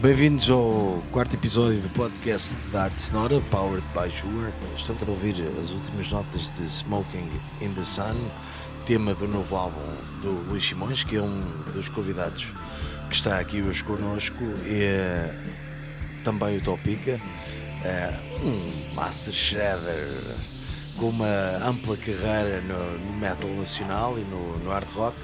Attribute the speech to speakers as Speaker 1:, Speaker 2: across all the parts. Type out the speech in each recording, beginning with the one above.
Speaker 1: Bem-vindos ao quarto episódio do podcast da Arte Sonora, Powered by Shure. Estamos a ouvir as últimas notas de Smoking in the Sun, tema do novo álbum do Luís Simões, que é um dos convidados que está aqui hoje connosco, é também o Topica, é um master shredder com uma ampla carreira no, metal nacional e no, no hard rock.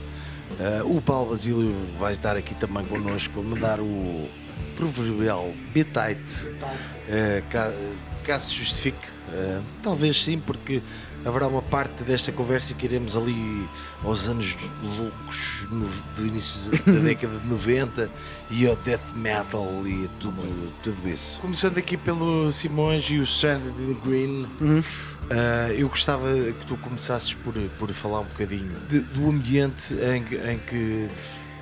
Speaker 1: Uh, o Paulo Basílio vai estar aqui também connosco a mandar o proverbial B-tight, uh, caso se justifique. Uh, talvez sim, porque haverá uma parte desta conversa que iremos ali aos anos loucos no, do início da década de 90 e ao death metal e tudo, tudo isso. Começando aqui pelo Simões e o Stranded in Green.
Speaker 2: Uhum.
Speaker 1: Uh, eu gostava que tu começasses por, por falar um bocadinho de, do ambiente em, em que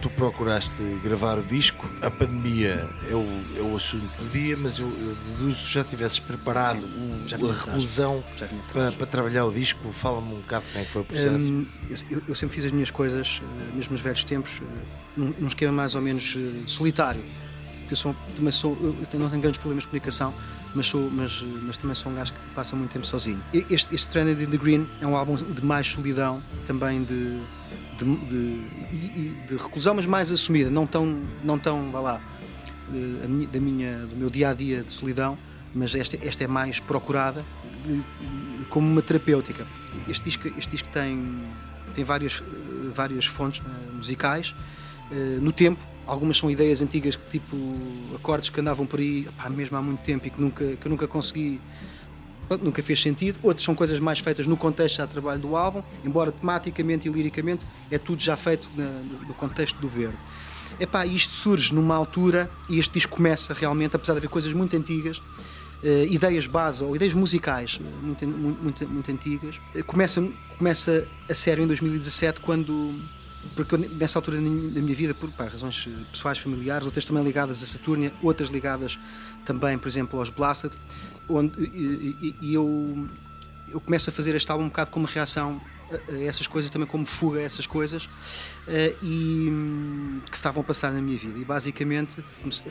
Speaker 1: tu procuraste gravar o disco. A pandemia é o, é o assunto do dia, mas eu, eu deduzo já tivesses preparado
Speaker 2: Sim, já
Speaker 1: o, a reclusão para, para trabalhar o disco. Fala-me um bocado como é que foi o processo.
Speaker 2: Hum, eu, eu sempre fiz as minhas coisas, eh, mesmo nos velhos tempos, eh, num, num esquema mais ou menos eh, solitário. Porque eu, sou, também sou, eu não tenho grandes problemas de comunicação, mas, sou, mas, mas também sou um gajo que passa muito tempo sozinho. Este, este Stranded in the Green é um álbum de mais solidão, também de, de, de, de reclusão, mas mais assumida, não tão, não tão vá lá, minha- da minha, do meu dia a dia de solidão, mas esta, esta é mais procurada de- como uma terapêutica. Este disco, este disco tem, tem várias, várias fontes eh, musicais eh, no tempo. Algumas são ideias antigas, tipo acordes que andavam por aí mesmo há muito tempo e que, nunca, que eu nunca consegui Nunca fez sentido. Outras são coisas mais feitas no contexto já de trabalho do álbum, embora tematicamente e liricamente é tudo já feito na- no contexto do verde. Epá, isto surge numa altura e este disco começa realmente, apesar de haver coisas muito antigas, eh, ideias base ou ideias musicais eh, muito, muito, muito, antigas, eh, começa, começa a sério em 2017 quando porque nessa altura da minha da minha vida, por pá, razões pessoais, familiares, outras também ligadas a Saturnia, outras ligadas também, por exemplo, aos Blasted, onde e, e- eu, eu começo a fazer este álbum um bocado como reação a, essas coisas, também como fuga a essas coisas eh, e hum, que estavam a passar na minha vida. E basicamente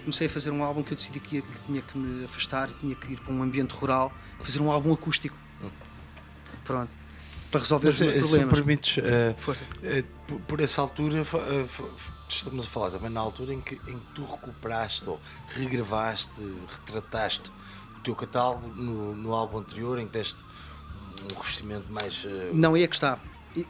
Speaker 2: comecei, a fazer um álbum que eu decidi que, ia- que tinha que me afastar e tinha que ir para um ambiente rural, fazer um álbum acústico. Pronto. Para resolver
Speaker 1: Mas
Speaker 2: os
Speaker 1: eh,
Speaker 2: meus
Speaker 1: se me
Speaker 2: problemas.
Speaker 1: permites, eh, eh, por, por essa altura, eh, fa- estamos a falar também na altura em que, em que tu recuperaste ou regravaste, retrataste teu catálogo no, no álbum anterior, em que deste um revestimento mais. eh,
Speaker 2: Não, é que está.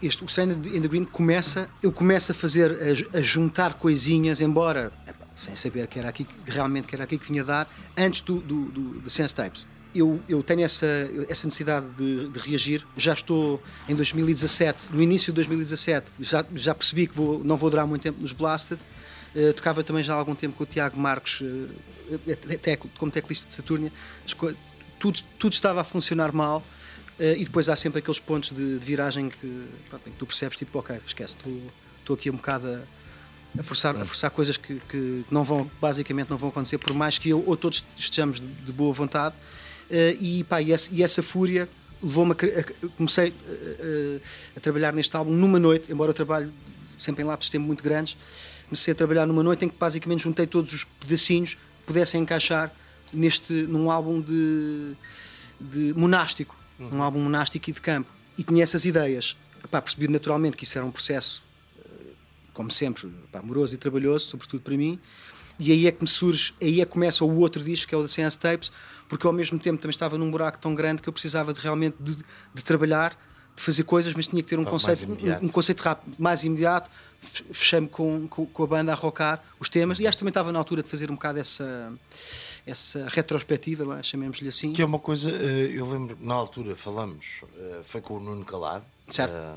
Speaker 2: Este, o Stranded in the Green começa, eu começo a fazer, a, a juntar coisinhas, embora sem saber que era aqui, realmente que era aqui que vinha dar, antes do, do, do, do Sense Tapes. Eu, eu tenho essa, essa necessidade de, de reagir. Já estou em 2017, no início de 2017, já, já percebi que vou, não vou durar muito tempo nos Blasted. Eh, tocava também já há algum tempo com o Tiago Marcos, eh, tec- como teclista de Saturnia. Tudo, tudo estava a funcionar mal. Eh, e depois há sempre aqueles pontos de, de viragem que, pronto, que tu percebes, tipo, ok, esquece, estou- aqui um bocado a, a forçar, a forçar coisas que, que não vão, basicamente não vão acontecer, por mais que eu ou todos estejamos de, de boa vontade. Eh, e, pá, e, essa, e essa fúria levou-me a, a- comecei eh, eh, a trabalhar neste álbum numa noite, embora eu trabalho sempre em lapsos de tempo muito grandes, comecei a trabalhar numa noite em que basicamente juntei todos os pedacinhos que pudessem encaixar neste, num álbum de, de monástico, um álbum monástico e de campo. E tinha essas ideias. Epá, percebi naturalmente que isso era um processo, eh, como sempre, pá, amoroso e trabalhoso, sobretudo para mim. E aí é que me surge, aí é que começa o outro disco, que é o da Sense Tapes, porque ao mesmo tempo também estava num buraco tão grande que eu precisava de realmente de, de trabalhar, de fazer coisas, mas tinha que ter um conceito, um, um conceito rápido, mais imediato. Fe- Fechei-me com, com, com a banda a rocar os temas e acho que também estava na altura de fazer um bocado essa, essa retrospectiva, lá, chamemos-lhe assim.
Speaker 1: Que é uma coisa, eh, eu lembro, na altura falamos, eh, foi com o Nuno Calado,
Speaker 2: Certo.
Speaker 1: eh,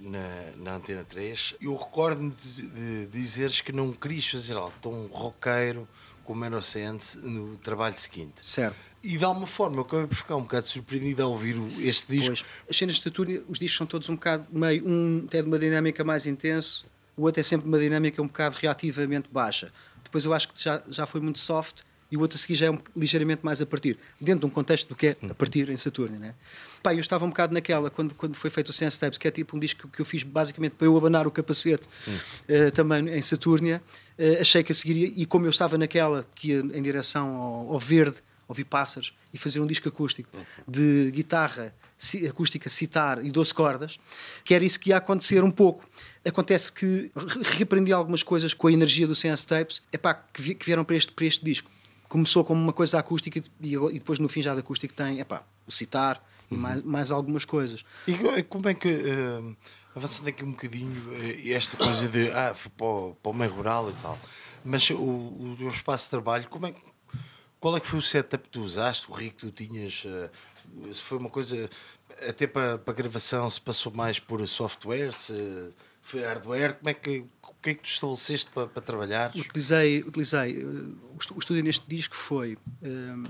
Speaker 1: na, na Antena 3. Eu recordo-me de, de dizeres que não querias fazer algo tão roqueiro como era o Sense no trabalho seguinte.
Speaker 2: Certo.
Speaker 1: E de alguma forma eu acabei por ficar um bocado surpreendido ao ouvir este disco.
Speaker 2: Pois. As cenas de Saturno, os discos são todos um bocado meio, um é de uma dinâmica mais intenso, o outro é sempre uma dinâmica um bocado reativamente baixa. Depois eu acho que já, já foi muito soft e o outro a seguir já é um, ligeiramente mais a partir, dentro de um contexto do que é a partir em Saturno, né? Pá, eu estava um bocado naquela, quando, quando foi feito o Sense Tapes, que é tipo um disco que eu fiz basicamente para eu abanar o capacete uh, também em Saturnia, uh, achei que a seguir, e como eu estava naquela, que ia em direção ao, ao verde, ouvir pássaros e fazer um disco acústico de guitarra acústica, citar e 12 cordas, que era isso que ia acontecer um pouco. Acontece que reaprendi algumas coisas com a energia do Sense Tapes epá, que, vieram para este, para este disco. Começou como uma coisa acústica e, e depois no fim já da acústica tem epá, o citar e uhum. mais, mais algumas coisas.
Speaker 1: E como é que, uh, avançando aqui um bocadinho, uh, esta coisa de ah, foi para o, para o meio rural e tal, mas o, o, espaço de trabalho, como é, qual é que foi o setup que tu usaste, o rico que tu tinhas? Uh, se foi uma coisa, até para, para a gravação, se passou mais por software, se foi hardware, como é que, o que é que tu estabeleceste para, para trabalhar?
Speaker 2: Utilizei, utilizei o estudo neste disco foi,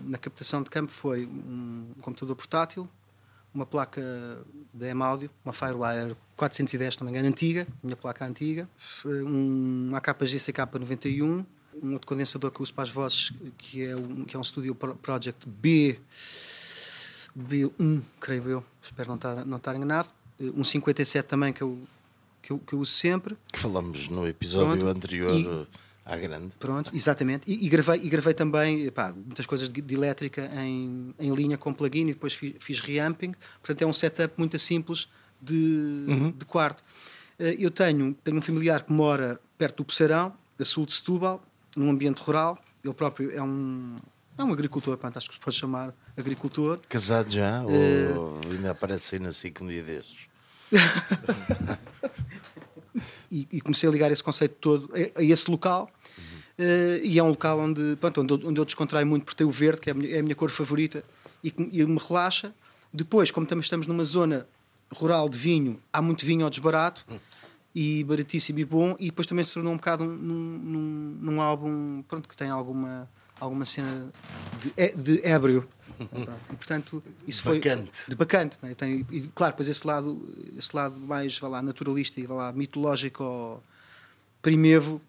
Speaker 2: na captação de campo, foi um computador portátil, uma placa da M-Audio, uma Firewire 410, não me engano, antiga, minha placa antiga, uma capa GCK 91, um outro condensador que uso para as vozes, que é um, que é um Studio Project B, B1, creio eu, espero não estar, não estar enganado, um 57 também que eu, que eu, que eu uso sempre.
Speaker 1: Que falamos no episódio Pronto. anterior. E, à grande.
Speaker 2: Pronto, exatamente. E, e, gravei, e gravei também pá, muitas coisas de, de, elétrica em, em linha com plugin e depois fiz, fiz reamping. Portanto, é um setup muito simples de, uhum. de quarto. Eh, eu tenho, tenho um familiar que mora perto do Poceirão, a sul de Setúbal, num ambiente rural. Ele próprio é um, é um agricultor, pronto, acho que se pode chamar agricultor.
Speaker 1: Casado já? Uh... Ou ainda aparece aí na SIC um dia destes?
Speaker 2: e, e, comecei a ligar esse conceito todo a, a esse local Uh, e é um local onde, pronto, onde, onde eu descontraio muito por ter o verde, que é a minha, é a minha cor favorita, e, e, me relaxa. Depois, como também estamos numa zona rural de vinho, há muito vinho ao desbarato, e baratíssimo e bom, e depois também se tornou um bocado num, num, num álbum pronto, que tem alguma, alguma cena de, é, de ébrio. E, portanto, isso foi
Speaker 1: bacante.
Speaker 2: de bacante. Tem, e, claro, depois esse lado, esse lado mais vá lá, naturalista e vá lá, mitológico primevo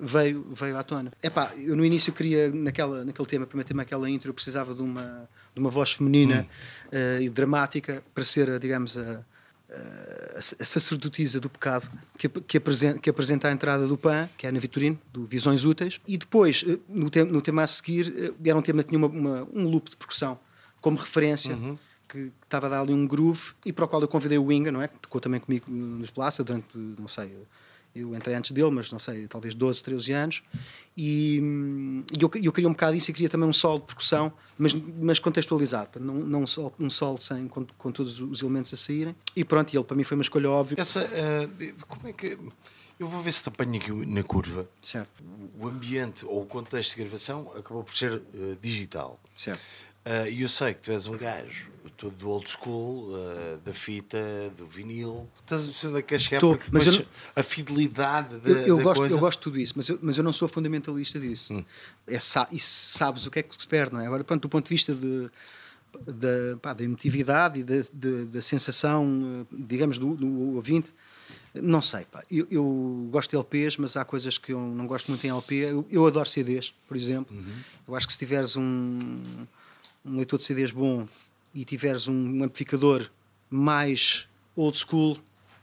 Speaker 2: veio, veio à tona. Epá, eu no início queria, naquela, naquele tema, primeiro tema, aquela intro, eu precisava de uma, de uma voz feminina hum. uh, e dramática para ser, digamos, a, a, a sacerdotisa do pecado que, que, apresenta, que apresenta a entrada do PAN, que é na Vitorino, do Visões Úteis, e depois, eh, no, te, no tema a seguir, eh, era um tema que tinha uma, uma, um loop de percussão como referência. Uhum que estava a dar ali um groove e para o qual eu convidei o Winga, não é? Que tocou também comigo nos Blasta durante, não sei, eu entrei antes dele, mas não sei, talvez 12, 13 anos. E, e eu, eu queria um bocado isso e queria também um solo de percussão, mas, mas contextualizado, não, não só um solo sem, com, com todos os elementos a saírem. E pronto, ele para mim foi uma escolha óbvia.
Speaker 1: Essa, uh, como é que. Eu vou ver se te apanho aqui na curva.
Speaker 2: Certo.
Speaker 1: O ambiente ou o contexto de gravação acabou por ser uh, digital.
Speaker 2: Certo.
Speaker 1: Eh, e uh, eu sei que tu és um gajo todo do old school, uh, da fita, do vinil. Estás a perceber que chegar Tô, porque mas eu, a fidelidade da,
Speaker 2: eu, eu
Speaker 1: da
Speaker 2: gosto,
Speaker 1: coisa...
Speaker 2: Eu gosto de tudo isso, mas eu, mas eu não sou fundamentalista disso. Hum. É, isso sabes o que é que se perde, não é? Agora, pronto, do ponto de vista de, da, pá, da emotividade e da, de, da sensação, digamos, do, do ouvinte, não sei, pá. Eu, eu, gosto de LPs, mas há coisas que eu não gosto muito em LP. Eu, eu adoro CDs, por exemplo. Uhum. Eu acho que se tiveres um, um leitor de CDs bom e tiveres um amplificador mais old school,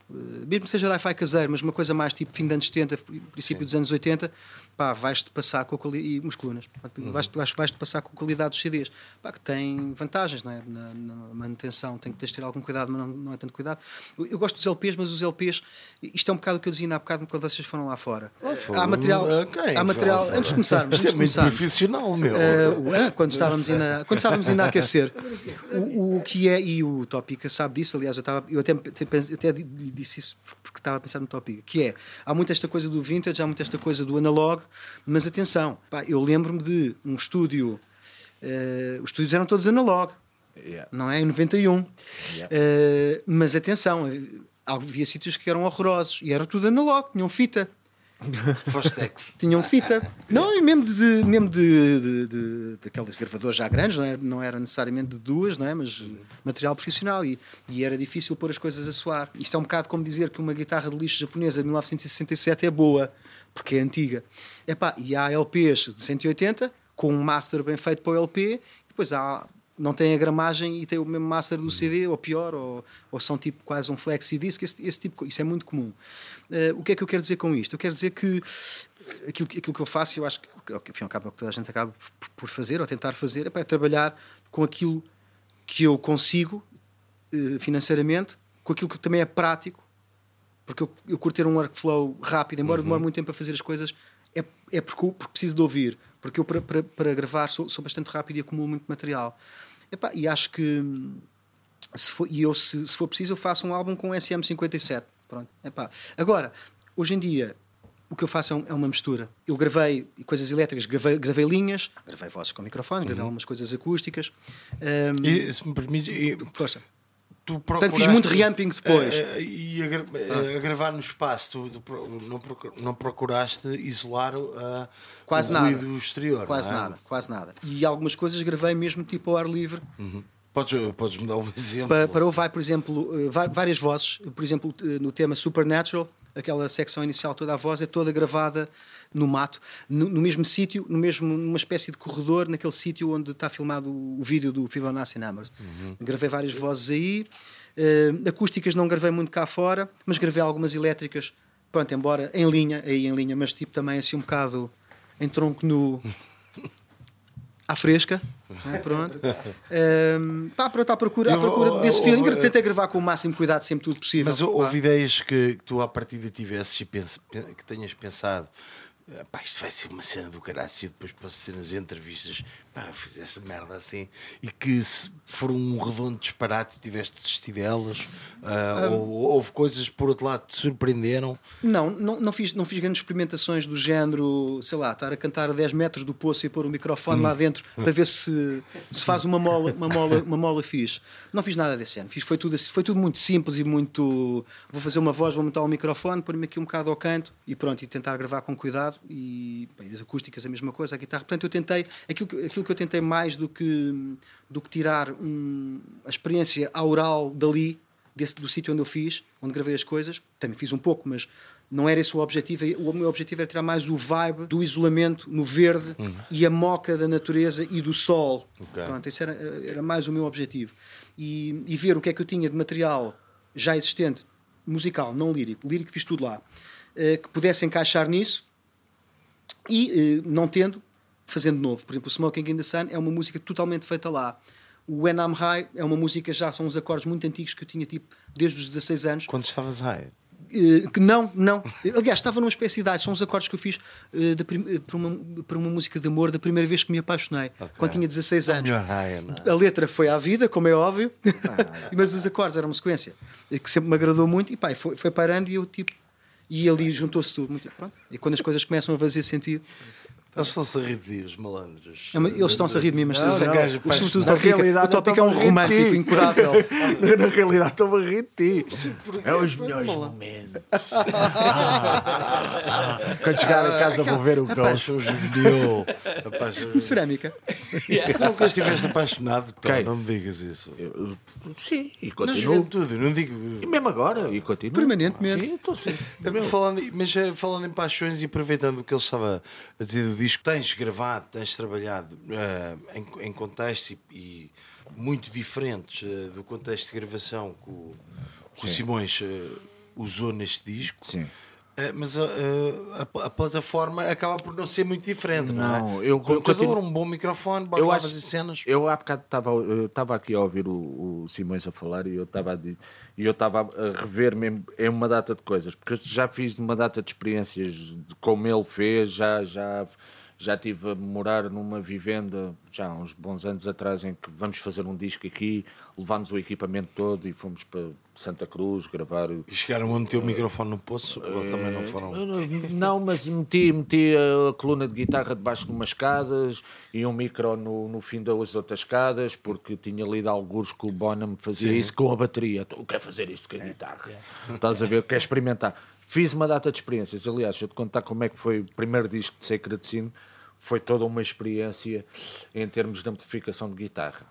Speaker 2: eh, mesmo que seja Li-Fi caseiro, mas uma coisa mais tipo fim dos anos 70, princípio Sim. dos anos 80, pá, vais-te passar com a qualidade, e umas colunas, uhum. vais-te vais, vais passar com a qualidade dos CDs, pá, que tem vantagens, não é? Na, na manutenção, tem que ter algum cuidado, mas não, não é tanto cuidado. Eu, eu, gosto dos LPs, mas os LPs, isto é um bocado o que eu dizia há bocado quando vocês foram lá fora. Oh, há material, okay, há material antes de começarmos,
Speaker 1: isto é muito profissional, meu.
Speaker 2: Uh, quando, estávamos ainda, quando estávamos ainda a aquecer, o, o que é, e o Tópica sabe disso, aliás, eu, estava, eu até, até, disse isso porque estava a pensar no Tópica, que é, há muito esta coisa do vintage, há muito esta coisa do analog, mas atenção, pá, eu lembro-me de um estúdio, uh, os estúdios eram todos analog, yeah. não é? Em 91. Yeah. Uh, mas atenção, havia sítios que eram horrorosos e era tudo analog, tinham fita.
Speaker 1: Fostex.
Speaker 2: Tinham fita. Não, e mesmo de, mesmo de, de, de, já grandes, não era, não era necessariamente de duas, não é? mas material profissional. E, e era difícil pôr as coisas a soar. Isto é um bocado como dizer que uma guitarra de lixo japonesa de 1967 é boa porque é antiga. Epá, e há LPs de 180 com um master bem feito para o LP, depois há não tem a gramagem e tem o mesmo master do CD, ou pior, ou, ou são tipo quase um flexi disc, esse, esse tipo, isso é muito comum. Uh, o que é que eu quero dizer com isto? Eu quero dizer que aquilo, aquilo que eu faço, eu acho que, enfim, acaba, que toda a gente acaba por fazer, ou tentar fazer, é trabalhar com aquilo que eu consigo uh, financeiramente, com aquilo que também é prático, porque eu, eu curto ter um workflow rápido, embora uhum. demore muito tempo a fazer as coisas, é, é porque, porque preciso de ouvir, porque eu para, para, para gravar sou, sou bastante rápido e acumulo muito material. Epá, e acho que se for, e eu, se, se, for preciso, eu faço um álbum com SM57. Pronto. Epá. Agora, hoje em dia, o que eu faço é, um, é, uma mistura. Eu gravei coisas elétricas, gravei, gravei linhas, gravei vozes com microfone, gravei uhum. algumas coisas acústicas.
Speaker 1: Um, e, se me permite, e,
Speaker 2: força. Tu Portanto, fiz muito reamping depois.
Speaker 1: Uh, e a, ah. a, gravar no espaço, tu, tu não, não procuraste isolar uh,
Speaker 2: quase
Speaker 1: o
Speaker 2: nada.
Speaker 1: ruído exterior.
Speaker 2: Quase
Speaker 1: é?
Speaker 2: nada, quase nada. E algumas coisas gravei mesmo tipo ao ar livre.
Speaker 1: Uhum. Podes, podes me dar um exemplo?
Speaker 2: Para, para vai, por exemplo, várias vozes. Por exemplo, no tema Supernatural, aquela secção inicial toda a voz é toda gravada no mato, no, no mesmo sítio, no mesmo, numa espécie de corredor, naquele sítio onde está filmado o, o vídeo do Fibonacci Numbers. Uhum. Gravei várias vozes aí. Uh, acústicas não gravei muito cá fora, mas gravei algumas elétricas, pronto, embora em linha, aí em linha, mas tipo também assim um bocado em tronco nu. à fresca, é? pronto. Um, pá, pronto, à procura, à procura eu, desse feeling. Eu, tentei gravar com o máximo cuidado, sempre tudo possível.
Speaker 1: Mas houve ideias que, que tu à partida tivesses e que tenhas pensado Pá, isto vai ser uma cena do caralho e depois posso ser nas entrevistas pá, fiz esta merda assim. E que se for um redondo disparate tiveste de desistir delas uh, um, ou houve coisas por outro lado que te surpreenderam?
Speaker 2: Não, não, não, fiz, não fiz grandes experimentações do género sei lá, estar a cantar a 10 metros do poço e pôr o microfone hum. lá dentro para ver se, se faz uma mola, uma mola, uma mola fixe. Não fiz nada desse género, fiz, foi, tudo, foi tudo muito simples e muito vou fazer uma voz, vou montar o microfone pôr-me aqui um bocado ao canto e pronto, e tentar gravar com cuidado e bem, as acústicas a mesma coisa, a guitarra. Portanto, eu tentei, aquilo que, aquilo que eu tentei mais do que, do que tirar um, a experiência aural dali, desse, do sítio onde eu fiz, onde gravei as coisas, também fiz um pouco, mas não era esse o objetivo. O meu objetivo era tirar mais o vibe do isolamento no verde uhum. e a moca da natureza e do sol. Okay. Pronto, esse era, era mais o meu objetivo. E, e ver o que é que eu tinha de material já existente, musical, não lírico, lírico fiz tudo lá, eh, que pudesse encaixar nisso e, eh, não tendo, fazendo novo. Por exemplo, o Smoking in the Sun é uma música totalmente feita lá. O When I'm High é uma música, já são uns acordes muito antigos que eu tinha tipo desde os 16 anos.
Speaker 1: Quando estavas high?
Speaker 2: Uh, que não, não. Aliás, estava numa espécie de idade. São os acordes que eu fiz uh, de, para, uma, para uma música de amor da primeira vez que me apaixonei, okay. quando tinha 16 anos.
Speaker 1: High,
Speaker 2: a letra foi à vida, como é óbvio, ah, mas os acordes eram uma sequência que sempre me agradou muito e pá, foi, foi parando e eu tipo e ali juntou-se tudo. Muito. E quando as coisas começam a fazer sentido.
Speaker 1: Eles estão-se a rir de ti, os malandros.
Speaker 2: É, eles estão-se a rir de mim, mas
Speaker 1: não, não,
Speaker 2: gajo, sobretudo o tópico, o tópico é um romântico incurável.
Speaker 3: Na realidade, estou a rir de ti. É os melhores momentos. Quando chegar a casa, vou ver o
Speaker 1: Paixão juvenil.
Speaker 2: Cerâmica.
Speaker 1: Tu nunca estiveste apaixonado, então, não me digas isso.
Speaker 3: Sim, e continuo.
Speaker 1: Na tudo, não digo.
Speaker 3: E mesmo agora, e continuo.
Speaker 2: Permanentemente.
Speaker 3: Sim, estou sim.
Speaker 1: Falando, mas eh, falando em paixões e aproveitando o que ele estava a dizer do disco, tens gravado, tens trabalhado uh, em, em contextos e, e, muito diferentes uh, do contexto de gravação que o, que o Simões uh, usou neste disco.
Speaker 3: Sim.
Speaker 1: Uh, mas uh, a, a, plataforma acaba por não ser muito diferente, não,
Speaker 3: não é? Eu,
Speaker 1: um computador, continuo... um bom microfone, acho, fazer cenas.
Speaker 3: Eu há bocado estava aqui a ouvir o, o, Simões a falar e eu estava a, e eu estava a rever mesmo em uma data de coisas, porque já fiz uma data de experiências de como ele fez, já, já já estive a morar numa vivenda já há uns bons anos atrás em que vamos fazer um disco aqui, levámos o equipamento todo e fomos para Santa Cruz gravar. E
Speaker 1: chegaram a meter o microfone no poço é... ou também não foram?
Speaker 3: Não, mas meti, meti a coluna de guitarra debaixo de umas escadas e um micro no, no fim das outras escadas porque tinha lido alguns que o Bonham fazia Sim. isso com a bateria. Então, quer fazer isto com a guitarra? É. Estás a ver? Quer experimentar? Fiz uma data de experiências. Aliás, eu te contar como é que foi o primeiro disco de Sacred Sin. Foi toda uma experiência em termos de amplificação de guitarra.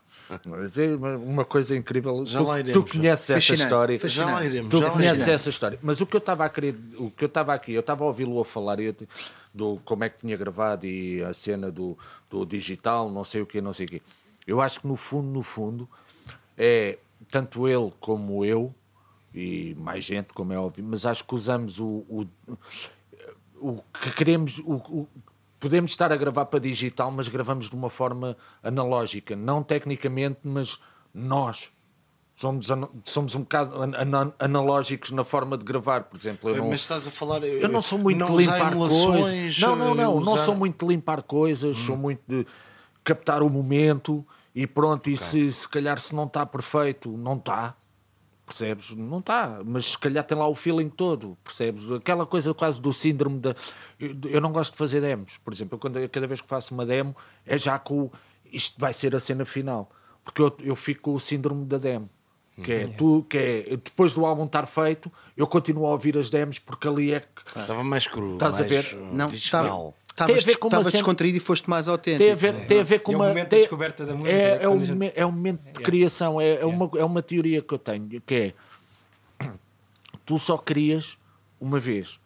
Speaker 3: Mas é uma- coisa incrível.
Speaker 1: Já
Speaker 3: tu,
Speaker 1: lá
Speaker 3: tu
Speaker 1: iremos.
Speaker 3: conheces essa
Speaker 2: Fascinante,
Speaker 3: história.
Speaker 2: fascinante.
Speaker 1: Já lá iremos.
Speaker 3: Tu
Speaker 1: já
Speaker 3: conheces
Speaker 1: iremos.
Speaker 3: essa história. Mas o que eu estava a querer, o que eu estava aqui, eu estava a ouvi-lo a falar eu do como é que tinha gravado e a cena do, do digital, não sei o quê, não sei o quê. Eu acho que no fundo, no fundo, é tanto ele como eu e mais gente, como é óbvio, mas acho que usamos o, o, o que queremos, o, o- podemos estar a gravar para digital, mas gravamos de uma forma analógica, não tecnicamente, mas nós somos, somos um bocado an- ana- analógicos na forma de gravar, por exemplo. Eu não,
Speaker 1: Mas estás a falar.
Speaker 3: eu não sou muito
Speaker 1: não
Speaker 3: de limpar coisas. Não, não, não. Não
Speaker 1: usar-
Speaker 3: sou muito de limpar coisas, sou muito de captar o momento e pronto. E se, se calhar se não está perfeito, não está. Percebes? Não está, mas se calhar tem lá o feeling todo, percebes? Aquela coisa quase do síndrome da. Eu, eu não gosto de fazer demos, por exemplo, eu quando, cada vez que faço uma demo é já com o. Isto vai ser a cena final, porque eu, eu fico com o síndrome da demo. Que é, tu, que é, depois do álbum estar feito, eu continuo a ouvir as demos porque ali é que
Speaker 1: Estava mais cru.
Speaker 3: Estás a
Speaker 1: mais,
Speaker 3: ver?
Speaker 1: uh,
Speaker 2: Não,
Speaker 1: visceral.
Speaker 2: estava-
Speaker 3: a
Speaker 2: estavas
Speaker 3: cena-
Speaker 2: descontraído e foste mais autêntico.
Speaker 3: tem a ver, tem a ver com
Speaker 4: é o
Speaker 3: uma.
Speaker 4: momento da
Speaker 3: tem-
Speaker 4: descoberta da música,
Speaker 3: É, é, um,
Speaker 4: gente-
Speaker 3: é um momento de criação, é, é uma, é uma teoria que eu tenho, que é tu só crias uma vez.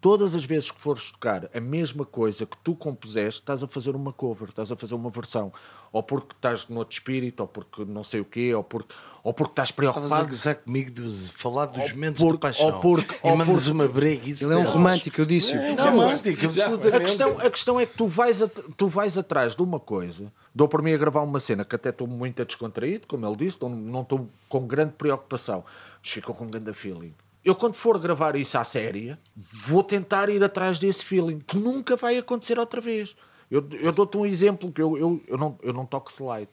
Speaker 3: Todas as vezes que fores tocar a mesma coisa que tu compuseste, estás a fazer uma cover, estás a fazer uma versão. Ou porque estás no outro espírito, ou porque não sei o quê, ou porque, ou porque estás
Speaker 1: Estavas a
Speaker 3: preocupado.
Speaker 1: gozar comigo de falar dos
Speaker 3: Ou
Speaker 1: momentos
Speaker 3: porque-
Speaker 1: de paixão.
Speaker 3: ou porque-
Speaker 1: e
Speaker 3: ou
Speaker 1: mandas
Speaker 3: porque-
Speaker 1: uma brega. Isso
Speaker 2: Ele é um romântico, eu disse.
Speaker 1: É
Speaker 3: Não,
Speaker 1: romântico, absolutamente.
Speaker 3: A questão, a questão é que tu vais, at- tu vais atrás de uma coisa. Dou para mim a gravar uma cena que até estou muito descontraído, como ele disse, não- não estou com grande preocupação, mas ficou com um grande feeling. Eu, quando for gravar isso à séria, vou tentar ir atrás desse feeling, que nunca vai acontecer outra vez. Eu, eu dou-te um exemplo, que eu, eu, eu, não, eu não toco slide.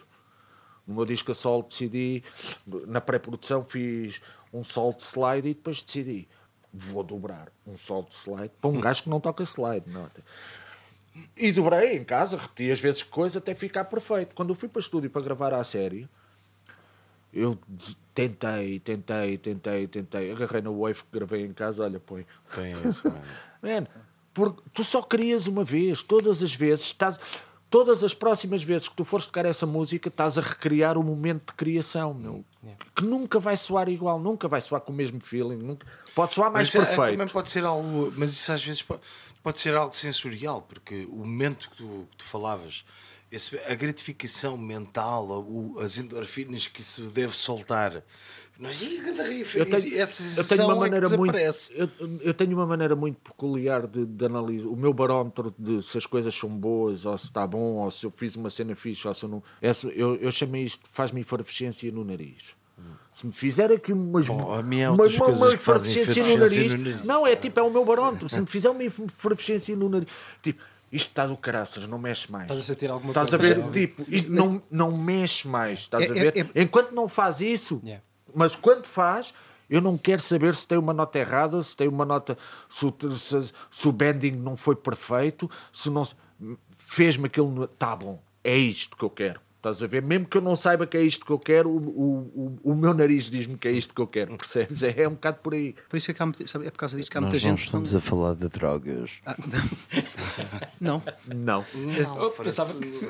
Speaker 3: No meu disco a solo decidi, na pré-produção fiz um solo de slide e depois decidi, vou dobrar um solo de slide para um gajo que não toca slide. Nota. E dobrei em casa, repeti as vezes coisa até ficar perfeito. Quando eu fui para o estúdio para gravar à série, eu tentei, tentei, tentei, tentei. Agarrei na wave que gravei em casa, olha, põe.
Speaker 1: Tem esse, mano.
Speaker 3: Man, porque tu só querias uma vez, todas as vezes, estás, todas as próximas vezes que tu fores tocar essa música, estás a recriar o momento de criação, meu. Que nunca vai soar igual, nunca vai soar com o mesmo feeling, nunca... pode soar mais
Speaker 1: Mas isso é-
Speaker 3: perfeito.
Speaker 1: também pode ser algo, mas isso às vezes pode, pode ser algo sensorial, porque o momento que tu, que tu falavas, esse- a gratificação mental, o- as endorfinas que isso deve soltar.
Speaker 3: Eu tenho,
Speaker 1: essa
Speaker 3: eu tenho uma
Speaker 1: é
Speaker 3: maneira muito
Speaker 1: desaparece.
Speaker 3: eu, eu tenho uma maneira muito peculiar de, de analisar o meu barómetro de se as coisas são boas ou se está bom ou se eu fiz uma cena fixe ou se eu não eu, eu chamei isto faz-me efervescência no nariz se me fizer aqui umas,
Speaker 1: Bom, a é
Speaker 3: uma, uma, uma efervescência no
Speaker 1: no nariz.
Speaker 3: não é tipo é o meu barómetro se me fizer uma efervescência no nariz tipo isto está do caraças, não mexe mais.
Speaker 4: Estás a sentir alguma
Speaker 3: Estás a
Speaker 4: coisa
Speaker 3: ver?
Speaker 4: já?
Speaker 3: Tipo, isto não, não mexe mais. Estás
Speaker 2: É-
Speaker 3: a ver?
Speaker 2: é-
Speaker 3: Enquanto não faz isso,
Speaker 4: Yeah.
Speaker 3: mas quando faz, eu não quero saber se tem uma nota errada, se tem uma nota. Se o, se, se o bending não foi perfeito, se não. Fez-me aquilo. no- Tá bom, é isto que eu quero. Estás a ver? Mesmo que eu não saiba que é isto que eu quero, o, o, o, o meu nariz diz-me que é isto que eu quero. Percebes? É, é um bocado por aí.
Speaker 2: Por isso é que há, muita- sabe, é por causa disto que há
Speaker 1: Nós
Speaker 2: muita
Speaker 1: não
Speaker 2: gente.
Speaker 1: estamos a falar de drogas.
Speaker 2: Ah, não.
Speaker 3: Não.
Speaker 4: Oh, pensava que.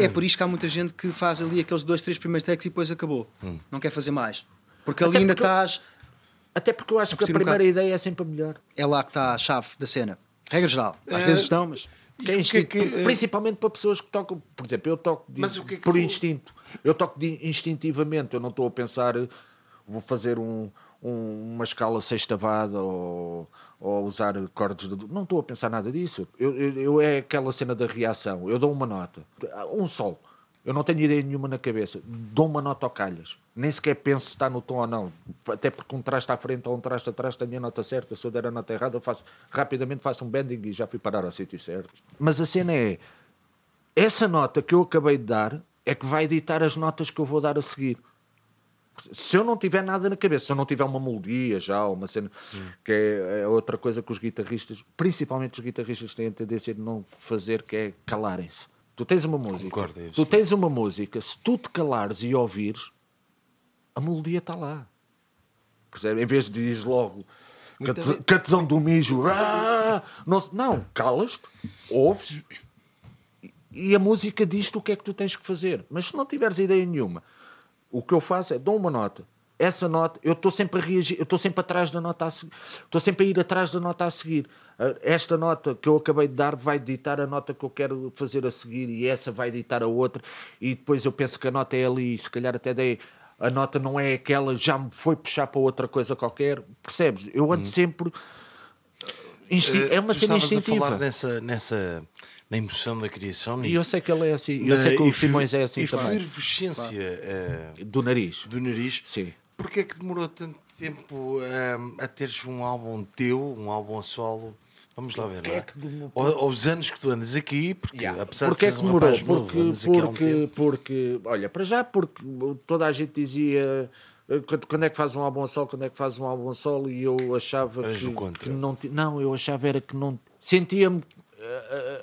Speaker 2: É, é por isto que há muita gente que faz ali aqueles dois, três primeiros takes e depois acabou. Não quer fazer mais. Porque ali
Speaker 3: Até
Speaker 2: ainda
Speaker 3: porque eu-
Speaker 2: estás.
Speaker 3: Até porque eu acho que a
Speaker 2: curtir um
Speaker 3: primeira ideia é sempre a melhor.
Speaker 2: É lá que está a chave da cena. Regra geral. Às
Speaker 1: É.
Speaker 2: vezes não, mas.
Speaker 3: Que é
Speaker 1: que é
Speaker 3: instinto,
Speaker 1: que, eh,
Speaker 3: principalmente para pessoas que tocam, por exemplo, eu toco de-
Speaker 1: que é que
Speaker 3: por
Speaker 1: tu-
Speaker 3: instinto. Eu toco de- instintivamente, eu não estou a pensar, vou fazer um, um- uma escala sextavada ou, ou usar acordes de. Não estou a pensar nada disso. Eu, eu, eu- é aquela cena da reação. Eu dou uma nota, um sol. Eu não tenho ideia nenhuma na cabeça. Dou uma nota ao calhas. Nem sequer penso se está no tom ou não. Até porque um traste à frente ou um traste atrás tenho a nota certa. Se eu der a nota errada, eu faço, rapidamente faço um bending e já fui parar ao sítio certo. Mas a cena é: essa nota que eu acabei de dar é que vai ditar as notas que eu vou dar a seguir. Se eu não tiver nada na cabeça, se eu não tiver uma melodia já, uma cena, que é, é outra coisa que os guitarristas, principalmente os guitarristas, têm a tendência de não fazer, que é calarem-se. Tu tens uma música,
Speaker 1: Concordo, é
Speaker 3: tu tens uma música, se tu te calares e ouvires, a melodia está lá. Percebe? Em vez de dizer logo cate- catesão do mijo, ah, não, não calas-te, ouves e, e a música diz-te o que é que tu tens que fazer. Mas se não tiveres ideia nenhuma, o que eu faço é dou uma nota. Essa nota, eu estou sempre a reagir, eu estou sempre atrás da nota a seguir, estou sempre a ir atrás da nota a seguir. Ah, Esta nota que eu acabei de dar vai ditar a nota que eu quero fazer a seguir e essa vai ditar a outra, e depois eu penso que a nota é ali, e se calhar até dei. A nota não é aquela, já me foi puxar para outra coisa qualquer, percebes? Eu ando sempre. insti-
Speaker 1: Eh,
Speaker 3: É uma
Speaker 1: tu
Speaker 3: cena
Speaker 1: estavas a
Speaker 3: instintiva.
Speaker 1: falar nessa, nessa na emoção da criação
Speaker 3: E eu sei que ele é assim, eu
Speaker 1: na
Speaker 3: sei que o Simões é assim também.
Speaker 1: efervescência eh,
Speaker 3: Do nariz.
Speaker 1: do nariz.
Speaker 3: Sim.
Speaker 1: Porquê é que demorou tanto tempo eh, a teres um álbum teu, um álbum a solo? Vamos lá ver,
Speaker 3: que
Speaker 1: não
Speaker 3: é
Speaker 1: é?
Speaker 3: demorou?
Speaker 1: Ou- Aos anos que tu andas aqui, porque
Speaker 3: Yeah.
Speaker 1: apesar
Speaker 3: é
Speaker 1: de
Speaker 3: que
Speaker 1: seres um
Speaker 3: demorou?
Speaker 1: rapaz novo,
Speaker 3: Porque,
Speaker 1: andas aqui há um
Speaker 3: porque,
Speaker 1: tempo.
Speaker 3: porque, olha, para já, porque toda a gente dizia eh, quando, é que faz um álbum a solo, quando é que faz um álbum a solo, e eu achava que, que não Não, eu achava era que não. Sentia-me. eh,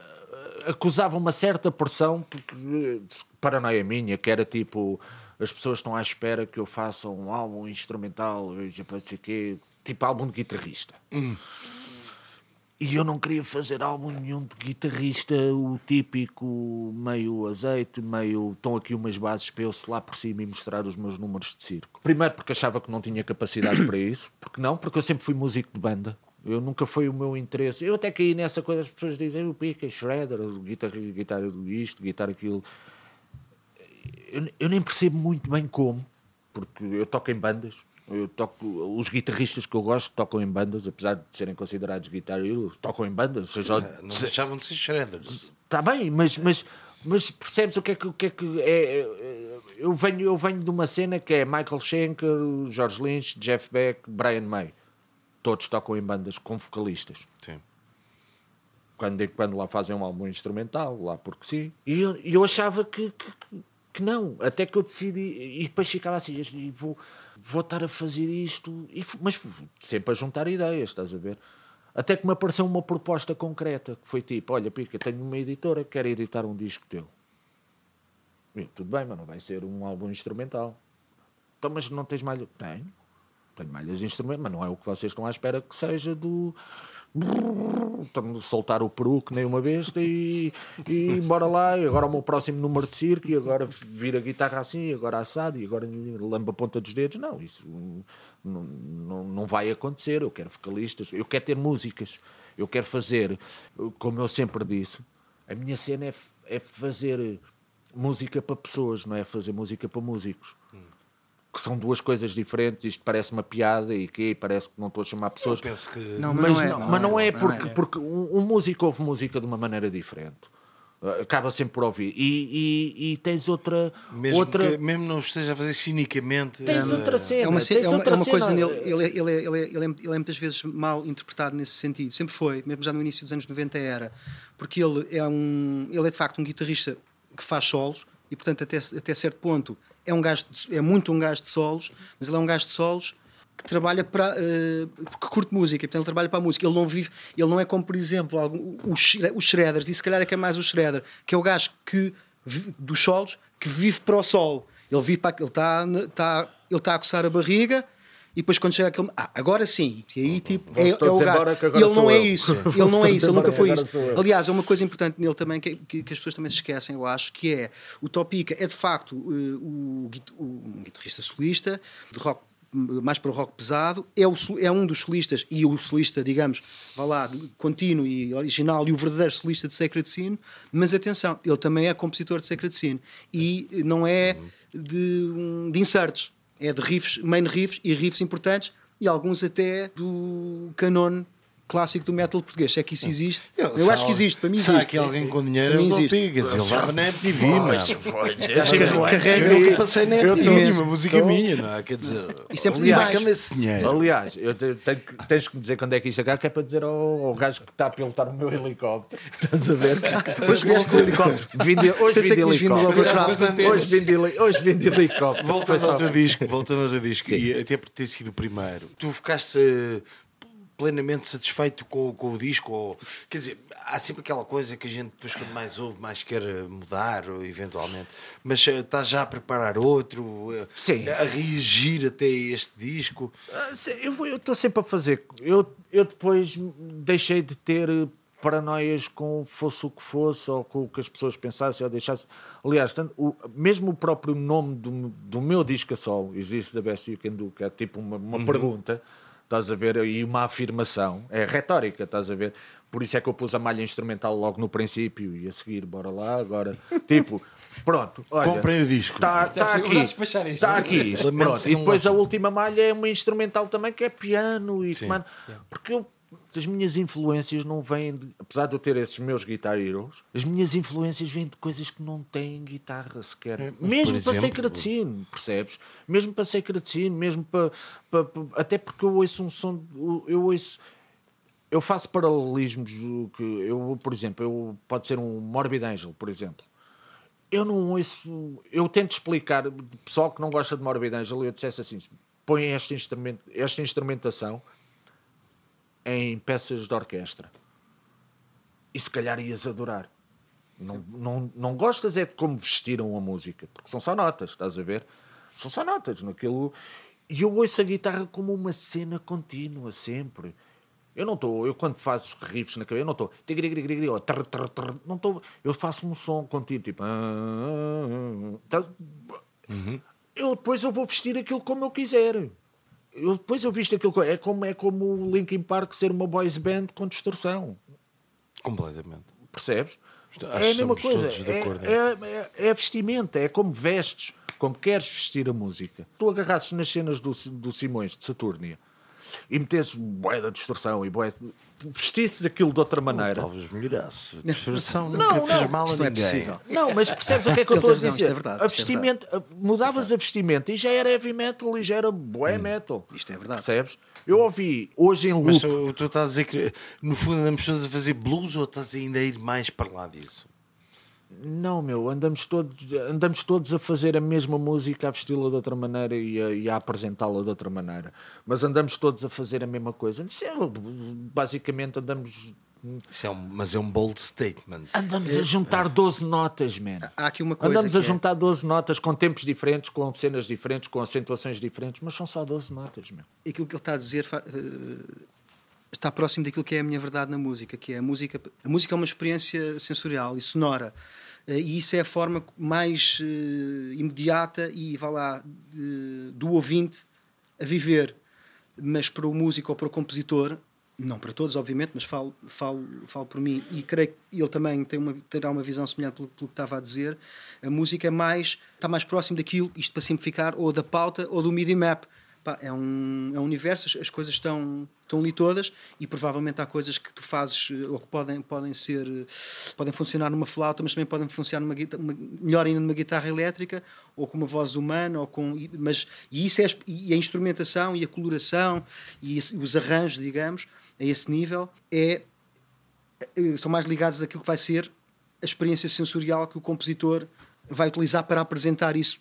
Speaker 3: eh, acusava uma certa pressão, porque paranoia minha, que era tipo. As pessoas estão à espera que eu faça um álbum instrumental, eu já pode ser quê, tipo álbum de guitarrista. E eu não queria fazer álbum nenhum de guitarrista, o típico meio azeite, meio. Estão aqui umas bases para eu lá por cima e mostrar os meus números de circo. Primeiro porque achava que não tinha capacidade para isso, porque não, porque eu sempre fui músico de banda. Eu nunca foi o meu interesse. Eu até caí nessa coisa, as pessoas dizem o pica, shredder, guitarra, guitarra isto, guitarra aquilo. Eu, eu nem percebo muito bem como, porque eu toco em bandas. Eu toco, os guitarristas que eu gosto tocam em bandas, apesar de serem considerados guitarristas, tocam em bandas. Seja,
Speaker 1: Eh, Não deixavam de ser shredders.
Speaker 3: Está bem, mas, mas, mas percebes o que é que, o que, é, que é, é- Eu venho, eu venho de uma cena que é Michael Schenker, George Lynch, Jeff Beck, Brian May. Todos tocam em bandas com vocalistas.
Speaker 1: Sim.
Speaker 3: Quando, quando lá fazem um álbum instrumental, lá porque sim. E eu, eu achava que, que, que- não. Até que eu decidi. E depois ficava assim: e vou, vou estar a fazer isto. E, mas sempre a juntar ideias, estás a ver? Até que me apareceu uma proposta concreta, que foi tipo, olha Pica, tenho uma editora que quer editar um disco teu. Eu, tudo bem, mas não vai ser um álbum instrumental. Então, mas não tens malha? Tenho. Tenho malhas de instrumento, mas não é o que vocês estão à espera que seja do... Soltar o peru que nem uma besta e, e bora lá, e agora o meu próximo número de circo, e agora vira a guitarra assim, e agora assado, e agora lamba a ponta dos dedos. Não, isso não, não, não vai acontecer. Eu quero vocalistas, eu quero ter músicas, eu quero fazer, como eu sempre disse, a minha cena é, é fazer música para pessoas, não é fazer música para músicos que são duas coisas diferentes. Isto parece uma piada e que parece que não estou a chamar
Speaker 1: Eu
Speaker 3: pessoas.
Speaker 1: penso que.
Speaker 2: Não,
Speaker 3: mas,
Speaker 2: mas não é,
Speaker 3: não,
Speaker 2: não
Speaker 3: mas não
Speaker 2: é,
Speaker 3: é
Speaker 2: não
Speaker 3: porque,
Speaker 2: é.
Speaker 3: porque um, um músico ouve música de uma maneira diferente. Uh, Acaba sempre por ouvir. E, e, e tens outra.
Speaker 1: Mesmo,
Speaker 3: outra
Speaker 1: que, mesmo não esteja a fazer cinicamente.
Speaker 3: tens
Speaker 1: eh,
Speaker 3: outra cena.
Speaker 2: É uma,
Speaker 3: tens
Speaker 2: é uma,
Speaker 3: outra
Speaker 2: é uma coisa
Speaker 3: cena.
Speaker 2: nele, ele, é- ele, é- ele, é- ele, é, ele é muitas vezes mal interpretado nesse sentido. Sempre foi, mesmo já no início dos anos 90 era. Porque ele é, um, ele é de facto um guitarrista que faz solos e, portanto, até, até certo ponto é, um gajo de- é muito um gajo de solos, mas ele é um gajo de solos que trabalha para eh, que curte música, portanto ele trabalha para a música. Ele não vive, ele não é como, por exemplo, algum, os, os shredders, e se calhar é que é mais o shredder, que é o gajo que dos solos que vive para o solo. Ele vive para ele está está ele está a coçar a barriga e depois quando chega aquele ah, agora sim. E aí tipo é, é o gajo. e ele não é isso. Ele não é isso ele nunca foi isso. aliás é uma coisa importante nele também que, que, que as pessoas também se esquecem eu acho que é o Topica é de facto eh, o, o- um guitarrista solista de rock mais para o rock pesado, é, o é um dos solistas, e o solista, digamos, vá lá, contínuo e original, e o verdadeiro solista de Sacred Scene, mas atenção, ele também é compositor de Sacred Scene, e não é de, um- de inserts, é de riffs, main riffs, e riffs importantes, e alguns até do canon clássico do metal português, é que isso existe. Eu, acho que existe, para mim
Speaker 1: Se há
Speaker 2: existe.
Speaker 1: aqui alguém com dinheiro, eu
Speaker 2: existe.
Speaker 1: pigas. Ele leva na MTV.
Speaker 2: Carrega-
Speaker 1: Eu nunca passei na
Speaker 2: Eu
Speaker 1: MTV, uma música minha, não é? Quer dizer,
Speaker 2: Isto é
Speaker 1: que anda esse dinheiro?
Speaker 3: Aliás, eu te- tenho que- tens que me dizer quando é que isto acaba, que é para dizer ao, ao gajo que está a pilotar o meu helicóptero. Estás a ver?
Speaker 2: Hoje vieste com o helicóptero.
Speaker 3: Hoje vim de
Speaker 2: que
Speaker 3: helicóptero. Hoje vim de helicóptero.
Speaker 1: Voltando ao teu disco, voltando ao teu disco, e até por ter sido o primeiro, tu ficaste plenamente satisfeito com, com o disco? Ou, quer dizer, há sempre aquela coisa que a gente depois quando mais ouve, mais quer mudar, ou, eventualmente, mas eh, estás já a preparar outro, eh,
Speaker 3: Sim.
Speaker 1: a reagir até este disco?
Speaker 3: Ah, Eu estou sempre a fazer. Eu, eu depois deixei de ter eh, paranoias com fosse o que fosse, ou com o que as pessoas pensassem ou deixassem. Aliás, tanto, o, mesmo o próprio nome do, do meu disco a sol, Existe the Best You Can Do, que é tipo uma, uma pergunta, estás a ver, e uma afirmação, é retórica, estás a ver. Por isso é que eu pus a malha instrumental logo no princípio e a seguir, bora lá, agora. tipo, pronto. Olha,
Speaker 1: Comprem o disco.
Speaker 3: Está tá
Speaker 4: percebi,
Speaker 3: aqui. Está aqui. Pronto. E depois a última malha é uma instrumental também que é piano e comando. Porque eu, as minhas influências não vêm de, apesar de eu ter esses meus guitar heroes, as minhas influências vêm de coisas que não têm guitarra sequer.
Speaker 1: É,
Speaker 3: mesmo para
Speaker 1: exemplo,
Speaker 3: Sacred Scene, percebes? Mesmo para Sacred Scene, mesmo para, para, para- até porque eu ouço um som, eu ouço eu faço paralelismos que eu, por exemplo, eu pode ser um Morbid Angel, por exemplo. Eu não ouço, eu tento explicar, pessoal que não gosta de Morbid Angel, eu dissesse assim, põe esta, instrumento, esta instrumentação em peças de orquestra. E se calhar ias adorar. Não, não, não gostas é de como vestiram a música, porque são só notas, estás a ver? São só notas naquilo. E eu ouço a guitarra como uma cena contínua, sempre. Eu não estou, eu quando faço riffs na cabeça, eu não estou. Não estou. Eu faço um som contínuo, tipo. ah, ah, ah, tá- Eu depois eu vou vestir aquilo como eu quiser. Eu, depois eu visto aquilo. co- É como, é como o Linkin Park ser uma boys band com distorção.
Speaker 1: Completamente.
Speaker 3: Percebes?
Speaker 1: Acho
Speaker 3: é a mesma coisa.
Speaker 1: todos de
Speaker 3: É,
Speaker 1: acordo.
Speaker 3: é, é, é vestimenta, é como vestes, como queres vestir a música. Tu agarrasses nas cenas do, do Simões de Saturnia e metesses boé da distorção e boé. Vestisses aquilo de outra maneira.
Speaker 1: Talvez melhorasse. A
Speaker 3: Não,
Speaker 1: nunca
Speaker 3: não,
Speaker 1: fez mal a
Speaker 2: não é
Speaker 1: ninguém.
Speaker 2: possível.
Speaker 3: Não, mas percebes o que é que eu estou a
Speaker 2: razão,
Speaker 3: dizer?
Speaker 2: é verdade,
Speaker 3: a
Speaker 2: é
Speaker 3: vestimenta, a- mudavas a vestimenta e já era heavy metal e já era boé metal.
Speaker 2: Isto é verdade.
Speaker 3: Percebes? Eu ouvi hoje em loop.
Speaker 1: Mas tu, tu estás a dizer que no fundo andamos a fazer blues ou estás ainda a ir mais para lá disso?
Speaker 3: Não, meu, andamos todos, andamos todos a fazer a mesma música, a vesti-la de outra maneira e a, e a apresentá-la de outra maneira. Mas andamos todos a fazer a mesma coisa. Isso é, Basicamente andamos,
Speaker 1: Isso é um, mas é um bold statement.
Speaker 3: andamos a juntar 12 notas, man.
Speaker 2: Há aqui uma coisa
Speaker 3: Andamos a
Speaker 2: é-
Speaker 3: juntar 12 notas com tempos diferentes, com cenas diferentes, com acentuações diferentes, mas são só 12 notas, meu.
Speaker 2: aquilo que ele está a dizer fa- eh, está próximo daquilo que é a minha verdade na música, que é a música. A música é uma experiência sensorial e sonora. Eh, E isso é a forma mais eh, imediata e, vá lá, do ouvinte a viver. Mas para o músico ou para o compositor, não para todos, obviamente, mas falo, falo, falo por mim e creio que ele também tem uma, terá uma visão semelhante pelo, pelo que estava a dizer. A música é mais, está mais próximo daquilo, isto para simplificar, ou da pauta ou do MIDI map. Pá, é, um, é um universo, as, as coisas estão, estão ali todas e provavelmente há coisas que tu fazes eh, ou que podem, podem ser eh, podem funcionar numa flauta, mas também podem funcionar numa, uma- melhor ainda numa guitarra elétrica ou com uma voz humana ou com mas e isso é e a instrumentação e a coloração e os arranjos, digamos, a esse nível é eh, estão mais ligados àquilo que vai ser a experiência sensorial que o compositor vai utilizar para apresentar isso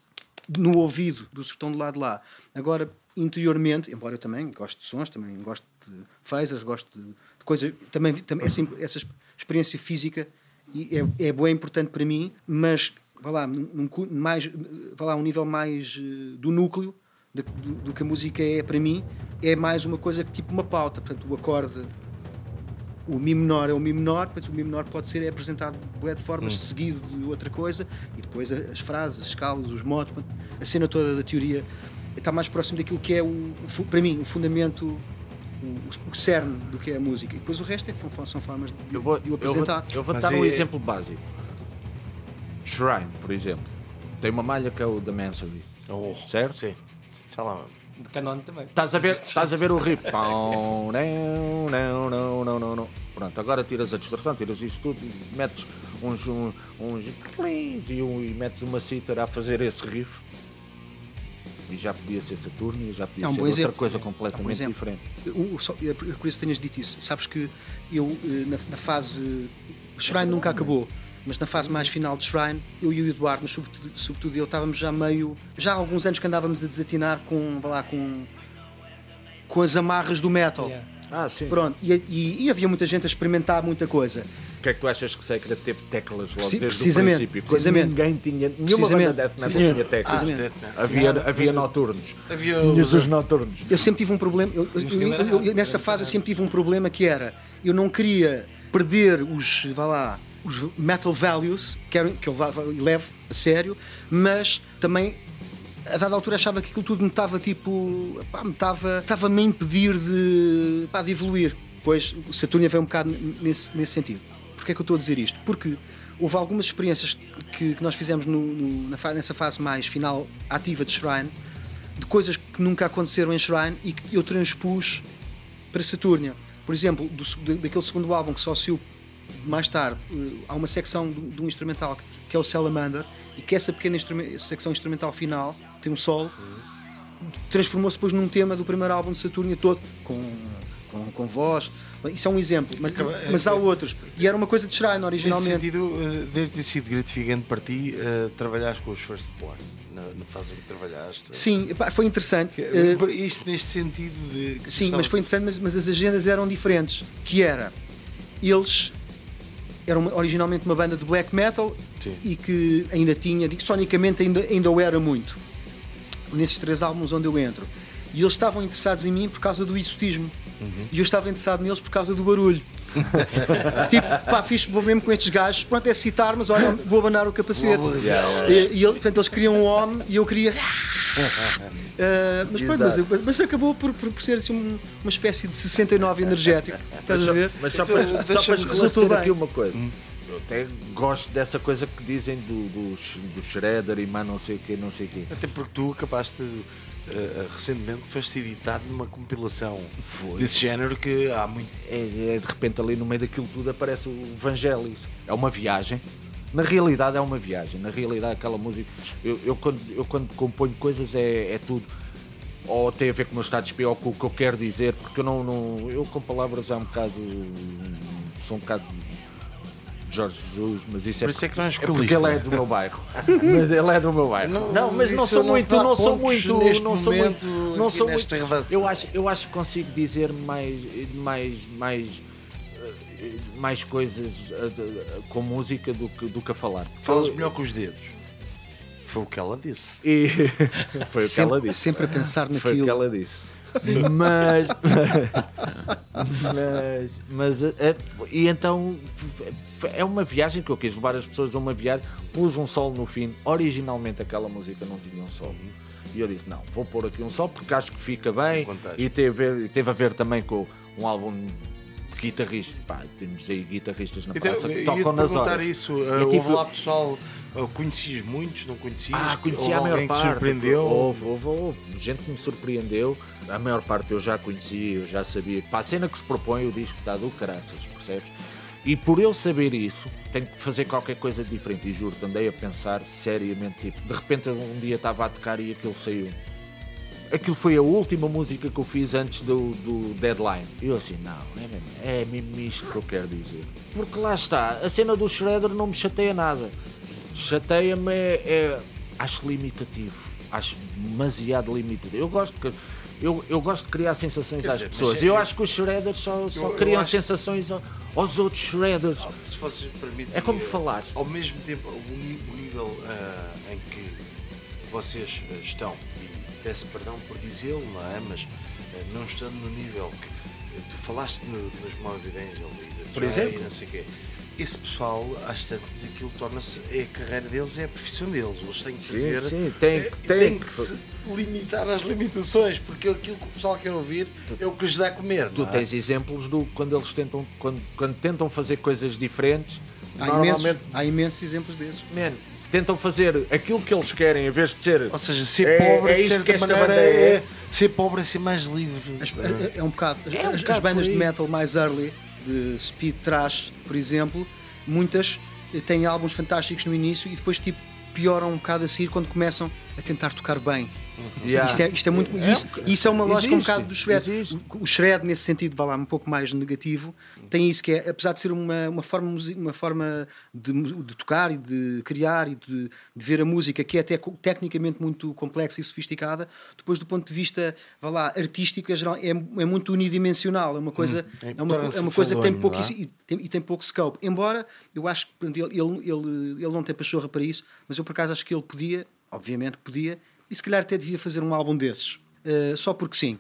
Speaker 2: no ouvido dos que estão do lado de lá. Agora, interiormente, embora eu também gosto de sons, também gosto de phasers, gosto de, de coisas, também, também essa, essa experiência física é, é boa, é importante para mim, mas vá lá, num, mais, vá lá, um nível mais eh, do núcleo de- do, do que a música é para mim, é mais uma coisa que tipo uma pauta, portanto o acorde o Mi menor é o Mi menor, depois o Mi menor pode ser é apresentado de formas seguido de outra coisa, e depois as frases, as escalas, os modos, a cena toda da teoria está mais próximo daquilo que é, o, para mim, o fundamento, o, o cerne do que é a música. E depois o resto é, são, são formas de,
Speaker 3: Eu vou,
Speaker 2: de o
Speaker 3: eu vou,
Speaker 2: apresentar.
Speaker 3: eu vou dar um
Speaker 1: é-
Speaker 3: exemplo básico. Shrine, por exemplo. Tem uma malha que é o The Mansory.
Speaker 1: Oh,
Speaker 3: Certo?
Speaker 1: Sim. Já lá.
Speaker 4: De canon também.
Speaker 3: Estás a ver, estás a ver o riff. Não, não, não, não, não, não. Pronto, agora tiras a distorção, tiras isso tudo e metes uns, um- uns, e, um- e metes uma cítara a fazer esse riff. E já podia ser Saturno, já podia
Speaker 2: É um
Speaker 3: ser outra
Speaker 2: exemplo.
Speaker 3: coisa
Speaker 2: É um
Speaker 3: completamente diferente.
Speaker 2: O- só- é por é que tenhas dito isso. Sabes que eu, eh, na, na fase. Shrine nunca acabou, mas na fase mais final de Shrine, eu e o Eduardo, mas sobretudo, sobretudo eu, estávamos já meio. Já há alguns anos que andávamos a desatinar com. lá, com. com as amarras do metal.
Speaker 4: Yeah.
Speaker 3: Ah, sim.
Speaker 2: Pronto, e, e- e havia muita gente a experimentar muita coisa.
Speaker 3: O que é que tu achas que Secret teve teclas logo
Speaker 2: Preci-
Speaker 3: desde
Speaker 2: precisamente,
Speaker 3: o princípio?
Speaker 2: Precisamente.
Speaker 3: ninguém tinha. Nenhuma banda death metal tinha teclas.
Speaker 1: Ah,
Speaker 3: havia
Speaker 4: Sim,
Speaker 3: havia
Speaker 4: mas-
Speaker 3: noturnos.
Speaker 1: Havia os-
Speaker 3: os noturnos.
Speaker 2: Eu sempre tive um problema, eu- eu-
Speaker 4: Sim,
Speaker 2: eu- eu- eu- nessa fase eu sempre tive um problema que era, eu não queria perder os, vá lá, os metal values, que, era, que eu levo a sério, mas também a dada altura achava que aquilo tudo me estava tipo. Pá, me estava, estava-me a impedir de, pá, de evoluir. Pois o Saturnia veio um bocado nesse, nesse sentido. Porquê é que eu estou a dizer isto? Porque houve algumas experiências que, que nós fizemos no, no, na, nessa fase mais final ativa de Shrine, de coisas que nunca aconteceram em Shrine e que eu transpus para Saturnia. Por exemplo, do, daquele segundo álbum que só saiu mais tarde, eh, há uma secção de um instrumental que é o Salamander e que essa pequena secção instrumental final tem um solo, transformou-se depois num tema do primeiro álbum de Saturnia todo, com, com, com voz. Isso é um exemplo, mas, mas há é, outros. E era uma coisa de Shrine originalmente.
Speaker 1: Nesse sentido, eh, deve ter sido gratificante para ti uh, trabalhar com os First Blood na, fase em que trabalhaste.
Speaker 2: Sim, foi interessante.
Speaker 1: Uh, Isto neste sentido de.
Speaker 2: Sim, mas foi interessante, mas, mas as agendas eram diferentes. Que era, eles eram originalmente uma banda de black metal Sim. e que ainda tinha, sonicamente ainda, ainda o era muito. Nesses três álbuns onde eu entro. E eles estavam interessados em mim por causa do exotismo. Uhum. E eu estava interessado neles por causa do barulho. tipo, pá, fiz, vou mesmo com estes gajos, pronto, é citar, mas olha, vou abanar o capacete. E, e, portanto, eles queriam um homem e eu queria. Uh, mas, pronto, mas, mas, acabou por, por, ser assim, uma espécie de 69 energético. Estás a ver?
Speaker 3: Mas só para, então, só para esclarecer aqui uma coisa. Hum. Eu até gosto dessa coisa que dizem do, do, do Shredder e mais não sei o que, não sei o quê.
Speaker 1: Até porque tu acabaste uh, recentemente foste editado numa compilação Foi. desse género que há muito.
Speaker 3: É, é, de repente ali no meio daquilo tudo aparece o Vangelis. É uma viagem. Na realidade é uma viagem. Na realidade aquela música. Eu, eu, quando, eu quando componho coisas é, é tudo ou tem a ver com o meu estado de espírito ou com o que eu quero dizer, porque eu não, não eu com palavras é um bocado sou um bocado Jorge Jesus, mas isso é,
Speaker 1: isso é, que não é,
Speaker 3: é porque ele é do meu bairro. mas ele é do meu bairro. Não, não mas não sou muito, não sou muito, não sou muito, não sou muito. Eu acho, eu acho que consigo dizer mais, mais, mais eh, mais coisas eh, com música do que, do que a falar.
Speaker 1: Falas melhor com os dedos. Foi o que ela disse.
Speaker 3: E... Foi o que
Speaker 2: sempre,
Speaker 3: ela disse.
Speaker 2: Sempre a pensar naquilo.
Speaker 3: Foi o que ela disse. Mas. mas. Mas. É, e então. É uma viagem que eu quis levar as pessoas a uma viagem. Pus um sol no fim. Originalmente aquela música não tinha um sol. E eu disse: não, vou pôr aqui um sol porque acho que fica bem. E teve a, ver, teve a ver também com um álbum de guitarristas. Pá, temos aí guitarristas na então, praça que tocam nas horas.
Speaker 1: isso. Uh. Houve lá pessoal Conhecias muitos, não conhecias?
Speaker 3: Ah, conhecia a maior parte. surpreendeu? Houve, houve, houve, gente que me surpreendeu. A maior parte eu já conhecia, eu já sabia. Para a cena que se propõe, o disco está do caraças, percebes? E por eu saber isso, tenho que fazer qualquer coisa diferente. E juro, andei a pensar seriamente. Tipo, de repente um dia estava a tocar e aquilo saiu. Aquilo foi a última música que eu fiz antes do, do deadline. E eu assim, não, é mesmo, é mesmo isto que eu quero dizer. Porque lá está, a cena do Shredder não me chateia nada. Chateia-me é, é, Acho limitativo. Acho demasiado limitativo. Eu gosto que. Eu, eu gosto de criar sensações às pessoas. É, eu, eu acho que os shredders só, só eu, criam sensações aos outros shredders.
Speaker 1: Se fosse
Speaker 3: é como falar.
Speaker 1: Ao mesmo tempo, o nível uh, em que vocês estão, e peço perdão por dizê-lo, não é? Mas uh, não estando no nível que tu falaste no, nos Morbid Angel
Speaker 3: por exemplo,
Speaker 1: e não sei o quê esse pessoal, às tantas, aquilo torna-se. É a carreira deles, é a profissão deles. Eles têm que fazer.
Speaker 3: Sim, sim tem,
Speaker 1: é,
Speaker 3: tem,
Speaker 1: tem que se limitar às limitações, porque aquilo que o pessoal quer ouvir tu, é o que lhes dá a comer.
Speaker 3: Tu
Speaker 1: é?
Speaker 3: tens exemplos do quando eles tentam, quando, quando tentam fazer coisas diferentes.
Speaker 2: Há, normalmente, imensos, há imensos exemplos desses.
Speaker 3: Man, tentam fazer aquilo que eles querem em vez de ser.
Speaker 1: Ou seja, ser é, pobre é de certa maneira é, é, ser pobre é ser mais livre.
Speaker 2: É, é um bocado. As, é um as, bocado as bandas de metal mais early de speed trash, por exemplo, muitas têm álbuns fantásticos no início e depois tipo pioram um bocado a seguir quando começam a tentar tocar bem. Yeah. Isto, é, isto é muito. É, isso, isso é uma lógica existe, um bocado do shred. Existe. O shred, nesse sentido, vai lá um pouco mais negativo, tem isso que é, apesar de ser uma, uma forma, uma forma de, de tocar e de criar e de, de, ver a música que é até tecnicamente muito complexa e sofisticada, depois do ponto de vista, vai lá, artístico, é, geral, é, é muito unidimensional, é uma coisa, hum, é, uma, é uma coisa que tem pouco, é? e, tem, e tem pouco scope. Embora eu acho que ele, ele, ele, ele não tem pachorra para isso, mas eu por acaso acho que ele podia, obviamente podia, e se calhar até devia fazer um álbum desses. eh, só porque sim.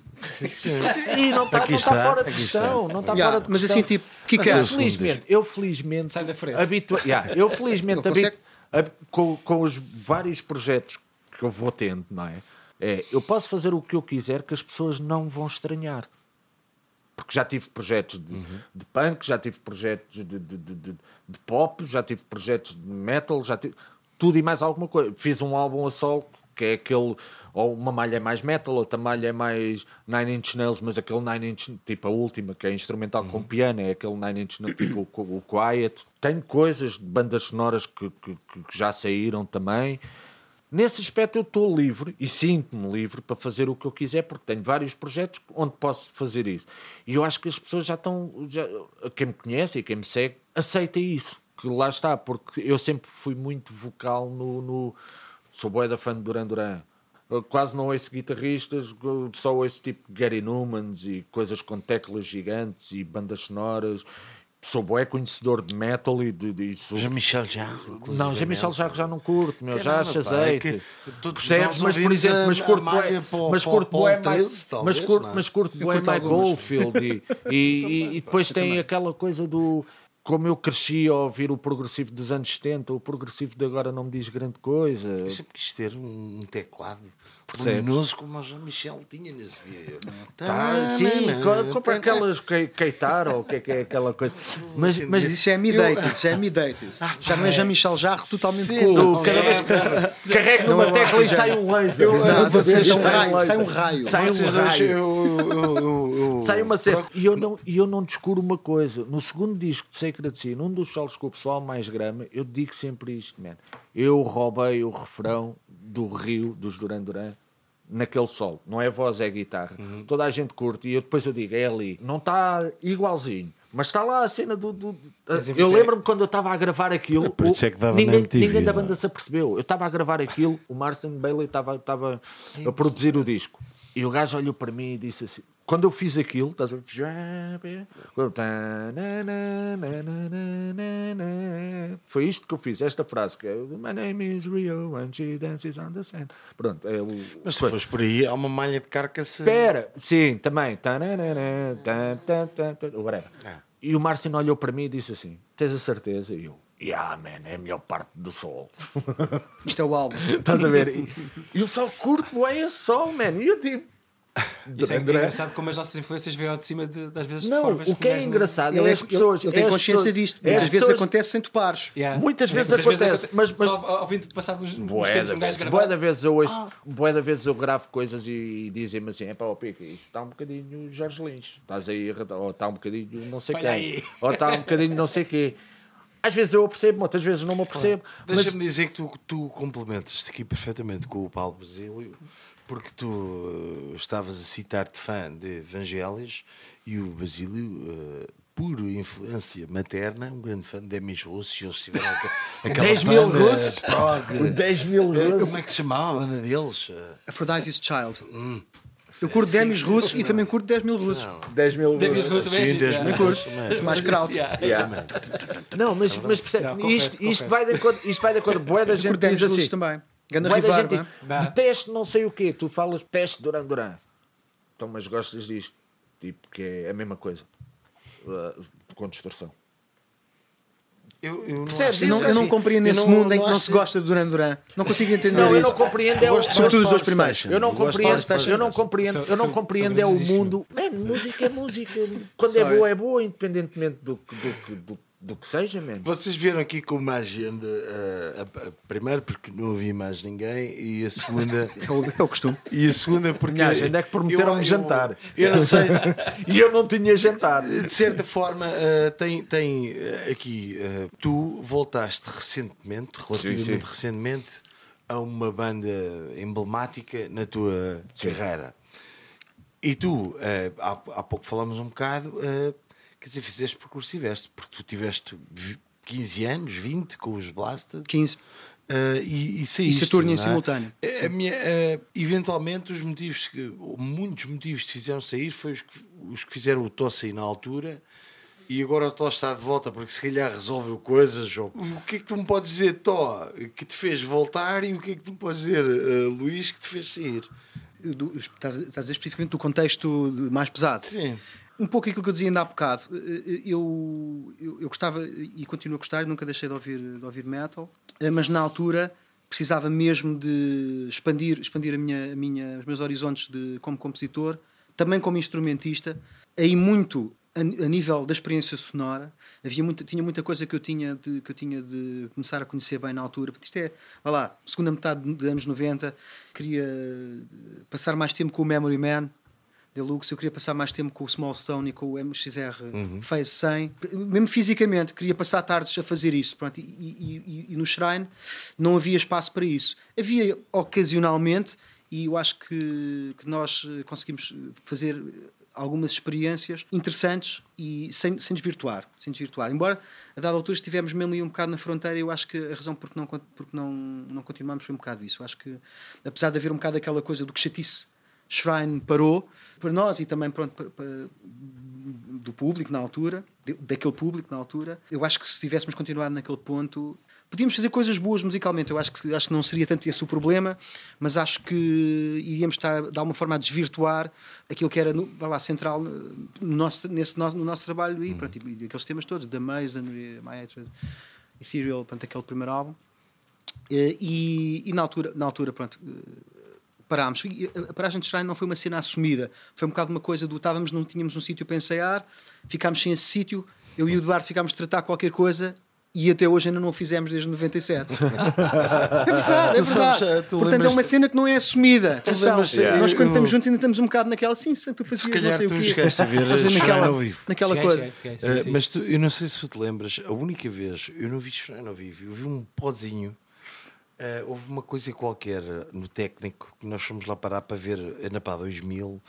Speaker 3: E não está, não está
Speaker 1: está,
Speaker 3: fora de questão. Não está
Speaker 2: Yeah,
Speaker 3: fora de
Speaker 2: mas
Speaker 3: questão.
Speaker 2: assim, tipo, que
Speaker 3: Mas
Speaker 2: quer?
Speaker 3: eu felizmente, eu felizmente
Speaker 4: Sai da frente.
Speaker 3: habitua- yeah, eu felizmente hab- com, com os vários projetos que eu vou tendo, não é? é? Eu posso fazer o que eu quiser que as pessoas não vão estranhar. Porque já tive projetos de, de punk, já tive projetos de, de, de, de- de pop, já tive projetos de metal, já tive tudo e mais alguma coisa. Fiz um álbum a sol que é aquele, ou uma malha é mais metal, outra malha é mais Nine Inch Nails, mas aquele Nine Inch, tipo a última, que é instrumental com piano, é aquele Nine Inch Nails, tipo o, o Quiet. Tenho coisas de bandas sonoras que, que, que já saíram também. Nesse aspecto eu estou livre e sinto-me livre para fazer o que eu quiser, porque tenho vários projetos onde posso fazer isso. E eu acho que as pessoas já estão, já, quem me conhece e quem me segue, aceita isso. Que lá está, porque eu sempre fui muito vocal no. no sou bué da fã de Duran Duran. Eu quase não ouço guitarristas, só ouço tipo Gary Newmans e coisas com teclas gigantes e bandas sonoras. Sou bué conhecedor de metal e de. de, sou-
Speaker 1: Jean-Michel Jarre.
Speaker 3: não, já Michel Jarre já não curto, meu, já acho
Speaker 1: é
Speaker 3: azeite.
Speaker 1: todos
Speaker 3: Percebes? Mas por exemplo, mas curto bué, mas curto bué,
Speaker 1: 13,
Speaker 3: Mike-
Speaker 1: talvez,
Speaker 3: mas curto,
Speaker 1: é?
Speaker 3: bué
Speaker 2: curto
Speaker 3: Mike. Goldfield e depois tem aquela coisa do como eu cresci a ouvir o progressivo dos anos 70, o progressivo de agora não me diz grande coisa.
Speaker 1: Eu sempre quis ter um teclado
Speaker 3: Percebes?
Speaker 1: luminoso como o Jean-Michel tinha nesse vídeo.
Speaker 3: Tá, sim, co- compra aquelas que- Keitar ou o que é que é aquela coisa. Mas, mas
Speaker 2: isso é me-dated, isso é me-dated. Já não é Jean-Michel Jarre totalmente
Speaker 1: Sim,
Speaker 2: cool.
Speaker 3: cada vez que carrego numa
Speaker 2: Não,
Speaker 3: tecla e sai um laser.
Speaker 2: Sai um
Speaker 3: Sai
Speaker 2: raio,
Speaker 3: laser.
Speaker 2: sai um raio.
Speaker 3: Sai um uma cena. E eu, não, e eu não descubro uma coisa. No segundo disco de Sacred Sea, num dos solos com o pessoal mais grama, eu digo sempre isto, man. Eu roubei o refrão do Rio, dos Duran Duran, naquele solo. Não é voz, é guitarra.
Speaker 1: Uhum.
Speaker 3: Toda a gente curte. E eu depois eu digo, é ali. Não está igualzinho. Mas está lá a cena do. do-
Speaker 4: eu fiz-
Speaker 3: lembro-me quando eu estava a gravar aquilo.
Speaker 1: Por isso é que dava
Speaker 3: ninguém,
Speaker 1: MTV,
Speaker 3: ninguém da
Speaker 1: não é?
Speaker 3: banda se apercebeu. Eu estava a gravar aquilo, o Marston Bailey estava a produzir o disco. E o gajo olhou para mim e disse assim: quando eu fiz aquilo, estás a ver? Foi isto que eu fiz, esta frase que é My name is Rio and she dances on the sand. Pronto, é o.
Speaker 1: Mas se
Speaker 3: foi.
Speaker 1: fores por aí, há uma malha de carcaça.
Speaker 3: Espera, sim, também. Tan, tan, tan, whatever.
Speaker 1: Ah.
Speaker 3: E o Márcio olhou para mim e disse assim: Tens a certeza? E eu, yeah, man, é a melhor parte do sol.
Speaker 2: Isto é o álbum.
Speaker 3: Estás a ver? E, e o sol curto é esse sol, man. E eu digo:
Speaker 4: Isso é, é
Speaker 3: André.
Speaker 4: engraçado como as nossas influêns veio ao de cima de, das vezes
Speaker 3: Não,
Speaker 4: formas
Speaker 3: o que é
Speaker 4: não-
Speaker 3: engraçado
Speaker 2: Ele,
Speaker 3: é
Speaker 2: é-
Speaker 3: as pessoas.
Speaker 2: ele tem
Speaker 3: é
Speaker 2: consciência
Speaker 3: pessoas-
Speaker 2: disto.
Speaker 3: é as
Speaker 2: Muitas vezes
Speaker 3: pessoas-
Speaker 2: acontece sem tu pares.
Speaker 4: Yeah.
Speaker 3: Muitas vezes
Speaker 4: Muitas
Speaker 3: acontece, mas- mas-
Speaker 4: Só ao fim de passar tempos
Speaker 3: da
Speaker 4: um gajo
Speaker 3: vezes, da vezes eu ouço, bué da vezes eu gravo coisas e, dizem-me assim, é pá, ó Pica, isso está um bocadinho Jorge Lins, estás aí, ou está um bocadinho não sei
Speaker 4: Olha
Speaker 3: quem,
Speaker 4: aí.
Speaker 3: ou está um bocadinho não sei quê. Às vezes eu percebo, outras vezes não me apercebo. Mas
Speaker 1: Deixa-me dizer que tu, tu complementas-te aqui perfeitamente com o Paulo Basílio, porque tu eh, estavas a citar-te fã de Evangelhos e o Basílio, eh, por influência materna, um grande fã de Demis Russos, e eles tiveram aquela
Speaker 3: 10 mil russos?
Speaker 1: prog,
Speaker 3: 10 mil
Speaker 1: eh,
Speaker 3: russos.
Speaker 1: Como é que se chamava a banda deles?
Speaker 2: Aphrodite's Child. Eu curto 10 mil russos e também curto 10 mil russos.
Speaker 3: 10 mil russos.
Speaker 4: os russos
Speaker 1: Sim,
Speaker 4: mesmo,
Speaker 1: 10
Speaker 4: já.
Speaker 1: mil russos, mas-
Speaker 2: Mais kraut.
Speaker 4: Yeah.
Speaker 3: Yeah. Não, mas, mas percebe,
Speaker 4: Não, confesso,
Speaker 3: isto, isto,
Speaker 4: confesso.
Speaker 3: vai de acordo, isto vai de acordo. Bué da gente
Speaker 2: Curto 10
Speaker 3: diz
Speaker 2: mil
Speaker 3: assim.
Speaker 2: também. Ganda
Speaker 3: da
Speaker 2: rivar,
Speaker 3: gente
Speaker 2: não é?
Speaker 3: Detesto não sei o quê. Tu falas teste Duran Duran. Então, mas gostas disto? Tipo, que é a mesma coisa. Uh, com distorção.
Speaker 1: Eu, eu não
Speaker 3: Percebes?
Speaker 1: acho-
Speaker 2: Eu não, eu não compreendo
Speaker 1: eu
Speaker 2: esse
Speaker 1: não-
Speaker 2: mundo em que
Speaker 1: não
Speaker 2: se gosta de Duran Duran. Não consigo entender
Speaker 3: Não, eu
Speaker 2: isso.
Speaker 3: não compreendo é o,
Speaker 1: gosto
Speaker 2: Sobretudo os dois primeiros.
Speaker 3: Eu não
Speaker 1: Eu gosto
Speaker 3: compreendo, eu não compreendo, eu não compreendo é o mundo. Man, música é música. Quando
Speaker 2: Sorry.
Speaker 3: é boa é boa, independentemente do, que- do, que- do, do que seja, man.
Speaker 1: Vocês vieram aqui com uma agenda, eh, a, a- primeiro porque não havia mais ninguém e a segunda
Speaker 2: É o, é o costume.
Speaker 1: e a segunda porque
Speaker 3: Minha agenda é que prometeram-me
Speaker 1: eu- eu-
Speaker 3: jantar.
Speaker 1: Eu não sei,
Speaker 3: E eu não tinha jantar.
Speaker 1: de certa forma eh, tem, tem eh, aqui tu voltaste recentemente, relativamente
Speaker 3: Sim, sim.
Speaker 1: recentemente, a uma banda emblemática na tua carreira. E tu, há, há pouco falamos um bocado, quer dizer, fizeste percursiveste, porque tu tiveste vi- 15 anos, 20 com os Blasted.
Speaker 2: 15.
Speaker 1: Uh, e, e saíste,
Speaker 2: Saturno em
Speaker 1: não é?
Speaker 2: simultâneo.
Speaker 1: A- a minha, uh, eventualmente, os motivos que, muitos motivos que te fizeram sair foi os que, os que fizeram o sair na altura e agora o Tó está de volta porque se calhar resolveu coisas. Ou, o que é que tu me podes dizer, Tó, que te fez voltar e o que é que tu me podes dizer, uh, Luís, que te fez sair?
Speaker 2: do, estás, a- estás a dizer especificamente do contexto mais pesado.
Speaker 1: Sim.
Speaker 2: Um pouco aquilo que eu dizia ainda há bocado. Eh, Eu, eu, eu gostava e continuo a gostar, nunca deixei de ouvir, de ouvir metal, eh, mas na altura precisava mesmo de expandir, expandir a minha, a minha, os meus horizontes de, como compositor, também como instrumentista, aí muito a, a nível da experiência sonora. Havia muita, tinha muita coisa que eu, tinha de, que eu tinha de começar a conhecer bem na altura. Porque Isto é, vai lá, segunda metade dos anos 90, queria passar mais tempo com o Memory Man, Deluxe, eu queria passar mais tempo com o Small Stone e com o MXR Phase 100, mesmo fisicamente, queria passar tardes a fazer isso. Pronto, e, e- e- no Shrine não havia espaço para isso. Havia ocasionalmente, e eu acho que, que nós eh, conseguimos fazer algumas experiências interessantes e sem, sem desvirtuar, sem desvirtuar. Embora a dada altura estivemos mesmo ali um bocado na fronteira, eu acho que a razão por que não, porque não, não continuamos foi um bocado isso. Eu acho que, apesar de haver um bocado aquela coisa do que chatice Shrine parou para nós e também pronto, para, para- do público na altura, daquele público na altura. Eu acho que se tivéssemos continuado naquele ponto, podíamos fazer coisas boas musicalmente. Eu acho que, acho que não seria tanto esse o problema, mas acho que iríamos estar de alguma forma a desvirtuar aquilo que era no, lá, central no nosso, nesse, no, no nosso trabalho e, pronto, e, e aqueles temas todos, The Masonry, My Hatred, Ethereal, pronto, aquele primeiro álbum. Eh, E, e na altura, na altura pronto, eh, parámos. E A paragem de Shrine não foi uma cena assumida, foi um bocado uma coisa do estávamos, não tínhamos um sítio para ensaiar, ficámos sem esse sítio, eu e o Eduardo ficámos a tratar qualquer coisa e até hoje ainda não o fizemos desde 97. é verdade, é
Speaker 1: Tu sabes,
Speaker 2: verdade.
Speaker 1: eh,
Speaker 2: Portanto, é uma cena que não é assumida. Atenção,
Speaker 1: lembras-te,
Speaker 2: nós
Speaker 1: eu-
Speaker 2: quando estamos juntos ainda estamos um bocado naquela, sim, tu fazias
Speaker 1: Se calhar
Speaker 2: não sei
Speaker 1: tu
Speaker 2: o quê.
Speaker 1: chegaste a ver Shrine
Speaker 2: naquela,
Speaker 1: ao vivo.
Speaker 2: naquela
Speaker 4: Cheguei,
Speaker 2: coisa.
Speaker 4: cheguei, cheguei, sim,
Speaker 1: Uh,
Speaker 4: sim.
Speaker 1: mas tu, eu não sei se tu te lembras, a única vez eu não vi Shrine ao vivo, eu vi um pozinho. Uh, houve uma coisa qualquer no técnico que nós fomos lá parar para ver a Napá 2000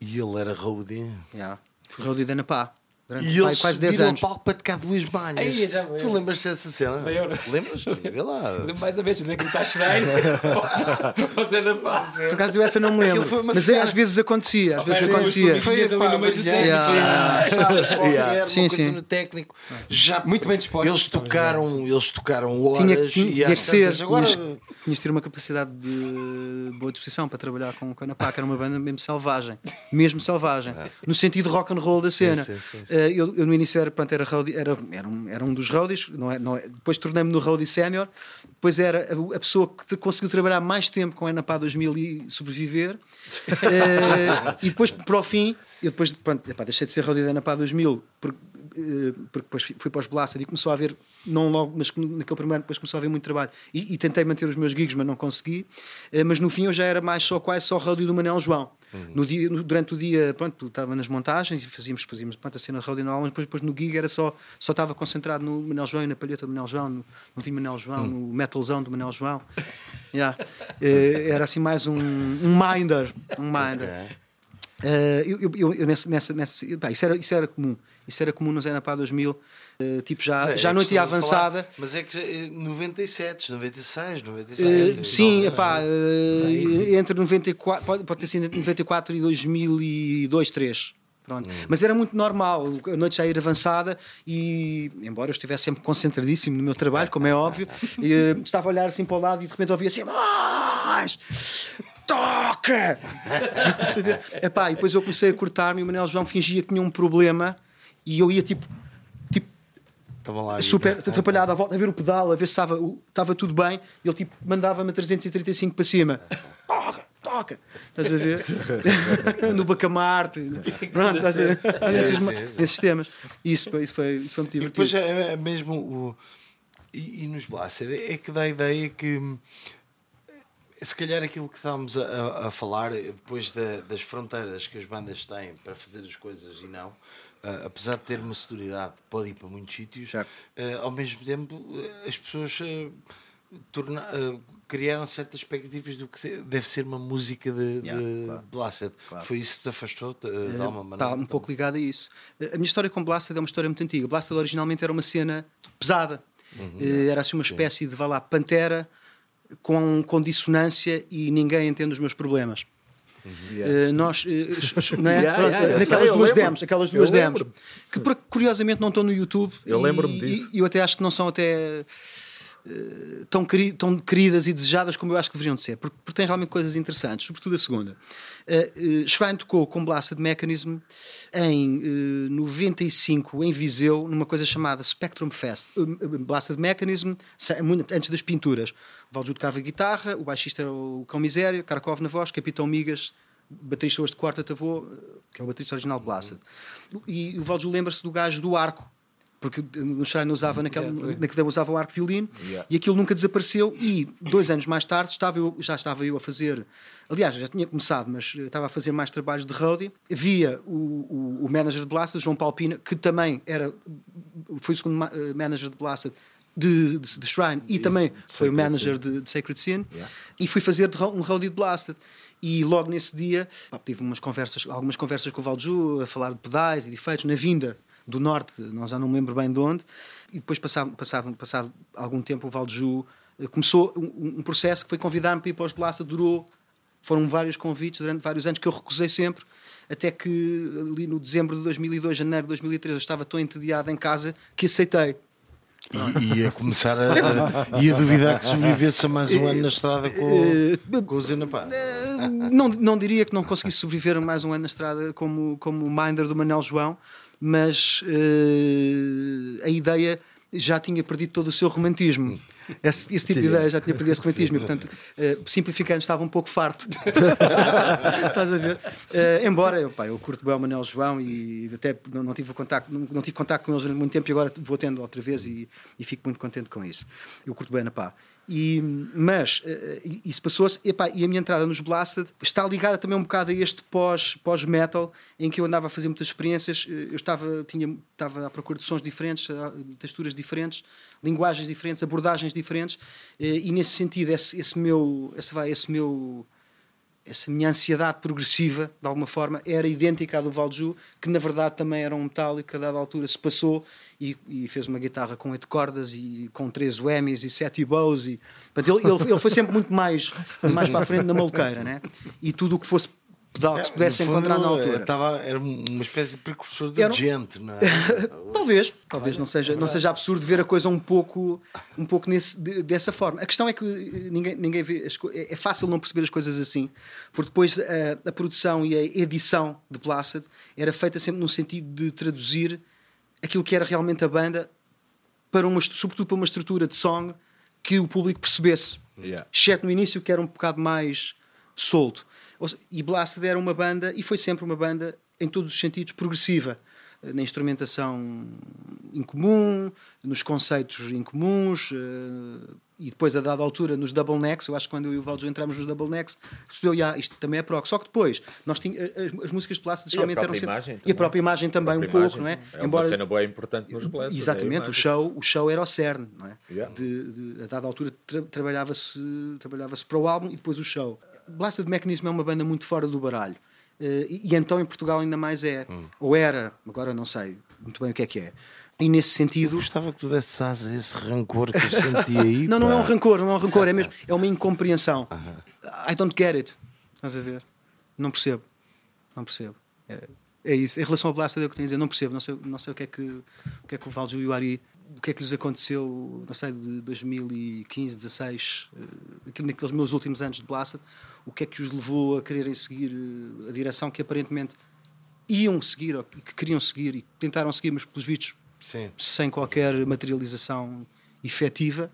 Speaker 1: e ele era roadie.
Speaker 2: Yeah. Roadie da Napá. Durante
Speaker 1: E
Speaker 2: pai,
Speaker 1: ele
Speaker 2: quase 10
Speaker 1: subiu
Speaker 2: anos.
Speaker 1: palco para tocar duas malhas.
Speaker 4: Já me
Speaker 1: tu
Speaker 4: lembro.
Speaker 1: lembras dessa cena?
Speaker 4: Lembro.
Speaker 1: Lembras? Vê lá.
Speaker 4: Lembro Mais ou menos, ainda que está a chorar. Fazer na paz.
Speaker 2: Por acaso eu essa não me lembro. Mas é, às vezes acontecia. Às vezes acontecia.
Speaker 4: foi- ali
Speaker 1: pá,
Speaker 4: no meio do
Speaker 1: brilhante,
Speaker 2: técnico. Sim, sim.
Speaker 1: no técnico. Já,
Speaker 4: Muito bem dispostos,
Speaker 1: Eles tocaram, eles tocaram horas
Speaker 2: Tinha, que- tinha,
Speaker 1: e
Speaker 2: tinha
Speaker 1: às
Speaker 2: que ser.
Speaker 1: Agora,
Speaker 2: Tinhas, de ter uma capacidade de boa disposição para trabalhar com, com a Napá, que era uma banda mesmo selvagem. Mesmo selvagem. No sentido rock and roll da cena.
Speaker 1: sim, sim, sim.
Speaker 2: Eh, eu, eu no início era, pronto, era, roadie- era, era, um, era um dos roadies, não é, não é, depois tornei-me no roadie sénior, depois era a, a pessoa que conseguiu trabalhar mais tempo com a Napá 2000 e sobreviver. Eh, e depois, para o fim, eu depois pronto, epá, deixei de ser roadie da Napá 2000 porque, porque depois fui para os Blaster e começou a haver, não logo, mas naquele primeiro ano depois começou a haver muito trabalho e, e tentei manter os meus gigs, mas não consegui. Eh, mas no fim eu já era mais só quase só roadie do Manel João. No dia, no- durante o dia, pronto, estava nas montagens e fazíamos, fazíamos pronto, a cena de roadie normal, mas depois, depois no gig era só, só estava concentrado no Manel João e na palheta do Manel João, no, no Vim Manel João, no metalzão do Manel João. Yeah. Eh, era assim mais um, um minder. Um minder. Eh, eu, eu- eu- eu nessa, nessa, nessa, pá, isso, era, isso era comum. Isso era comum no Zé Napá 2000. eh, tipo, já,
Speaker 1: Mas é,
Speaker 2: já
Speaker 1: é
Speaker 2: noite avançada.
Speaker 1: falar, mas é que já, é 97, 96,
Speaker 2: Eh,
Speaker 1: 97.
Speaker 2: sim,
Speaker 1: 99,
Speaker 2: epá, eh, entre 94, pode, pode ter sido entre 94 e 2002, 2003. Pronto. Mas era muito normal, a noite já ir avançada e, embora eu estivesse sempre concentradíssimo no meu trabalho, como é óbvio, e, eh, estava a olhar assim para o lado e de repente ouvia assim: mais! Toca! Epá, e depois eu comecei a cortar-me e o Manuel João fingia que tinha um problema e eu ia tipo, tipo
Speaker 1: lá.
Speaker 2: super atrapalhado à volta, a ver o pedal, a ver se estava, estava tudo bem. E ele tipo mandava-me a 335 para cima. Toca, toca. Estás a ver? no Bacamarte. Pronto, estás a ver? Nesses, temas. Isso, foi- isso, foi, isso foi muito
Speaker 1: E depois
Speaker 2: divertido.
Speaker 1: é, é mesmo o. E, e nos Blast é que dá a ideia que se calhar aquilo que estávamos a, a- a falar depois da- das fronteiras que as bandas têm para fazer as coisas e não, ah, apesar de ter uma sonoridade, pode ir para muitos sítios, ah, ao mesmo tempo ah, as pessoas ah, torna- criaram certas expectativas do que deve ser uma música de,
Speaker 2: Yeah,
Speaker 1: de
Speaker 2: claro.
Speaker 1: Blasted.
Speaker 2: Claro.
Speaker 1: Foi isso que te afastou ah, de alguma maneira?
Speaker 2: Está um pouco ligado a isso. A minha história com Blasted é uma história muito antiga. Blasted originalmente era uma cena pesada. Eh, Era assim uma espécie de, vá lá, pantera com, com dissonância e ninguém entende os meus problemas. Eh, nós, eh, é?
Speaker 3: Yeah,
Speaker 2: Pronto,
Speaker 3: sei,
Speaker 2: naquelas
Speaker 3: eu
Speaker 2: duas demos, aquelas duas demos, que curiosamente não estão no YouTube.
Speaker 3: Eu
Speaker 2: e-
Speaker 3: lembro-me disso.
Speaker 2: E eu até acho que não são até eh, tão queridas e desejadas como eu acho que deveriam de ser, porque, porque tem realmente coisas interessantes, sobretudo a segunda. Uh, uh, tocou com Blasted Mechanism em uh, 95 em Viseu, numa coisa chamada Spectrum Fest. Uh, uh, Blasted Mechanism, antes das pinturas. O Valju tocava guitarra, o baixista era o Cão Misério, Karakov na voz, Capitão Migas, baterista hoje de quarta tavô, que é o baterista original de Blasted. E o Valju lembra-se do gajo do arco, porque no Shrine usava naquela, naquela usava o arco violino
Speaker 3: Yeah.
Speaker 2: e aquilo nunca desapareceu e dois anos mais tarde estava eu, já estava eu a fazer aliás já tinha começado mas estava a fazer mais trabalhos de roadie via o, o, o manager de Blasted João Palpina que também era foi o segundo eh, manager de Blasted de, de, de Shrine e também foi o manager de, de Sacred Sin
Speaker 3: Yeah.
Speaker 2: e fui fazer um roadie de Blasted e logo nesse dia pá, tive umas conversas, algumas conversas com o Valju a falar de pedais e de efeitos na vinda do norte, não já não me lembro bem de onde, e depois passado, passado, passado algum tempo o Valju eh, começou um, um processo que foi convidar-me para ir para os Blasted, durou, foram vários convites durante vários anos que eu recusei sempre, até que ali no dezembro de 2002, janeiro de 2003, eu estava tão entediado em casa que aceitei.
Speaker 1: E ia começar a, a- ia duvidar que sobrevivesse a mais um ano na estrada com, com o Zena Pá.
Speaker 2: Eh, não, não diria que não conseguisse sobreviver mais um ano na estrada como, como o Minder do Manel João, mas eh, a ideia já tinha perdido todo o seu romantismo. Esse, esse tipo de ideia já tinha perdido esse romantismo e, portanto, eh, simplificando, estava um pouco farto. Estás a ver? Eh, embora eu, pá, eu curto bem o Manel João e até não, não tive contacto, não, não tive contacto com eles durante muito tempo e agora vou tendo outra vez e, e fico muito contente com isso. Eu curto bem na pá. E, mas eh, isso passou-se epá, e a minha entrada nos Blasted está ligada também um bocado a este pós- pós-metal em que eu andava a fazer muitas experiências. Eh, Eu estava, tinha, estava à procura de sons diferentes, texturas diferentes, linguagens diferentes, abordagens diferentes, eh, e nesse sentido, esse, esse meu, esse, vai, esse meu essa minha ansiedade progressiva, de alguma forma, era idêntica à do Valju, que na verdade também era um metálico, a dada altura se passou e, e fez uma guitarra com oito cordas e com três whammies e sete bows. E, portanto, ele, ele, ele foi sempre muito mais, mais para a frente na maluqueira, né? E tudo o que fosse pedal que se pudesse
Speaker 1: No fundo,
Speaker 2: encontrar na
Speaker 1: eh,
Speaker 2: altura.
Speaker 1: Era uma espécie de precursor de
Speaker 2: um-
Speaker 1: gente, não é?
Speaker 2: Talvez, talvez não seja, não seja absurdo ver a coisa um pouco, um pouco nesse, de- dessa forma. A questão é que eh, ninguém, ninguém vê, é é fácil não perceber as coisas assim, porque depois a, a produção e a edição de Placid era feita sempre no sentido de traduzir aquilo que era realmente a banda para uma, sobretudo para uma estrutura de song que o público percebesse.
Speaker 3: Yeah.
Speaker 2: Exceto no início, que era um bocado mais solto. E Blasted era uma banda, e foi sempre uma banda, em todos os sentidos, progressiva. Eh, Na instrumentação incomum, nos conceitos incomuns, e depois, a dada altura, nos double necks. Eu acho que quando eu e o Valdo entramos nos double necks, percebeu, isto também é proc. Só que depois, nós tínhamos, as, as músicas de
Speaker 3: a
Speaker 2: geralmente eram sempre.
Speaker 3: imagem
Speaker 2: E a própria imagem também, um
Speaker 3: própria
Speaker 2: pouco,
Speaker 3: imagem.
Speaker 2: não é?
Speaker 3: É uma cena boa importante nos Blazers, é
Speaker 2: Exatamente, o
Speaker 3: imagem.
Speaker 2: show, o show era o cerne, não é?
Speaker 3: Yeah.
Speaker 2: De, de- a dada altura tra- trabalhava-se trabalhava para o álbum e depois o show. Blasted Mechanism é uma banda muito fora do baralho. Eh, e, e então em Portugal ainda mais é.
Speaker 3: Hum.
Speaker 2: Ou era, agora não sei muito bem o que é que é. E nesse sentido.
Speaker 1: Gostava que tu desses esse rancor que eu senti aí.
Speaker 2: Não, não é um rancor, não é um rancor, é mesmo, é uma incompreensão. I don't get it. Estás a ver? Não percebo. Não percebo. É, é isso. Em relação ao Blasted, é o que tenho a dizer. Não percebo. Não sei, não sei o que é que o que é que o Valju e o Ari, o que é que lhes aconteceu, não sei, de 2015, 16, eh, naqueles meus últimos anos de Blasted, o que é que os levou a quererem seguir eh, a direção que aparentemente iam seguir, ou que queriam seguir e tentaram seguir, mas pelos vistos
Speaker 1: Sim.
Speaker 2: sem qualquer materialização efetiva.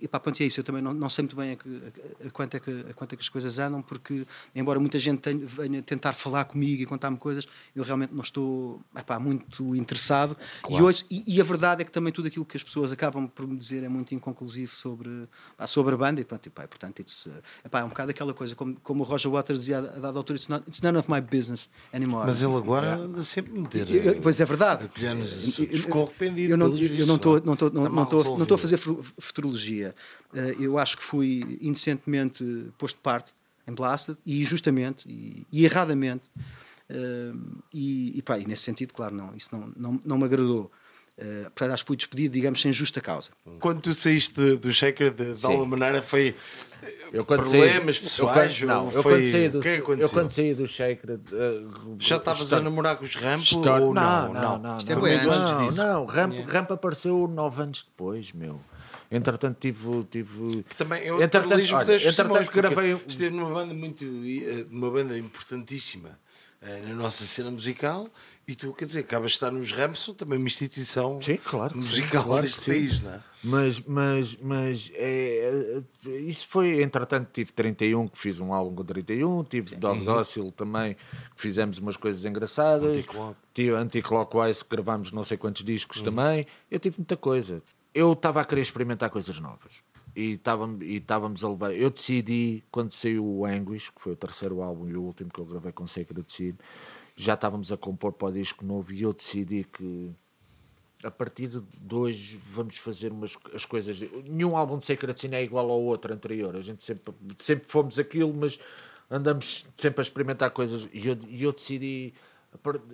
Speaker 2: E pá, pronto, é isso. Eu também não, não sei muito bem a, que- a- a quanto é que, a quanto é que as coisas andam, porque, embora muita gente tenha, venha tentar falar comigo e contar-me coisas, eu realmente não estou epá, muito interessado.
Speaker 1: Claro.
Speaker 2: E, hoje, e, e a verdade é que também tudo aquilo que as pessoas acabam por me dizer é muito inconclusivo sobre, pá, sobre a banda. E pronto, epá, portanto, it's, epá, é um bocado aquela coisa, como, como o Roger Waters dizia a dada altura: it's, not, it's none of my business anymore.
Speaker 1: Mas ele agora anda sempre a meter.
Speaker 2: Eu- eu- Pois é verdade.
Speaker 1: Ficou arrependido.
Speaker 2: Eu não estou não não, não estou não estou a fazer fu- futurologia. Eh, Eu acho que fui inocentemente posto de parte em Blasted e injustamente e, e erradamente. Eh, E, e, pá, e nesse sentido, claro, não, isso não, não, não me agradou. Uh, portanto, acho que fui despedido, digamos, sem justa causa.
Speaker 1: Quando tu saíste do Shaker, de, de alguma maneira, foi
Speaker 3: Eu
Speaker 1: problemas
Speaker 3: saí,
Speaker 1: pessoais?
Speaker 3: Eu, quando- não, eu
Speaker 1: foi...
Speaker 3: quando saí do,
Speaker 1: o que é que
Speaker 3: eu
Speaker 1: aconteceu?
Speaker 3: quando saí do Shaker. uh,
Speaker 1: Já estavas a namorar com os Rampo
Speaker 3: história-
Speaker 1: ou não?
Speaker 3: não, não, não.
Speaker 2: Isto é
Speaker 3: não, não,
Speaker 2: antes
Speaker 3: não,
Speaker 1: disso.
Speaker 3: não, Ramp,
Speaker 4: Yeah.
Speaker 3: Ramp apareceu nove anos depois, meu. Entretanto, tive. tive...
Speaker 1: Que também é
Speaker 3: Entretanto, olha,
Speaker 1: das
Speaker 3: entretanto, gravei.
Speaker 1: Esteve numa banda muito. eh, numa banda importantíssima eh, na nossa cena musical e tu, quer dizer, acabas de estar nos Rams, são também uma instituição
Speaker 3: Sim, claro. sim,
Speaker 1: musical
Speaker 3: claro
Speaker 1: deste
Speaker 3: sim.
Speaker 1: país, não é?
Speaker 3: Mas, mas, mas é, é, isso foi, entretanto, tive 31, que fiz um álbum com 31, tive Dog Dócil também, que fizemos umas coisas engraçadas,
Speaker 1: Anticlock.
Speaker 3: tive Anticlockwise, que gravámos não sei quantos discos também, eu tive muita coisa. Eu estava a querer experimentar coisas novas. E estávamos, a levar. Eu decidi, quando saiu o Anguish, que foi o terceiro álbum e o último que eu gravei com Sacred Seed, já estávamos a compor para o disco novo e eu decidi que a partir de hoje vamos fazer umas, as coisas. Nenhum álbum de Sacred Sin é igual ao outro anterior. A gente sempre, sempre fomos aquilo, mas andamos sempre a experimentar coisas. E eu, e eu decidi.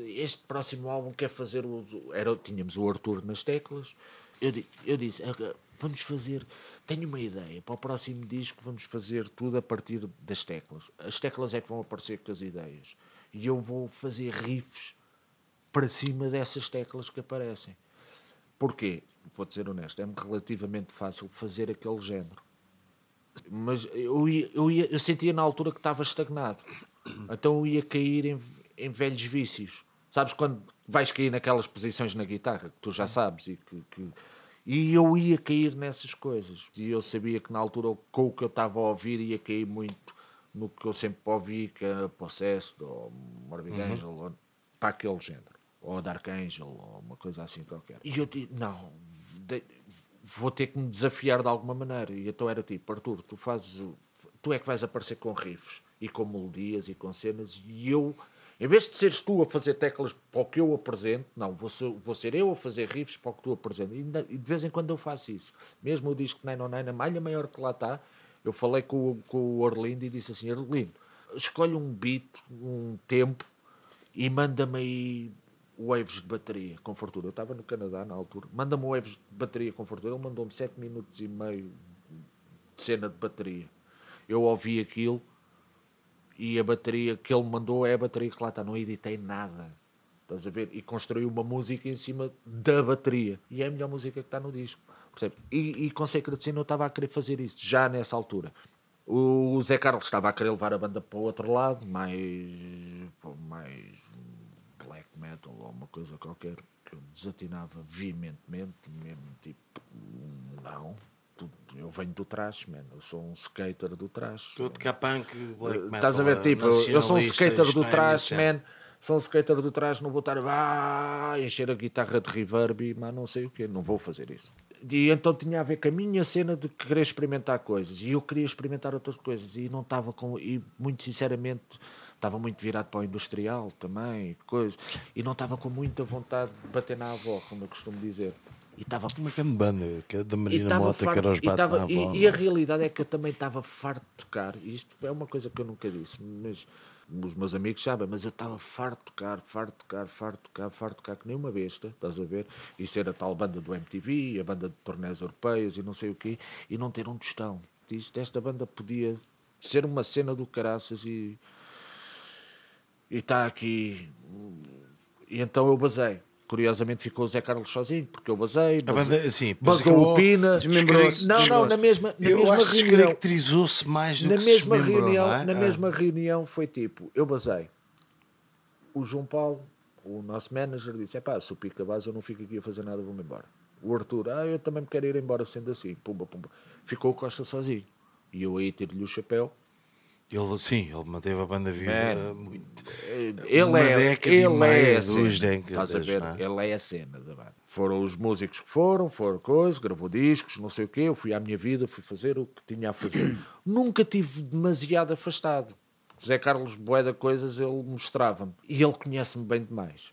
Speaker 3: Este próximo álbum quer fazer o. Era, tínhamos o Arthur nas teclas. Eu, eu disse: "Ah, vamos fazer. Tenho uma ideia. Para o próximo disco, vamos fazer tudo a partir das teclas. As teclas é que vão aparecer com as ideias. E eu vou fazer riffs para cima dessas teclas que aparecem. Porquê? Vou-te ser honesto, é-me relativamente fácil fazer aquele género. Mas eu, ia, eu, ia- eu sentia na altura que estava estagnado. Então eu ia cair em, em velhos vícios. Sabes quando vais cair naquelas posições na guitarra que tu já sabes e que, que- e eu ia cair nessas coisas. E eu sabia que na altura com o que eu estava a ouvir ia cair muito no que eu sempre ouvi, que era Possessed ou Morbid Angel, ou, para aquele género. Ou Dark Angel, ou uma coisa assim qualquer. E eu disse, não, de- vou ter que me desafiar de alguma maneira. E então era tipo, Arthur, tu fazes tu é que vais aparecer com riffs e com melodias e com cenas e eu, em vez de seres tu a fazer teclas para o que eu apresento, não, vou ser, vou ser eu a fazer riffs para o que tu apresentas. E, de vez em quando eu faço isso. Mesmo o disco 909, a malha maior que lá está, eu falei com, com o Orlindo e disse assim, Orlindo, escolhe um beat, um tempo e manda-me aí waves de bateria com fartura. Eu estava no Canadá na altura, manda-me waves de bateria com fartura. Ele mandou-me 7 minutos e meio de cena de bateria. Eu ouvi aquilo e a bateria que ele mandou é a bateria que lá está. Não editei nada. Estás a ver? E construí uma música em cima da bateria. E é a melhor música que está no disco. Percebe? E, e com Sin eu estava a querer fazer isso, já nessa altura. O Zé Carlos estava a querer levar a banda para o outro lado, mais, mais black metal ou uma coisa qualquer que eu desatinava veementemente, mesmo tipo, não, eu venho do trash, man, eu sou um skater do trash.
Speaker 1: Todo K-Punk, black metal.
Speaker 3: Estás a ver, tipo, eu- sou um skater do
Speaker 1: é
Speaker 3: trash, man. Sou um skater do trash, não vou estar a encher a guitarra de reverb mas não sei o quê, não vou fazer isso. E então tinha a ver com a minha cena de querer experimentar coisas e eu queria experimentar outras coisas e não estava com. E muito sinceramente estava muito virado para o industrial também, coisas, e não estava com muita vontade de bater na avó, como eu costumo dizer. E estava
Speaker 1: Uma grande banda, que é da
Speaker 3: e
Speaker 1: Marina Mota, que era os bate
Speaker 3: estava-
Speaker 1: na
Speaker 3: e- e a
Speaker 1: é?
Speaker 3: realidade é que eu também estava farto de tocar. E isto é uma coisa que eu nunca disse, mas os meus amigos sabem, mas eu estava farto de tocar, farto de tocar, farto de tocar, farto de tocar, que nem uma besta, estás a ver? E ser a tal banda do MTV, a banda de torneios europeus e não sei o quê, e não ter um tostão. Isto, esta banda podia ser uma cena do caraças e está aqui. E então eu basei. Curiosamente ficou o Zé Carlos sozinho, porque eu basei.
Speaker 1: A
Speaker 3: basou-
Speaker 1: banda, depois
Speaker 3: basou
Speaker 1: acabou-
Speaker 3: o Pina. Não, não, na mesma, na
Speaker 1: Eu
Speaker 3: mesma
Speaker 1: acho
Speaker 3: reunião.
Speaker 1: descaracterizou-se mais do
Speaker 3: Na
Speaker 1: que
Speaker 3: mesma,
Speaker 1: se
Speaker 3: reunião,
Speaker 1: é?
Speaker 3: na
Speaker 1: Ah.
Speaker 3: mesma reunião foi tipo, eu basei. O João Paulo, o nosso manager, disse: é pá, se o pica base eu não fico aqui a fazer nada, vou-me embora. O Arthur, ah, eu também me quero ir embora sendo assim, pumba, pumba. Ficou o Costa sozinho. E eu aí tiro-lhe o chapéu.
Speaker 1: Ele, sim, ele manteve a banda viva
Speaker 3: Man.
Speaker 1: muito.
Speaker 3: Ele
Speaker 1: Uma
Speaker 3: é,
Speaker 1: década e
Speaker 3: ele
Speaker 1: meia,
Speaker 3: é a
Speaker 1: duas
Speaker 3: cena.
Speaker 1: décadas,
Speaker 3: Estás a ver?
Speaker 1: é?
Speaker 3: Ele é a cena da banda. Foram os músicos que foram, foram coisas, gravou discos, não sei o quê. Eu fui à minha vida, fui fazer o que tinha a fazer. Nunca tive demasiado afastado. José Carlos Boeda coisas ele mostrava-me. E ele conhece-me bem demais.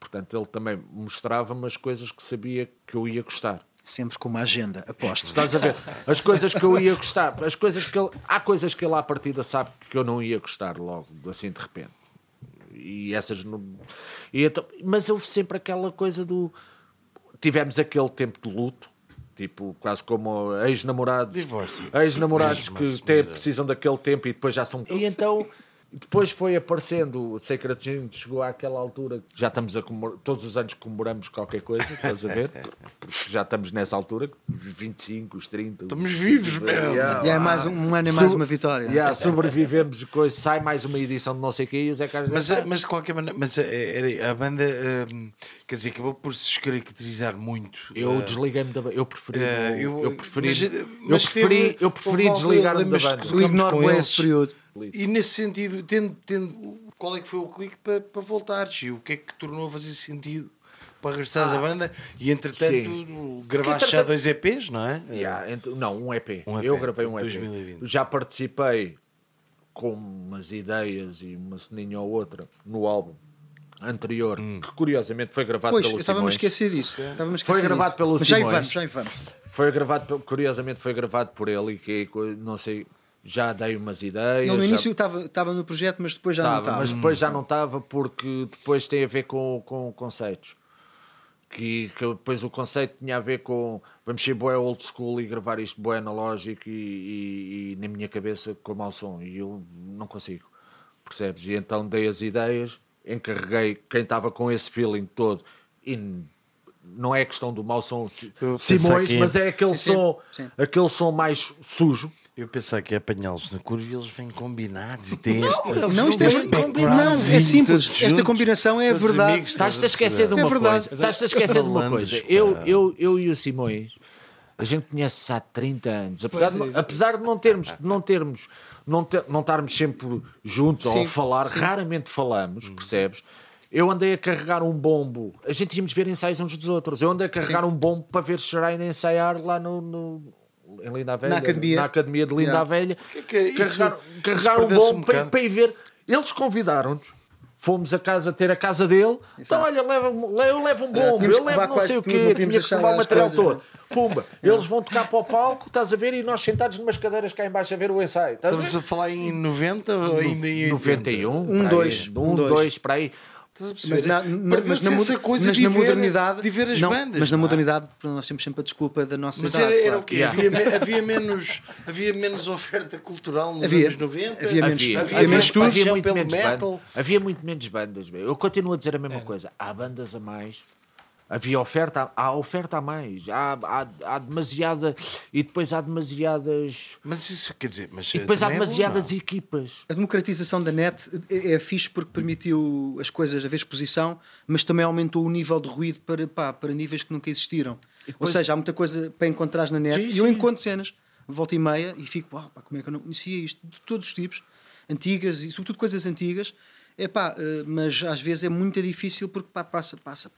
Speaker 3: Portanto, ele também mostrava-me as coisas que sabia que eu ia gostar.
Speaker 2: Sempre com uma agenda, aposto.
Speaker 3: Estás a ver? As coisas que eu ia gostar, as coisas que ele, há coisas que ele à partida sabe que eu não ia gostar logo, assim de repente. E essas não. E então, mas houve sempre aquela coisa do. Tivemos aquele tempo de luto, tipo, quase como ex-namorados.
Speaker 1: Divórcio.
Speaker 3: Ex-namorados que têm- precisam daquele tempo e depois já são. E então Depois foi aparecendo, o Sacred Gym chegou àquela altura, que já estamos a comemorar, todos os anos comemoramos qualquer coisa, estás a ver? Porque já estamos nessa altura, os 25, os 30.
Speaker 1: Estamos vivos, meu.
Speaker 3: Yeah,
Speaker 2: E é mais um, um ano é mais uma vitória.
Speaker 3: Yeah, sobrevivemos, de coisa, sai mais uma edição de não sei o quê e o Zé Carlos
Speaker 1: Mas, mas de qualquer maneira, mas eh, era- a banda, hum, quer dizer, acabou por se descaracterizar muito.
Speaker 3: eu
Speaker 1: Eh,
Speaker 3: desliguei-me da banda. Eu preferi,
Speaker 1: eh,
Speaker 3: eu, eu preferi,
Speaker 1: mas,
Speaker 3: eu
Speaker 1: mas
Speaker 3: preferi,
Speaker 1: teve-
Speaker 3: eu preferi
Speaker 1: uma altura,
Speaker 3: desligar-me da banda.
Speaker 1: que
Speaker 2: Eu ignoro bem esse período.
Speaker 1: E nesse sentido, tendo, tendo, qual é que foi o clique para, para voltares? E o que é que tornou a fazer sentido para regressares à banda? E entretanto,
Speaker 3: sim.
Speaker 1: gravaste já dois EPs, não é?
Speaker 3: Yeah, ent- não, um EP.
Speaker 1: Um EP,
Speaker 3: Eu gravei um EP.
Speaker 1: 2020.
Speaker 3: Já participei com umas ideias e uma ceninha ou outra no álbum anterior,
Speaker 1: Hum.
Speaker 3: que curiosamente foi gravado
Speaker 2: Pois,
Speaker 3: pelo
Speaker 2: eu estava-me a
Speaker 3: Simões.
Speaker 2: esquecer disso. Estava-me a
Speaker 3: Foi
Speaker 2: esquecer
Speaker 3: gravado
Speaker 2: disso.
Speaker 3: pelo
Speaker 2: Mas já
Speaker 3: Simões.
Speaker 2: vamos, já vamos.
Speaker 3: Foi gravado, curiosamente foi gravado por ele e que não sei, já dei umas ideias.
Speaker 2: Ele no
Speaker 3: já-
Speaker 2: início estava, estava no projeto, mas depois já não
Speaker 3: Estava, mas depois já não estava porque depois tem a ver com, com conceitos. Que, que depois o conceito tinha a ver com vamos ser boé old school e gravar isto boé analógico e, e- e na minha cabeça com mau som e eu não consigo, percebes? E então dei as ideias, encarreguei quem estava com esse feeling todo e não é questão do mau som Simões, mas é aquele
Speaker 2: Sim, sim,
Speaker 3: som,
Speaker 2: sim.
Speaker 3: aquele som mais sujo.
Speaker 1: Eu pensava que é apanhá-los na curva e eles vêm combinados e têm este.
Speaker 2: Não, isto é, não, é simples. Esta combinação é
Speaker 1: todos
Speaker 2: verdade.
Speaker 3: Estás-te a esquecer de
Speaker 2: É
Speaker 3: uma
Speaker 2: verdade.
Speaker 3: coisa. Estás-te a esquecer de uma coisa. Eu, eu, eu e o Simões, a gente conhece há 30 anos. Apesar,
Speaker 4: é,
Speaker 3: de, apesar de não termos, de não termos, não, ter, não estarmos sempre juntos ou
Speaker 2: Sim,
Speaker 3: a falar, raramente falamos, percebes? Eu andei a carregar um bombo. A gente íamos ver ensaios uns dos outros. Eu andei a carregar um bombo para ver Shrine ensaiar lá no. no- em Linda a Velha,
Speaker 2: Na academia.
Speaker 3: na academia de Linda
Speaker 2: Yeah.
Speaker 3: a Velha.
Speaker 1: Que- que isso-
Speaker 3: carregar
Speaker 1: isso
Speaker 3: carregar um
Speaker 1: um
Speaker 3: bombo para, para ir ver. Eles convidaram-nos. Fomos a casa ter a casa dele. Então, olha, leva, eu levo um bombo,
Speaker 2: tínhamos
Speaker 3: eu levo não sei o quê, tinha que levar o material
Speaker 2: coisas,
Speaker 3: todo. Pumba, eles vão tocar para o palco, estás a ver, e nós sentados numas cadeiras cá em baixo a ver o ensaio. Estás a ver?
Speaker 1: Estamos a falar em 90 ou ainda em 80?
Speaker 3: 91,
Speaker 2: Um,
Speaker 3: para aí.
Speaker 2: dois,
Speaker 3: um,
Speaker 2: um, dois.
Speaker 3: dois, para aí.
Speaker 2: Mas na, na- mas na,
Speaker 1: essa
Speaker 2: moder-
Speaker 1: coisa
Speaker 2: mas
Speaker 1: de
Speaker 2: na
Speaker 1: ver-
Speaker 2: modernidade.
Speaker 1: de ver as
Speaker 2: não,
Speaker 1: bandas.
Speaker 2: Mas na
Speaker 1: não é?
Speaker 2: modernidade, nós temos sempre a desculpa da nossa
Speaker 1: Mas
Speaker 2: idade.
Speaker 1: era, era
Speaker 2: claro.
Speaker 1: o quê?
Speaker 3: Yeah.
Speaker 1: Havia, me- havia menos, havia menos oferta cultural nos
Speaker 2: Havia.
Speaker 1: anos 90?
Speaker 2: Havia menos-
Speaker 3: Havia,
Speaker 2: havia
Speaker 3: havia,
Speaker 2: menos
Speaker 3: havia
Speaker 1: paixão
Speaker 3: muito
Speaker 1: pelo
Speaker 3: menos
Speaker 1: metal.
Speaker 3: bandas. Havia muito menos bandas. Eu continuo a dizer a mesma coisa. Há bandas a mais. Havia oferta, há oferta a mais. Há, há, há demasiada. E depois há demasiadas.
Speaker 1: Mas isso quer dizer, mas
Speaker 3: E depois há
Speaker 1: é bom,
Speaker 3: demasiadas
Speaker 1: não?
Speaker 3: equipas.
Speaker 2: A democratização da net é, é fixe porque permitiu as coisas haver exposição, mas também aumentou o nível de ruído para, pá, para níveis que nunca existiram. Ou
Speaker 3: depois-
Speaker 2: seja, há muita coisa para encontrar na net.
Speaker 3: Sim,
Speaker 2: e eu
Speaker 3: sim.
Speaker 2: encontro cenas, volta e meia, e fico, "Uau, pá, como é que eu não conhecia isto? De todos os tipos, antigas e sobretudo coisas antigas. É pá, eh, mas às vezes é muito difícil porque pá, passa, passa.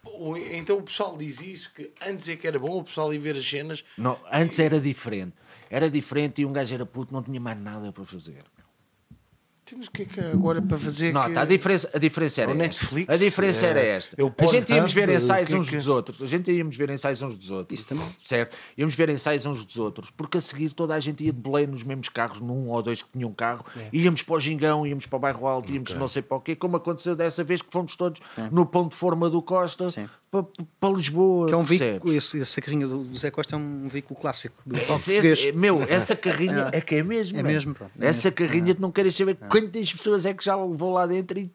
Speaker 1: Então o pessoal diz isso, que antes é que era bom o pessoal ir ver as cenas.
Speaker 3: Não, antes era diferente. Era diferente e um gajo era puto, não tinha mais nada para fazer.
Speaker 1: Temos o que é que agora para fazer?
Speaker 3: Não,
Speaker 1: que...
Speaker 3: a, diferença, a diferença era
Speaker 1: O
Speaker 3: esta.
Speaker 1: Netflix,
Speaker 3: a diferença
Speaker 1: é-
Speaker 3: era esta.
Speaker 1: é o
Speaker 3: a gente íamos ver ensaios
Speaker 1: que é
Speaker 3: uns
Speaker 1: que-
Speaker 3: dos outros. A gente íamos ver ensaios uns dos outros.
Speaker 2: Isso também.
Speaker 3: Certo? Íamos ver ensaios uns dos outros. Porque a seguir toda a gente ia de Belém nos mesmos carros, num ou dois que tinham carro. Íamos para o Gingão, íamos para o Bairro Alto, íamos não sei para o quê. Como aconteceu dessa vez que fomos todos no Pão de Forma do Costa
Speaker 2: Sim.
Speaker 3: Para, para Lisboa.
Speaker 2: Que é um veículo, esse, esse carrinho do do Zé Costa é um veículo clássico do
Speaker 3: Esse- esse- meu, essa carrinha é, que é mesmo.
Speaker 2: É mesmo, pô, é
Speaker 3: essa carrinha, tu não queres saber quantas pessoas é que já vão lá dentro e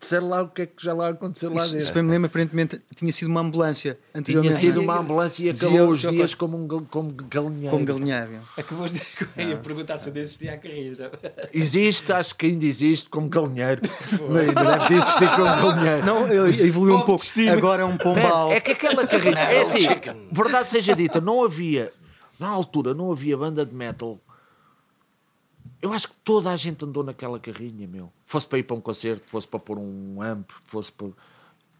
Speaker 3: disser lá o que é que já lá aconteceu lá
Speaker 2: Isso,
Speaker 3: dentro.
Speaker 2: isso bem me lembro, aparentemente tinha sido uma ambulância
Speaker 3: Tinha sido uma ambulância e
Speaker 2: Dizia
Speaker 3: acabou os dias como um como galinheiro.
Speaker 2: Como galinheiro.
Speaker 4: Acabou de dizer que eu ia perguntar se ainda existia a carrinha. já.
Speaker 3: Existe, acho que ainda existe como galinheiro. ainda deve de existir como galinheiro.
Speaker 2: Não, ele evoluiu um pouco. Agora é um pombal.
Speaker 3: É que aquela carrinha. É assim, verdade seja dita, não havia. Na altura, não havia banda de metal. Eu acho que toda a gente andou naquela carrinha, meu. Fosse para ir para um concerto, fosse para pôr um amp, fosse para.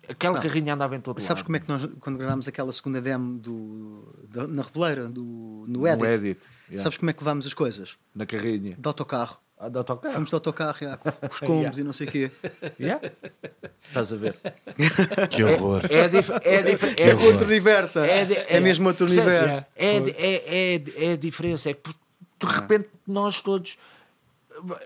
Speaker 3: Aquela
Speaker 2: Não.
Speaker 3: carrinha andava em todo
Speaker 2: Sabes
Speaker 3: lado.
Speaker 2: como é que nós, quando gravámos aquela segunda demo do, da- na Reboleira, do, no Edit,
Speaker 3: No Edit, yeah.
Speaker 2: sabes como é que levámos as coisas?
Speaker 3: Na carrinha.
Speaker 2: De autocarro.
Speaker 3: Ah, de autocarro.
Speaker 2: Fomos de autocarro, já, com, com os combos e não sei o quê.
Speaker 3: Yeah? Estás a ver?
Speaker 1: Que horror.
Speaker 3: É, dif é, dif é,
Speaker 1: horror.
Speaker 2: Outro universo.
Speaker 3: É,
Speaker 2: É,
Speaker 3: de-
Speaker 2: mesmo outro universo.
Speaker 3: É, é, é, é a diferença. É que de repente nós todos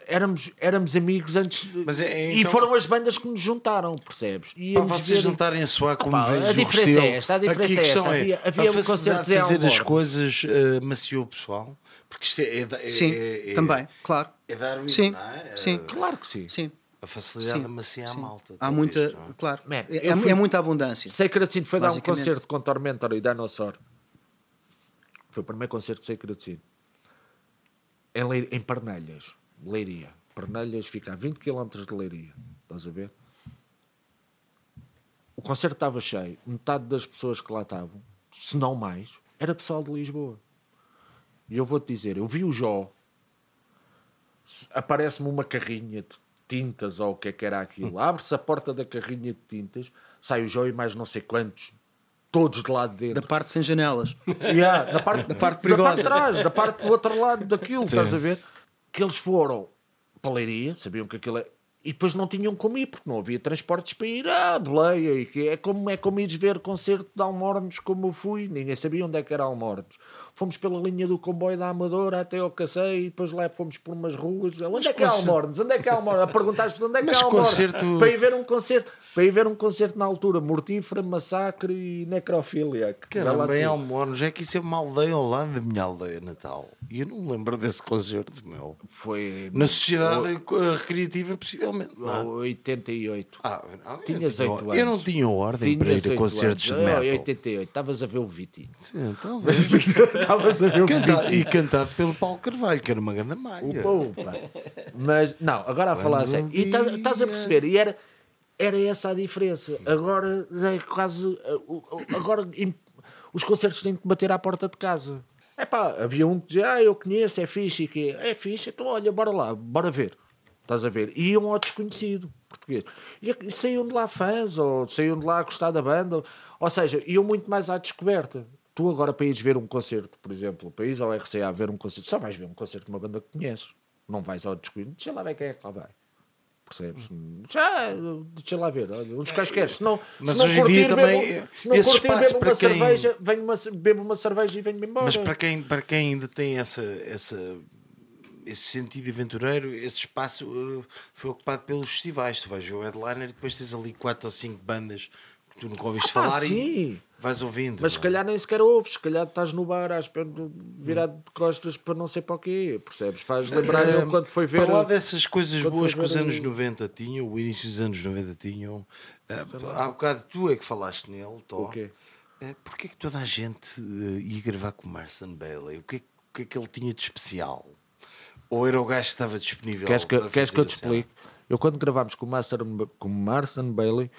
Speaker 3: éramos, éramos amigos antes.
Speaker 1: Mas é-
Speaker 3: e
Speaker 1: então-
Speaker 3: foram as bandas que nos juntaram, percebes? E
Speaker 1: Para
Speaker 3: íamos
Speaker 1: vocês
Speaker 3: ver-
Speaker 1: juntarem a soar como
Speaker 3: pá,
Speaker 1: velhos
Speaker 3: a diferença é esta, a diferença
Speaker 1: aqui
Speaker 3: é esta.
Speaker 1: questão
Speaker 3: Havia- havia
Speaker 1: a
Speaker 3: um concerto
Speaker 1: de fazer as coisas uh, maciou o pessoal, porque isto é, é, é-
Speaker 2: Sim,
Speaker 1: é- é-
Speaker 2: também, claro.
Speaker 1: É Darwin,
Speaker 2: Sim,
Speaker 1: não é? É-
Speaker 2: sim.
Speaker 3: Claro que sim.
Speaker 2: Sim.
Speaker 1: A facilidade
Speaker 2: Sim,
Speaker 1: de amaciar a
Speaker 2: sim.
Speaker 1: malta.
Speaker 2: Há muita,
Speaker 1: é?
Speaker 2: claro.
Speaker 3: Man,
Speaker 2: é,
Speaker 3: fui-
Speaker 2: é muita abundância.
Speaker 3: Sacred Sin foi dar um concerto com Tormentor e Dinosaur. Foi o primeiro concerto de Sacred Sin. Em, Leir- em Parnelhas, Leiria. Parnelhas fica a 20 km de Leiria. Estás a ver? O concerto estava cheio. Metade das pessoas que lá estavam, se não mais, era pessoal de Lisboa. E eu vou-te dizer, eu vi o Jó, aparece-me uma carrinha de tintas ou o que é que era aquilo. Abre-se a porta da carrinha de tintas, sai o Jó e mais não sei quantos, todos de lá de
Speaker 2: Da
Speaker 3: dentro.
Speaker 2: parte sem janelas.
Speaker 3: Yeah, da parte, da
Speaker 2: parte
Speaker 3: Da
Speaker 2: perigosa.
Speaker 3: parte de trás, da parte do outro lado daquilo, estás a ver? Que eles foram para a Leiria, sabiam que aquilo é. E depois não tinham como ir, porque não havia transportes para ir à boleia. E que é, como, é como ires ver concerto de Almornos, como eu fui. Ninguém sabia onde é que era Almornos. Fomos pela linha do comboio da Amadora até ao Cacei e depois lá fomos por umas ruas. Onde é que é Almornos? Onde é que é Almornos? A perguntar onde é que
Speaker 1: Mas
Speaker 3: é Almornos?
Speaker 1: concerto-
Speaker 3: Para ir ver um concerto. Para ir ver um concerto na altura, mortífera, massacre e necrofilia.
Speaker 1: Caramba, em
Speaker 3: tudo.
Speaker 1: Almornos, é que isso é uma aldeia ao lado da minha aldeia natal. E eu não me lembro desse concerto, meu.
Speaker 3: Foi
Speaker 1: Na sociedade eh, recreativa, possivelmente. Não. é?
Speaker 3: 88.
Speaker 1: Ah, não, eu
Speaker 3: Tinhas
Speaker 1: não tinha-
Speaker 3: oito
Speaker 1: Eu não
Speaker 3: anos.
Speaker 1: tinha ordem para
Speaker 3: Tinhas
Speaker 1: ir a concertos
Speaker 3: anos.
Speaker 1: de metal.
Speaker 3: Oh, 88. Estavas a ver o Vitinho.
Speaker 1: Sim, talvez.
Speaker 3: Estavas a ver o
Speaker 1: Canta- e cantado pelo Paulo Carvalho, que era uma grande malha.
Speaker 3: Upa, upa. Mas, não, agora a falar a sério. E tá- estás a perceber? E era, era essa a diferença. Agora é quase. uh, Agora os concertos têm que bater à porta de casa. É pá, havia um que dizia, ah, eu conheço, é fixe, e que é fixe, então olha, bora lá, bora ver. Estás a ver? E iam ao desconhecido português. E saíam de lá fãs, ou saíam de lá a gostar da banda. Ou, ou seja, iam muito mais à descoberta. Tu agora para ires ver um concerto, por exemplo, para ires ao RCA ver um concerto, só vais ver um concerto de uma banda que conheces. Não vais ao desconhecido. Deixa lá ver quem é que lá vai. Percebes? Já, deixa lá ver. Olha, uns quaisquer. Se não,
Speaker 1: Mas
Speaker 3: se não
Speaker 1: hoje em dia também,
Speaker 3: bebo, se não
Speaker 1: esse
Speaker 3: curtir,
Speaker 1: espaço para quem-
Speaker 3: cerveja, venho uma, bebo uma cerveja e venho-me embora.
Speaker 1: Mas para quem, para quem ainda tem essa, essa, esse sentido aventureiro, esse espaço uh, foi ocupado pelos festivais. Tu vais ver o headliner e depois tens ali quatro ou cinco bandas que tu nunca ouviste
Speaker 3: Ah,
Speaker 1: falar e vais ouvindo.
Speaker 3: Mas se
Speaker 1: é?
Speaker 3: calhar nem sequer ouves, se calhar estás no bar à espera de virado de costas para não sei para o quê, percebes? Faz lembrar eu
Speaker 1: Eh,
Speaker 3: quando foi ver.
Speaker 1: Para lá dessas coisas boas que os anos
Speaker 3: o-
Speaker 1: 90 tinham, o início dos anos 90 tinham, eh, há bocado tu é que falaste nele, Tó.
Speaker 3: O quê?
Speaker 1: Eh, Porquê que toda a gente eh, ia gravar com o Marston Bailey? O que, é, o que é que ele tinha de especial? Ou era o gajo que estava disponível?
Speaker 3: Queres que, queres que eu te explique? Eu quando gravámos com o, Master, com o Marson Bailey,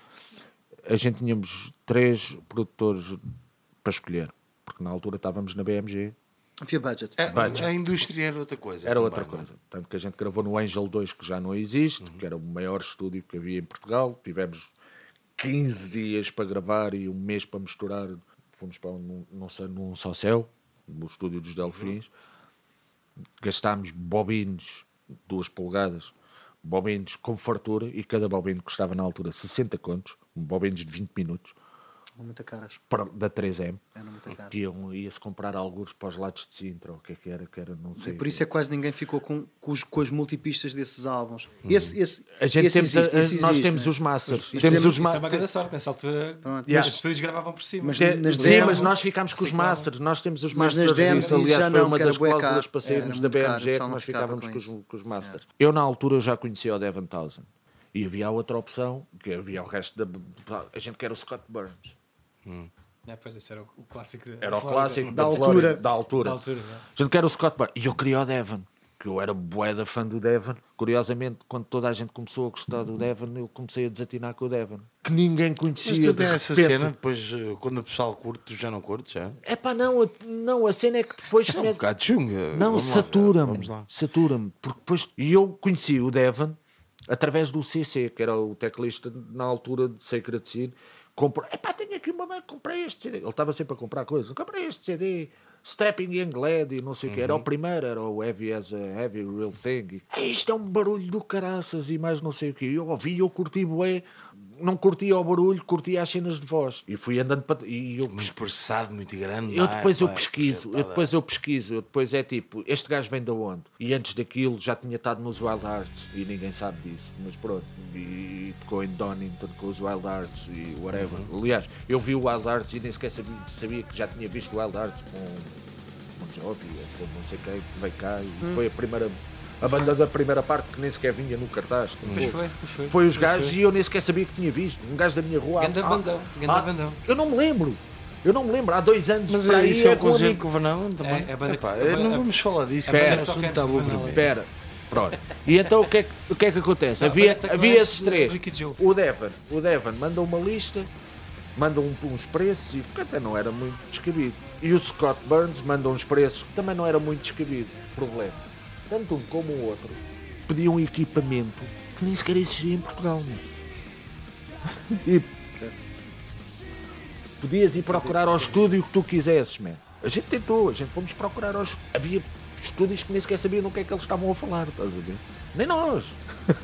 Speaker 3: a gente tínhamos três produtores para escolher, porque na altura estávamos na BMG,
Speaker 2: Havia budget.
Speaker 1: A,
Speaker 3: Budget.
Speaker 1: a indústria era outra coisa.
Speaker 3: era
Speaker 1: também,
Speaker 3: outra
Speaker 1: não é?
Speaker 3: coisa. Tanto que a gente gravou no Angel 2, que já não existe, que era o maior estúdio que havia em Portugal. Tivemos 15 dias para gravar e um mês para misturar. Fomos para um, não sei, num só céu, no estúdio dos Delfins. Gastámos bobinos, duas polegadas, bobinos com fartura, e cada bobino custava na altura 60 contos, um bobinos de 20 minutos,
Speaker 2: muito caras.
Speaker 3: para- da 3M.
Speaker 2: Eram muito caras.
Speaker 3: Que iam- ia-se comprar alguns para os lados de Sintra, ou o que é que era, que era, não sei.
Speaker 2: Por isso é que quase ninguém ficou com, com, os, com as multipistas desses álbuns. Esse, esse,
Speaker 3: Uhum. A gente
Speaker 2: esse
Speaker 3: temos, a-
Speaker 2: existe, esse
Speaker 3: nós
Speaker 2: existe,
Speaker 3: temos
Speaker 2: né?
Speaker 3: os masters.
Speaker 2: Isso
Speaker 3: temos os
Speaker 4: Isso é uma grande sorte. Nessa altura,
Speaker 2: Pronto.
Speaker 3: Yeah.
Speaker 4: os estúdios gravavam por cima.
Speaker 2: Mas nas
Speaker 3: Sim, mas nós ficámos com os masters. Nós temos os
Speaker 2: Mas
Speaker 3: masters
Speaker 2: demos
Speaker 3: disso.
Speaker 2: isso
Speaker 3: Aliás, foi
Speaker 2: não,
Speaker 3: uma das cláusulas para sairmos da BMG que nós ficávamos
Speaker 2: com
Speaker 3: os masters. Eu, na altura, já conhecia o Devon Townsend. E havia outra opção, que havia o resto da... A gente quer o Scott Burns.
Speaker 4: É, pois esse era o, o clássico. da-
Speaker 3: Era o
Speaker 4: da
Speaker 3: clássico
Speaker 2: Da
Speaker 3: da,
Speaker 2: altura.
Speaker 3: Flórida, da altura.
Speaker 4: Da altura, é.
Speaker 3: A gente quer o Scott Burns. E eu queria o Devon. Que eu era boeda fã do Devon. Curiosamente, quando toda a gente começou a gostar do Devon, eu comecei a desatinar com o Devon. Que ninguém
Speaker 1: Mas
Speaker 3: conhecia.
Speaker 1: tu
Speaker 3: de
Speaker 1: tem essa cena, depois, eh, quando o pessoal curte, tu já não curtes, já?
Speaker 3: É pá, não, a- não, a cena é que depois.
Speaker 1: É um bocado chunga.
Speaker 3: Não, satura-me.
Speaker 1: Vamos lá.
Speaker 3: Satura-me. Porque depois. E eu conheci o Devon através do CC, que era o teclista na altura de Sacred Sin. Comprou. Epá, tenho aqui uma. Comprei este CD. Ele estava sempre a comprar coisas. Comprei este CD. Stepping Young Lad e não sei o que. Era o primeiro, era o Heavy as a Heavy Real Thing. E, "Ei, isto é um barulho do caraças e mais não sei o que. Eu ouvi, eu curti bué. Não curtia o barulho, curtia as cenas de voz. E fui andando para. E eu,
Speaker 1: Muito processado, muito grande.
Speaker 3: eu
Speaker 1: é?
Speaker 3: depois eu
Speaker 1: Pá,
Speaker 3: pesquiso, eu depois eu pesquiso, eu depois é tipo, este gajo vem de onde? E antes daquilo já tinha estado nos Wild Arts e ninguém sabe disso, mas pronto, e tocou em Donington com os Wild Arts e whatever.
Speaker 1: Uhum.
Speaker 3: Aliás, eu vi o Wild Arts e nem sequer sabia, sabia que já tinha visto o Wild Arts com Jovi, ou com não sei quem, que veio cá e
Speaker 1: Hum.
Speaker 3: foi a primeira. A banda da primeira parte que nem sequer vinha no cartaz.
Speaker 4: Pois foi, pois foi.
Speaker 3: Foi os gajos
Speaker 4: foi.
Speaker 3: e eu nem sequer sabia que tinha visto. Um gajo da minha rua.
Speaker 4: Ganda
Speaker 3: ah,
Speaker 4: bandão, ganda
Speaker 3: ah,
Speaker 4: bandão.
Speaker 3: Eu não me lembro. Eu não me lembro. Há dois anos
Speaker 1: Mas
Speaker 3: para
Speaker 1: é,
Speaker 3: aí
Speaker 1: isso é
Speaker 3: é
Speaker 1: o
Speaker 3: com
Speaker 1: concerto com o também.
Speaker 4: É, é banda
Speaker 1: Epá,
Speaker 4: que-
Speaker 1: eu não vamos falar disso, é mim.
Speaker 3: Espera. Pronto. E então o que é que, o que, é que acontece?
Speaker 4: Não,
Speaker 3: havia havia esses três. O Devon, o Devon manda uma lista, manda um- uns preços e que até não era muito descabido. E o Scott Burns manda uns preços que também não era muito descabido. Problema. Tanto um como o outro pediam equipamento que nem sequer existia em Portugal. meu. Tipo, podias ir procurar ao estúdio que tu quisesses, man. A gente tentou, a gente fomos procurar aos. Havia estúdios que nem sequer sabiam no que é que eles estavam a falar, estás a ver? Nem nós.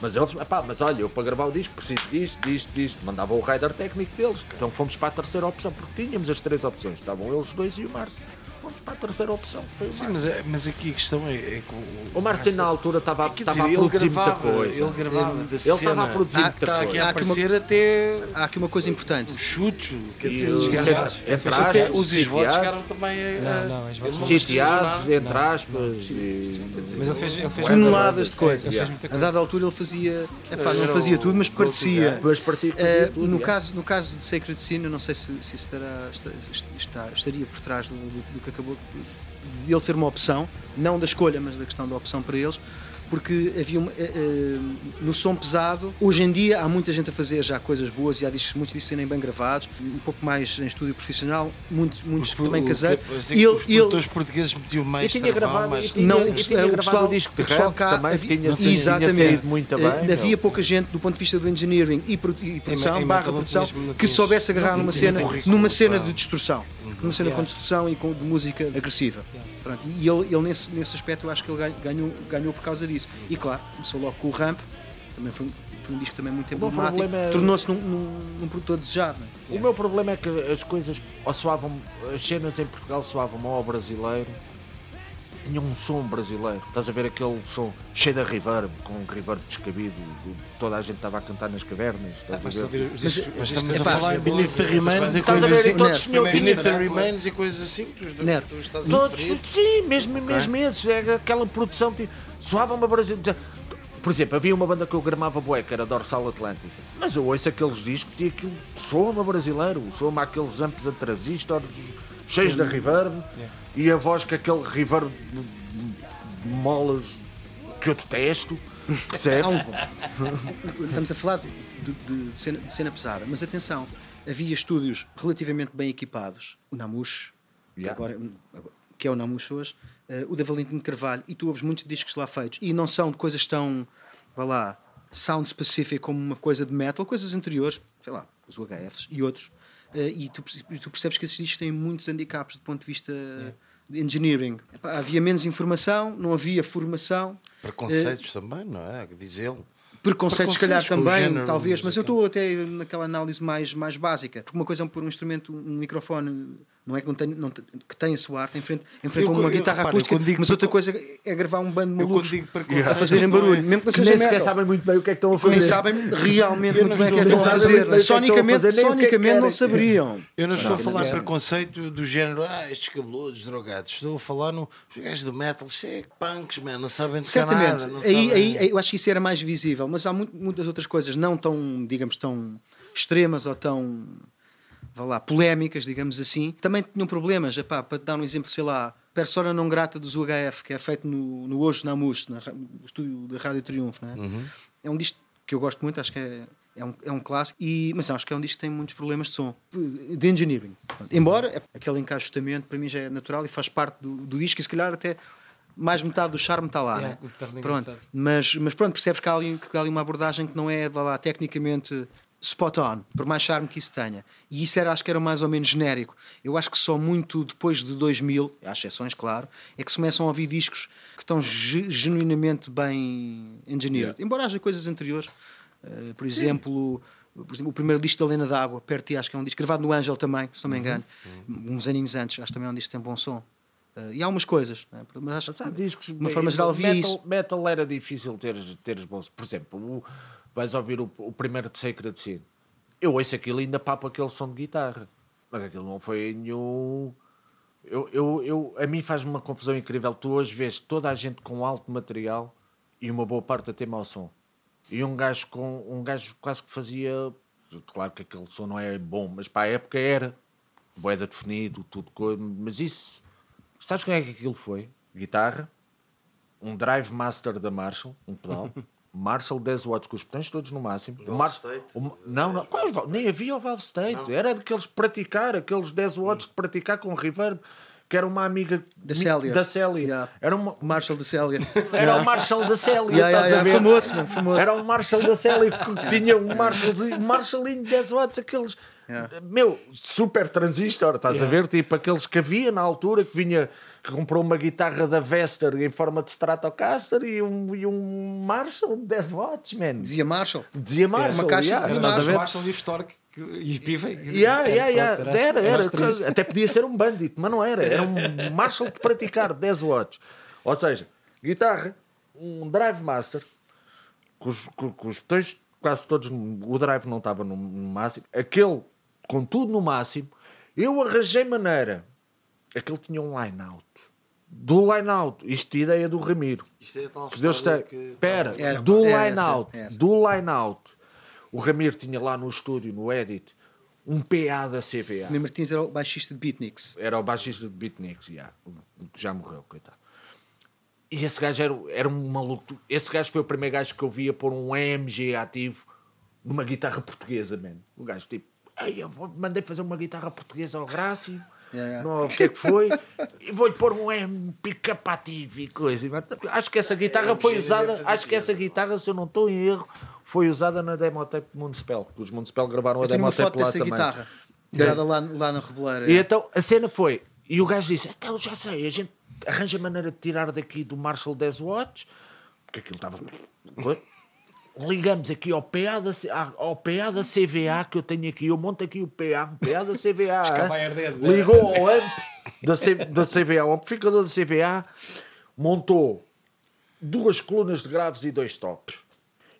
Speaker 3: Mas eles, epá, mas olha, eu para gravar o disco preciso disto, disto, disto. Mandava o rider técnico deles. Então fomos para a terceira opção, porque tínhamos as três opções. Estavam eles dois e o Márcio. Fomos para a terceira opção. o
Speaker 1: Sim, mas, é- mas aqui a questão é, é que
Speaker 3: O Márcio na altura estava,
Speaker 1: dizer,
Speaker 3: a
Speaker 1: ele
Speaker 3: produzir muita coisa.
Speaker 1: ele gravava da
Speaker 3: Ele
Speaker 1: cena.
Speaker 3: estava a produzir
Speaker 2: Ah,
Speaker 3: muita
Speaker 1: Está aqui
Speaker 3: coisa.
Speaker 1: a
Speaker 2: Há aqui uma-
Speaker 1: até
Speaker 2: Há aqui uma coisa importante.
Speaker 1: o chute, quer dizer,
Speaker 3: os-
Speaker 1: os-
Speaker 4: Sim,
Speaker 3: entre
Speaker 4: entre
Speaker 3: aspas,
Speaker 1: até os esvotos chegaram também a...
Speaker 4: Não, não, os votos não.
Speaker 3: Sitiados, entre aspas. e-
Speaker 4: Mas ele fez, ele
Speaker 2: Toneladas de coisas.
Speaker 4: Ele muita
Speaker 2: A dada altura ele fazia. Não fazia
Speaker 1: o
Speaker 2: tudo, mas parecia.
Speaker 3: Depois parecia que
Speaker 2: Eh,
Speaker 3: fazia tudo.
Speaker 2: no, caso, no caso de Sacred Sin, eu não sei se, estará, estaria por trás do, do- do que acabou de ele ser uma opção, não da escolha, mas da questão da opção para eles, porque havia uma, eh, eh, no som pesado, hoje em dia há muita gente a fazer já coisas boas e há discos, muitos discos serem bem gravados, um pouco mais em estúdio profissional, muitos, muitos
Speaker 1: Porque
Speaker 2: também
Speaker 1: o-
Speaker 2: caseiros.
Speaker 1: o- os-
Speaker 2: E
Speaker 1: produtores portugueses metiam mais
Speaker 3: Eu tinha
Speaker 1: travão,
Speaker 3: gravado,
Speaker 1: mais-
Speaker 3: eu tinha,
Speaker 2: Não,
Speaker 3: eu tinha
Speaker 2: o
Speaker 3: gravado
Speaker 2: pessoal-
Speaker 3: o disco de
Speaker 2: o pessoal
Speaker 3: rap
Speaker 2: cá
Speaker 3: também,
Speaker 2: havia-
Speaker 3: tinha, tinha
Speaker 2: exatamente.
Speaker 3: saído muito
Speaker 2: Eh,
Speaker 3: bem.
Speaker 2: havia pouca gente do ponto de vista do engineering e, produ- e produção,
Speaker 4: em
Speaker 2: barra
Speaker 4: metal
Speaker 2: produção, que
Speaker 4: tinhas-
Speaker 2: soubesse agarrar numa cena,
Speaker 1: currículo
Speaker 2: numa cena de distorção, numa cena com distorção e com, de música agressiva. Pronto, e ele, ele nesse, nesse aspecto eu acho que ele ganhou, ganhou por causa disso. E claro, começou logo com o Ramp, também foi, um- foi um disco também muito emblemático,
Speaker 3: é-
Speaker 2: tornou-se num, num, num produtor desejado. é?
Speaker 3: O meu problema é que as coisas soavam, as cenas em Portugal soavam ao brasileiro, tinham um som brasileiro. Estás a ver aquele som cheio de reverb, com um reverb descabido, toda a gente estava a cantar nas cavernas. Estás
Speaker 4: Basta
Speaker 3: a ver?
Speaker 4: discos-
Speaker 1: Mas
Speaker 4: os
Speaker 1: estamos
Speaker 4: discos
Speaker 1: a falar
Speaker 4: essas
Speaker 1: Beneath the Remains e
Speaker 4: essas
Speaker 3: Estás a
Speaker 1: coisas
Speaker 3: ver?
Speaker 1: assim. Beneath the Remains e coisas assim.
Speaker 3: Todos, sim, mesmo, mesmo esses. É aquela produção tipo, soava uma brasileira. Por exemplo, havia uma banda que eu gramava bué, que era Dorsal Atlântico. Mas eu ouço aqueles discos e aquilo soa-me brasileiro. Soa-me aqueles amps a transistor cheios de reverb. E a voz com aquele reverb de, molas que eu detesto. Percebes?
Speaker 2: Estamos a falar de, de- de cena, de cena pesada, mas atenção, havia estúdios relativamente bem equipados, o Namush, que,
Speaker 3: Yeah.
Speaker 2: agora, que é o Namush hoje, eh, o da Valentim Carvalho, e tu ouves muitos discos lá feitos, e não são coisas tão, vá lá, sound specific como uma coisa de metal, coisas anteriores, sei lá, os UHFs e outros, eh, e tu, e tu percebes que esses discos têm muitos handicaps do ponto de vista de engineering. Havia menos informação, não havia formação,
Speaker 1: Preconceitos também, não é? Diz ele.
Speaker 2: Preconceitos, se calhar, também, talvez, mas eu estou até naquela análise mais, mais básica. Porque uma coisa é pôr um instrumento, um microfone, não é que, não tem, não, que tem a soar, em frente, em frente
Speaker 1: Eu-
Speaker 2: a uma
Speaker 1: eu-
Speaker 2: guitarra
Speaker 1: repara,
Speaker 2: acústica,
Speaker 1: quando digo
Speaker 2: mas outra coisa é gravar um bando de malucos a fazerem
Speaker 1: não é-
Speaker 2: barulho, mesmo que não
Speaker 3: Que
Speaker 2: seja
Speaker 3: nem sequer
Speaker 2: metal.
Speaker 3: sabem muito bem o que é que estão a fazer.
Speaker 2: Nem sabem realmente muito bem o que é que estão a
Speaker 3: muito
Speaker 2: fazer.
Speaker 3: o que é que estão a
Speaker 2: Sonicamente,
Speaker 3: fazer, que
Speaker 2: sonicamente não saberiam.
Speaker 1: Eu não estou a falar preconceito do género, ah, estes cabeludos, drogados. Estou a falar no os gajos do metal, isto é punks, man, não sabem de
Speaker 2: Certamente,
Speaker 1: nada. Não
Speaker 2: aí,
Speaker 1: sabem...
Speaker 2: aí, eu acho que isso era mais visível, mas há mu- muitas outras coisas não tão, digamos, tão extremas ou tão, vá lá, polémicas, digamos assim. Também tinham problemas, epá, para te dar um exemplo, sei lá, Persona não grata dos UHF, que é feito no, no Hoje Namus, na, no estúdio da Rádio Triunfo, é? É um disco que eu gosto muito, acho que é, é, um, é um clássico, e, mas acho que é um disco que tem muitos problemas de som, de engineering. Embora é- aquele encaixotamento para mim já é natural e faz parte do, do disco, e se calhar até mais metade do charme está lá.
Speaker 4: É,
Speaker 2: né? Pronto.
Speaker 4: engraçado.
Speaker 2: Mas, mas pronto, percebes que há, ali, que há ali uma abordagem que não é vá lá, tecnicamente spot on, por mais charme que isso tenha. E isso era, acho que era mais ou menos genérico. Eu acho que só muito depois de 2000, há exceções, claro, é que se começam a ouvir discos que estão ge- genuinamente bem engineered. Embora haja coisas anteriores Uh, por exemplo, por exemplo, o primeiro disco da Lena d'Água, Perto acho que é um disco gravado no Ângel também, se não me engano, uns aninhos antes, acho que também é um disco que tem bom som. Uh, e há umas coisas, né? mas acho
Speaker 3: Mas há
Speaker 2: que
Speaker 3: discos.
Speaker 2: de uma forma geral vi
Speaker 3: metal,
Speaker 2: isso.
Speaker 3: metal era difícil teres, teres bons. Por exemplo, o- vais ouvir o, o primeiro de Sacred Sin. Eu ouço aquilo e ainda papo aquele som de guitarra. Mas aquilo não foi nenhum. Eu, eu, eu, a mim faz-me uma confusão incrível. Tu hoje vês toda a gente com alto material e uma boa parte até mau som. E um gajo com um gajo quase que fazia. Claro que aquele som não é bom, mas para a época era. Boeda definido, tudo coisa. Mas isso. Sabes como é que aquilo foi? Guitarra, um Drive Master da Marshall, um pedal. Marshall 10 watts com os botões todos no máximo.
Speaker 1: Valve
Speaker 3: Mar-
Speaker 1: State?
Speaker 3: o- não, não, nem havia o Valve State. Era daqueles praticar, aqueles 10 watts de praticar com reverb, que era uma amiga
Speaker 2: Da Célia.
Speaker 3: Da Célia.
Speaker 2: Yeah.
Speaker 3: Era, uma,
Speaker 2: Marshall de Célia.
Speaker 3: era o Marshall da Célia.
Speaker 2: Yeah, yeah, yeah, famoso, famoso.
Speaker 3: Era o Marshall da Célia que tinha um Marshall, Marshallinho de 10 watts, aqueles.
Speaker 2: Yeah.
Speaker 3: Meu, super transistor, estás a ver? Tipo aqueles que havia na altura que vinha, que comprou uma guitarra da Vester em forma de Stratocaster e um, e um Marshall de 10 watts, man.
Speaker 2: Dizia Marshall.
Speaker 3: Dizia Marshall,
Speaker 2: Uma caixa
Speaker 3: yeah,
Speaker 2: dizia
Speaker 3: ver?
Speaker 4: Marshall e Stork e Piva.
Speaker 3: Yeah, yeah, yeah. Era,
Speaker 4: era
Speaker 3: era,
Speaker 4: três.
Speaker 3: Até podia ser um Bandit, mas não era. Era um Marshall de praticar 10 watts. Ou seja, guitarra, um Drive Master, com os, com, com os botões quase todos. O Drive não estava no, no máximo. Aquele, com tudo no máximo. Eu arranjei maneira. Aquele tinha um line-out. Do line-out, isto é ideia do Ramiro.
Speaker 1: Isto é tal
Speaker 3: Que Deus tem.
Speaker 1: que-
Speaker 2: Era,
Speaker 3: do
Speaker 2: era
Speaker 3: line
Speaker 2: essa,
Speaker 3: out,
Speaker 2: essa.
Speaker 3: do line out. O Ramiro tinha lá no estúdio, no edit, um PA da CVA.
Speaker 2: Mim Martins era o baixista de Beatniks.
Speaker 3: Era o baixista de Beatniks, já, já morreu, coitado. E esse gajo era, era um maluco. Esse gajo foi o primeiro gajo que eu via pôr um AMG ativo numa guitarra portuguesa, man. O gajo tipo, Ei, eu vou- mandei fazer uma guitarra portuguesa ao Grácio.
Speaker 2: Yeah, yeah.
Speaker 3: Não, o que é que foi? E vou-lhe pôr um M pick-up ativo e coisa. Acho que essa guitarra foi
Speaker 1: deve
Speaker 3: usada. Acho que essa guitarra, se eu não estou em erro, foi usada na demotape de Municipal. Os Municipal gravaram a
Speaker 2: Eu uma
Speaker 3: demotape lá também.
Speaker 2: guitarra. Tirada lá, lá na Reboleira.
Speaker 3: E então a cena foi, e o gajo disse: Então já sei, a gente arranja maneira de tirar daqui do Marshall 10 watts, porque aquilo estava. Ligamos aqui ao PA, da, ao PA da CVA que eu tenho aqui, eu monto aqui o PA, o PA da CVA.
Speaker 4: Né?
Speaker 3: ligou ao amp da, C, da CVA, o amplificador da CVA, montou duas colunas de graves e dois tops.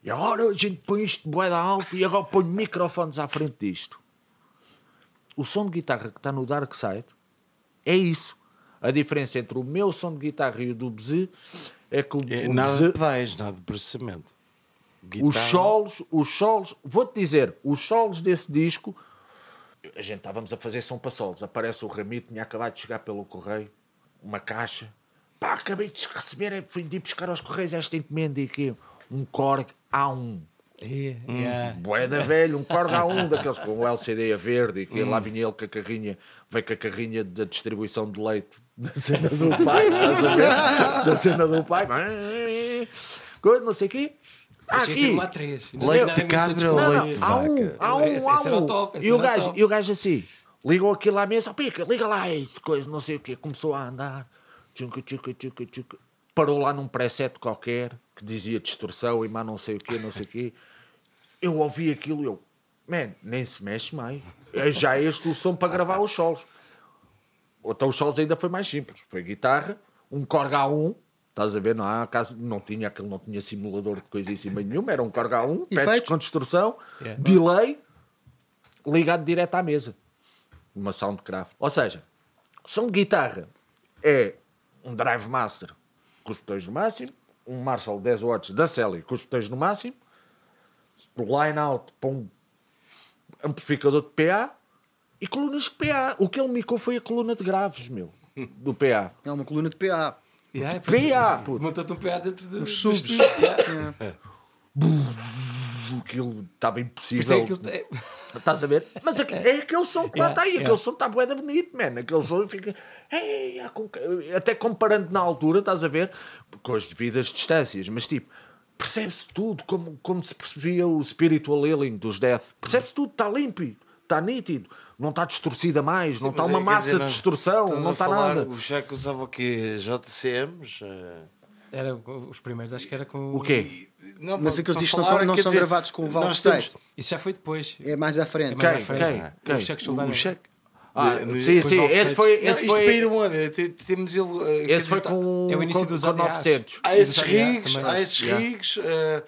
Speaker 3: E agora a gente põe isto de boeda alta e agora põe microfones à frente disto. O som de guitarra que está no Dark Side é isso. A diferença entre o meu som de guitarra e o do Bze é que o,
Speaker 1: É,
Speaker 3: o
Speaker 1: nada
Speaker 3: Bze-
Speaker 1: de pedais, nada de processamento.
Speaker 3: Os
Speaker 1: Guitarra-
Speaker 3: solos, os solos, vou-te dizer, os solos desse disco, a gente estávamos a fazer som para solos. Aparece o Ramiro, tinha acabado de chegar pelo correio, uma caixa. Pá, acabei de receber, fui de ir buscar aos correios esta encomenda e aqui, um Korg A1.
Speaker 4: Yeah, yeah.
Speaker 3: Boeda velho, um Korg A1 daqueles com o LCD a verde e que lá vinha ele com a carrinha, veio com a carrinha da distribuição de leite da cena do pai? Da cena do pai. Coisa, não sei o quê. Aqui.
Speaker 4: lá três.
Speaker 1: Leite de cabra ou leite de
Speaker 3: não, há um,
Speaker 1: vaca?
Speaker 3: há um,
Speaker 4: Esse-
Speaker 3: há
Speaker 4: esse
Speaker 3: um.
Speaker 4: top,
Speaker 3: E o, gajo, e o gajo assim, ligou aquilo à mesa, ó pica, liga lá isso, coisa, não sei o quê. Começou a andar, tchuca, tchuca, tchuca, tchuca. Parou lá num preset qualquer, que dizia distorção e mais não sei o quê, não sei o quê. Eu ouvi aquilo e eu, man, nem se mexe mais. É já este o som para gravar os solos. Então os solos ainda foi mais simples. Foi guitarra, um Korg A1, estás a ver? Não, há caso, não tinha aquele, não tinha simulador de coisa em cima nenhuma, era um A1, patches
Speaker 2: Efeitos?
Speaker 3: com distorção,
Speaker 4: Yeah.
Speaker 3: delay, ligado direto à mesa. Uma Soundcraft. Ou seja, som de guitarra é um Drive Master com os botões no máximo, um Marshall 10 watts da Celi com os botões no máximo, o line out para um amplificador de PA e colunas de PA. O que ele micou foi a coluna de graves, meu, do PA.
Speaker 2: É uma coluna de PA.
Speaker 4: Yeah, depois
Speaker 3: PA, puto.
Speaker 4: Montou-te um PA dentro de,
Speaker 2: Os
Speaker 4: do
Speaker 2: subs.
Speaker 4: estúdio. Yeah.
Speaker 3: Aquilo estava
Speaker 4: é
Speaker 3: impossível.
Speaker 4: é-
Speaker 3: Estás a ver? Mas é aquele som que lá
Speaker 4: Yeah,
Speaker 3: está aí,
Speaker 4: yeah.
Speaker 3: aquele som está bué da bonito, man. Aquele som fica. Com- Até comparando na altura, estás a ver? Com as devidas distâncias, mas tipo, percebe-se tudo, como, como se percebia o Spiritual Healing dos Death. Percebe-se tudo, está limpo, está nítido, não está distorcida mais, não está uma
Speaker 1: é, quer
Speaker 3: massa
Speaker 1: dizer,
Speaker 3: de distorção, não está nada.
Speaker 1: O Checo usava o quê? JCMs? eh,
Speaker 5: Era, os primeiros acho que era com
Speaker 3: O quê?
Speaker 1: Não,
Speaker 2: Mas aqueles discos não são, não são
Speaker 1: dizer,
Speaker 2: gravados com o State.
Speaker 1: temos
Speaker 5: Isso já foi depois.
Speaker 2: É mais à frente.
Speaker 5: É mais
Speaker 3: Quem?
Speaker 5: à frente.
Speaker 3: Quem?
Speaker 5: O Schuldiner.
Speaker 1: o cheque.
Speaker 3: Ah,
Speaker 1: de-
Speaker 3: sim, sim, esse foi.
Speaker 1: Não,
Speaker 3: Esse
Speaker 1: isto para ir
Speaker 3: foi,
Speaker 1: onde? Te- Temos ele. eh,
Speaker 3: esse foi
Speaker 1: dizer,
Speaker 3: com,
Speaker 5: É o início dos ADAs.
Speaker 3: 900.
Speaker 1: Há esses rigs, há esses
Speaker 3: Yeah.
Speaker 1: rigs, eh,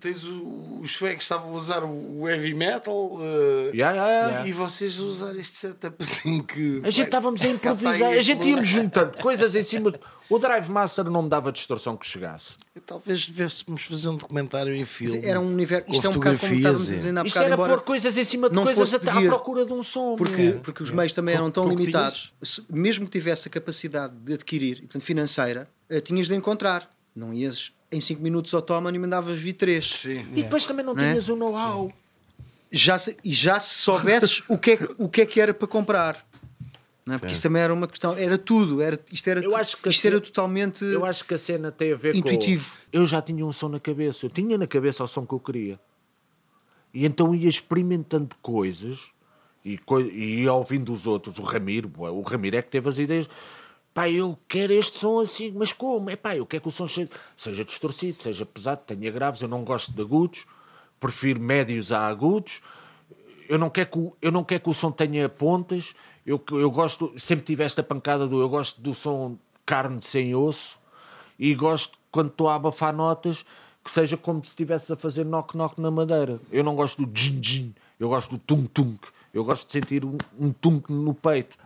Speaker 1: tens o- os suecos que estavam a usar o heavy metal eh,
Speaker 3: Yeah, yeah, yeah.
Speaker 1: e vocês a usar este setup assim que.
Speaker 3: A gente estávamos a improvisar, a gente íamos juntando coisas em cima. O Drive Master não me dava distorção que chegasse.
Speaker 1: Talvez devêssemos fazer um documentário em filme.
Speaker 2: Era um universo. Isto é um bocado como estávamos a dizer
Speaker 3: Isto era
Speaker 2: embora.
Speaker 3: pôr coisas em cima de
Speaker 2: não
Speaker 3: coisas
Speaker 2: fosse
Speaker 3: até à procura de um som.
Speaker 2: Porque,
Speaker 3: meu.
Speaker 2: porque os meios também eram tão limitados, se- mesmo que tivesse a capacidade de adquirir, portanto financeira, eh, tinhas de encontrar. Não ias em 5 minutos ao Toman e mandavas vir 3.
Speaker 1: Sim.
Speaker 3: E depois também não
Speaker 2: Não é?
Speaker 3: tinhas o know-how.
Speaker 2: Já se- e já se soubesses o, que é, que- o que é que era para comprar. Não é? Porque isso também era uma questão, era tudo, era, isto, era,
Speaker 3: Eu acho que
Speaker 2: isto
Speaker 3: assim-
Speaker 2: era totalmente.
Speaker 3: Eu acho que a cena tem a ver
Speaker 2: Intuitivo.
Speaker 3: com. Eu já tinha um som na cabeça. Eu tinha na cabeça o som que eu queria. E então ia experimentando coisas e, coi- e ia ouvindo os outros. O Ramiro, o Ramiro é que teve as ideias. Pá, eu quero este som assim, mas como? É pá, eu quero que o som seja, seja distorcido, seja pesado, tenha graves. Eu não gosto de agudos, prefiro médios a agudos. Eu não quero que eu não quero que o som tenha pontas. Eu, eu gosto, sempre tive esta pancada do eu gosto do som carne sem osso e gosto quando estou a abafar notas que seja como se estivesse a fazer knock-knock na madeira. Eu não gosto do jin-jin, eu gosto do tum-tunk. Eu gosto de sentir um, um no peito.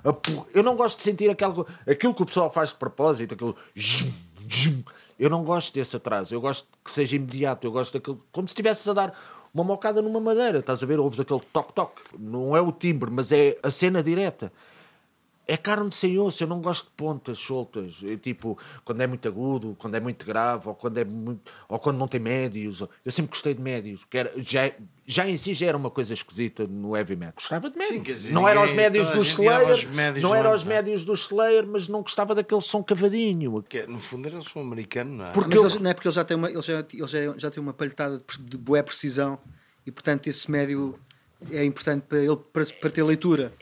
Speaker 3: Eu não gosto de sentir aquela, aquilo que o pessoal faz de propósito, aquele. Eu não gosto desse atraso. Eu gosto que seja imediato. Eu gosto daquele. Como se estivesse a dar uma mocada numa madeira. Estás a ver? Ouves aquele toque-toque. Não é o timbre, mas é a cena direta. É carne sem osso, eu não gosto de pontas soltas. É tipo, quando é muito agudo, quando é muito grave, ou quando, é muito, ou quando não tem médios. Eu sempre gostei de médios. Que era, já, já em si já era uma coisa esquisita no heavy metal. Gostava de médios.
Speaker 1: quer dizer,
Speaker 3: não era
Speaker 1: ninguém-
Speaker 3: os médios do Slayer,
Speaker 1: os médios
Speaker 3: não
Speaker 1: do
Speaker 3: era
Speaker 1: ano,
Speaker 3: os médios do Slayer, mas não gostava daquele som cavadinho.
Speaker 1: Que é, no fundo era o som americano, não é?
Speaker 3: Porque
Speaker 2: Mas
Speaker 3: eu-
Speaker 2: eles, não é porque eles já têm uma, eles já, eles já, já têm uma palhetada de, de boa precisão e, portanto, esse médio é importante para ele para, para ter leitura.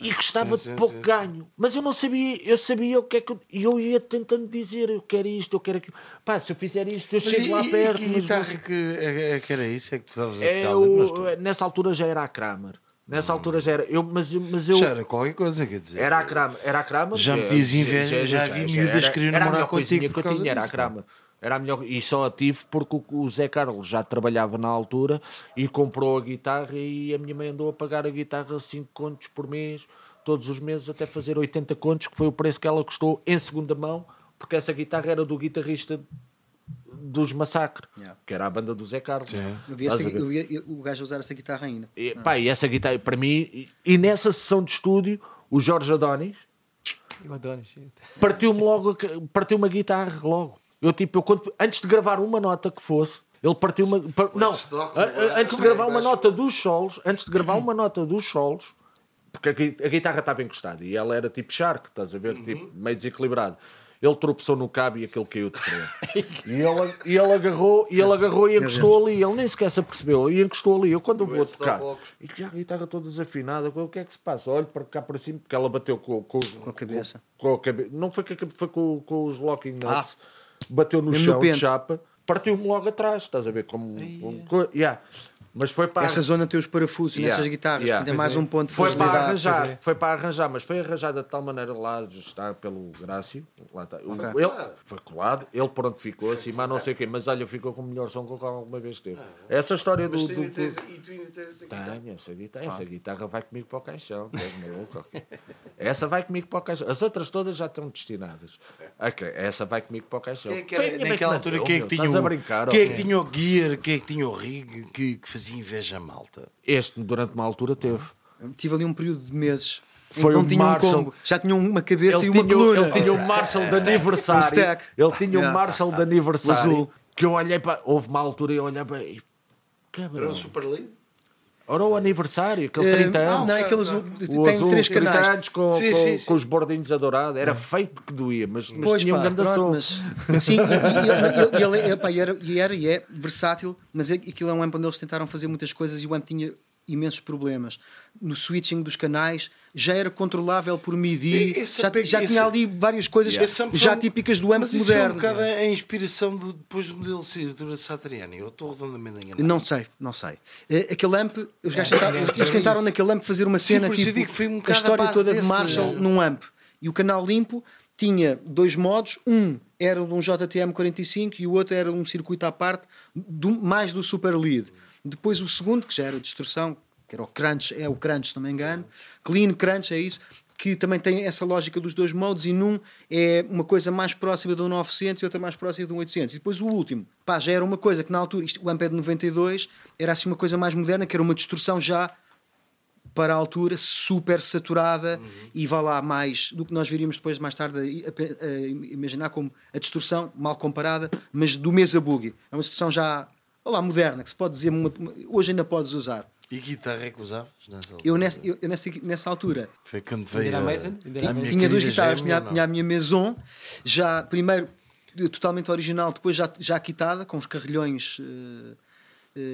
Speaker 3: E gostava
Speaker 1: Sim,
Speaker 3: de pouco
Speaker 1: sim.
Speaker 3: ganho. Mas eu não sabia, eu sabia o que é que eu, e eu ia tentando dizer, eu quero isto, eu quero aquilo. Pá, se eu fizer isto, eu
Speaker 1: Mas
Speaker 3: chego
Speaker 1: e-
Speaker 3: lá perto.
Speaker 1: E
Speaker 3: mas você-
Speaker 1: que, é, é que era isso? É que tu estavas a
Speaker 3: é
Speaker 1: mas
Speaker 3: o,
Speaker 1: tu-
Speaker 3: nessa altura já era a Kramer. Nessa altura já era. Eu, mas, mas eu.
Speaker 1: Já era qualquer coisa, quer dizer.
Speaker 3: Era a Kramer. Era a Kramer
Speaker 1: Já
Speaker 3: que-
Speaker 1: metias inveja, já vi miúdas
Speaker 3: era-
Speaker 1: querendo
Speaker 3: era a
Speaker 1: namorar contigo por
Speaker 3: que eu era a Kramer. Era a melhor, e só a tive porque o, o Zé Carlos já trabalhava na altura e comprou a guitarra e a minha mãe andou a pagar a guitarra 5 contos por mês, todos os meses, até fazer 80 contos, que foi o preço que ela custou em segunda mão, porque essa guitarra era do guitarrista dos Massacre,
Speaker 2: Yeah.
Speaker 3: que era a banda do Zé Carlos.
Speaker 2: Eu vi, essa- eu vi o gajo usar essa guitarra ainda.
Speaker 3: E, pá, e essa guitarra, para mim, e, e nessa sessão de estúdio, o Jorge Adonis
Speaker 5: Adonis.
Speaker 3: partiu-me logo, partiu uma guitarra logo. Eu, tipo, eu, quando- antes de gravar uma nota que fosse, ele partiu uma. par- não, antes de gravar uma nota dos solos, antes de gravar uma nota dos solos, porque a, gui- a guitarra estava encostada e ela era tipo shark, estás a ver? Tipo, meio desequilibrado. Ele tropeçou no cabo e aquele caiu de frente. e, ele, e ele agarrou e ele agarrou e encostou ali. Ele nem sequer se apercebeu. E encostou ali. Eu quando eu vou tocar e já a guitarra toda desafinada, o que é que se passa? Olho para cá para cima, porque ela bateu com, com, os-
Speaker 2: Com a cabeça.
Speaker 3: com a cabe- Não foi com a cabeça, foi com, com os locking nuts. Bateu no
Speaker 2: Mesmo
Speaker 3: chão de chapa, partiu-me logo atrás, estás a ver? Como, como- co- yeah. Mas foi para.
Speaker 2: Essa zona tem os parafusos
Speaker 3: Yeah,
Speaker 2: nessas guitarras,
Speaker 3: yeah.
Speaker 2: é mais
Speaker 5: é.
Speaker 2: um ponto de
Speaker 3: Foi para arranjar,
Speaker 5: é.
Speaker 3: foi para arranjar, mas foi arranjada de tal maneira lá está pelo Grácio, lá está. O-
Speaker 2: Ok.
Speaker 3: Ele foi colado, ele pronto ficou assim, mas não sei o quê, mas olha, ficou com o melhor som que eu alguma vez teve. Essa história do. Do- do-
Speaker 1: tens- e tu ainda tens essa guitarra?
Speaker 3: tenho, essa guitarra, essa guitarra vai comigo para o caixão, és maluco? essa vai comigo para o caixão. As outras todas já estão destinadas. Ok, essa vai comigo para o caixão.
Speaker 1: Quem é que era, naquela
Speaker 3: que
Speaker 1: altura, quem é que tinha o, quem é que tinha o gear, quem é que tinha o rig que, que fazia inveja malta?
Speaker 3: Este, durante uma altura, teve.
Speaker 2: Tive ali um período de meses
Speaker 3: Foi
Speaker 2: não
Speaker 3: o
Speaker 2: tinha
Speaker 3: Marshall.
Speaker 2: um combo, já tinham uma cabeça e uma
Speaker 3: tinha,
Speaker 2: coluna.
Speaker 3: ele tinha o Marshall de aniversário.
Speaker 2: Um stack.
Speaker 3: Ele tinha
Speaker 2: Yeah.
Speaker 3: Marshall de aniversário.
Speaker 2: Azul.
Speaker 3: Que eu olhei para. Houve uma altura e eu olhava. e, Cabrão.
Speaker 1: Era o Super League?
Speaker 3: Ora o aniversário, aquele
Speaker 2: Eh,
Speaker 3: 30 anos.
Speaker 2: Não, é aquele azul,
Speaker 3: O
Speaker 2: tem
Speaker 3: azul,
Speaker 2: três
Speaker 3: 30
Speaker 2: canais.
Speaker 3: anos com,
Speaker 1: Sim,
Speaker 3: com,
Speaker 1: sim, sim.
Speaker 3: com os bordinhos adourados. Era feito que doía, mas, mas
Speaker 2: Pois,
Speaker 3: tinha um
Speaker 2: pá,
Speaker 3: grande
Speaker 2: pronto, mas, sim, e, ele, é, e e era e é versátil, mas é- aquilo é um amp onde eles tentaram fazer muitas coisas e o amp tinha imensos problemas. No switching dos canais já era controlável por MIDI,
Speaker 1: Esse
Speaker 2: já, já
Speaker 1: esse-
Speaker 2: tinha ali várias coisas
Speaker 1: sample
Speaker 2: já típicas do AMP
Speaker 1: Mas isso foi
Speaker 2: moderno.
Speaker 1: um bocado a inspiração do, depois do modelo Signature Satriani. Eu estou redondamente enganado.
Speaker 2: Não sei, não sei. Eh, Aquele amp, os gajos tentaram,
Speaker 5: é,
Speaker 2: eles
Speaker 5: é
Speaker 2: tentaram
Speaker 5: isso.
Speaker 2: naquele amp fazer uma cena
Speaker 1: eu
Speaker 2: tipo
Speaker 1: um
Speaker 2: a história toda de
Speaker 1: desse,
Speaker 2: Marshall
Speaker 1: né?
Speaker 2: num amp. E o canal limpo tinha dois modos, um era de um JTM 45 e o outro era um circuito à parte, do- mais do Super Lead. Depois o segundo, que já era distorção, que era o Crunch, é o Crunch, se não me engano, Clean Crunch, é isso, que também tem essa lógica dos dois modos e num é uma coisa mais próxima de um 900 e outra mais próxima de um 800. E depois o último, pá, já era uma coisa que na altura, isto, o amp de 92, era assim uma coisa mais moderna, que era uma distorção já para a altura super saturada e vá lá mais do que nós viríamos depois mais tarde a, a- a imaginar como a distorção mal comparada, mas do Mesa Boogie. É uma distorção já vá lá, moderna, que se pode dizer, uma- hoje ainda podes usar.
Speaker 1: E guitarra é que usavas nessa altura?
Speaker 2: Eu nessa, eu- nessa, nessa altura
Speaker 1: Foi quando veio.
Speaker 5: era
Speaker 1: a-
Speaker 5: Mason? Ainda era
Speaker 1: a
Speaker 5: Mason?
Speaker 1: minha
Speaker 2: tinha duas guitarras,
Speaker 1: gêmea,
Speaker 2: tinha, tinha a minha Maison, já primeiro totalmente original, depois já, já quitada, com os carrilhões eh,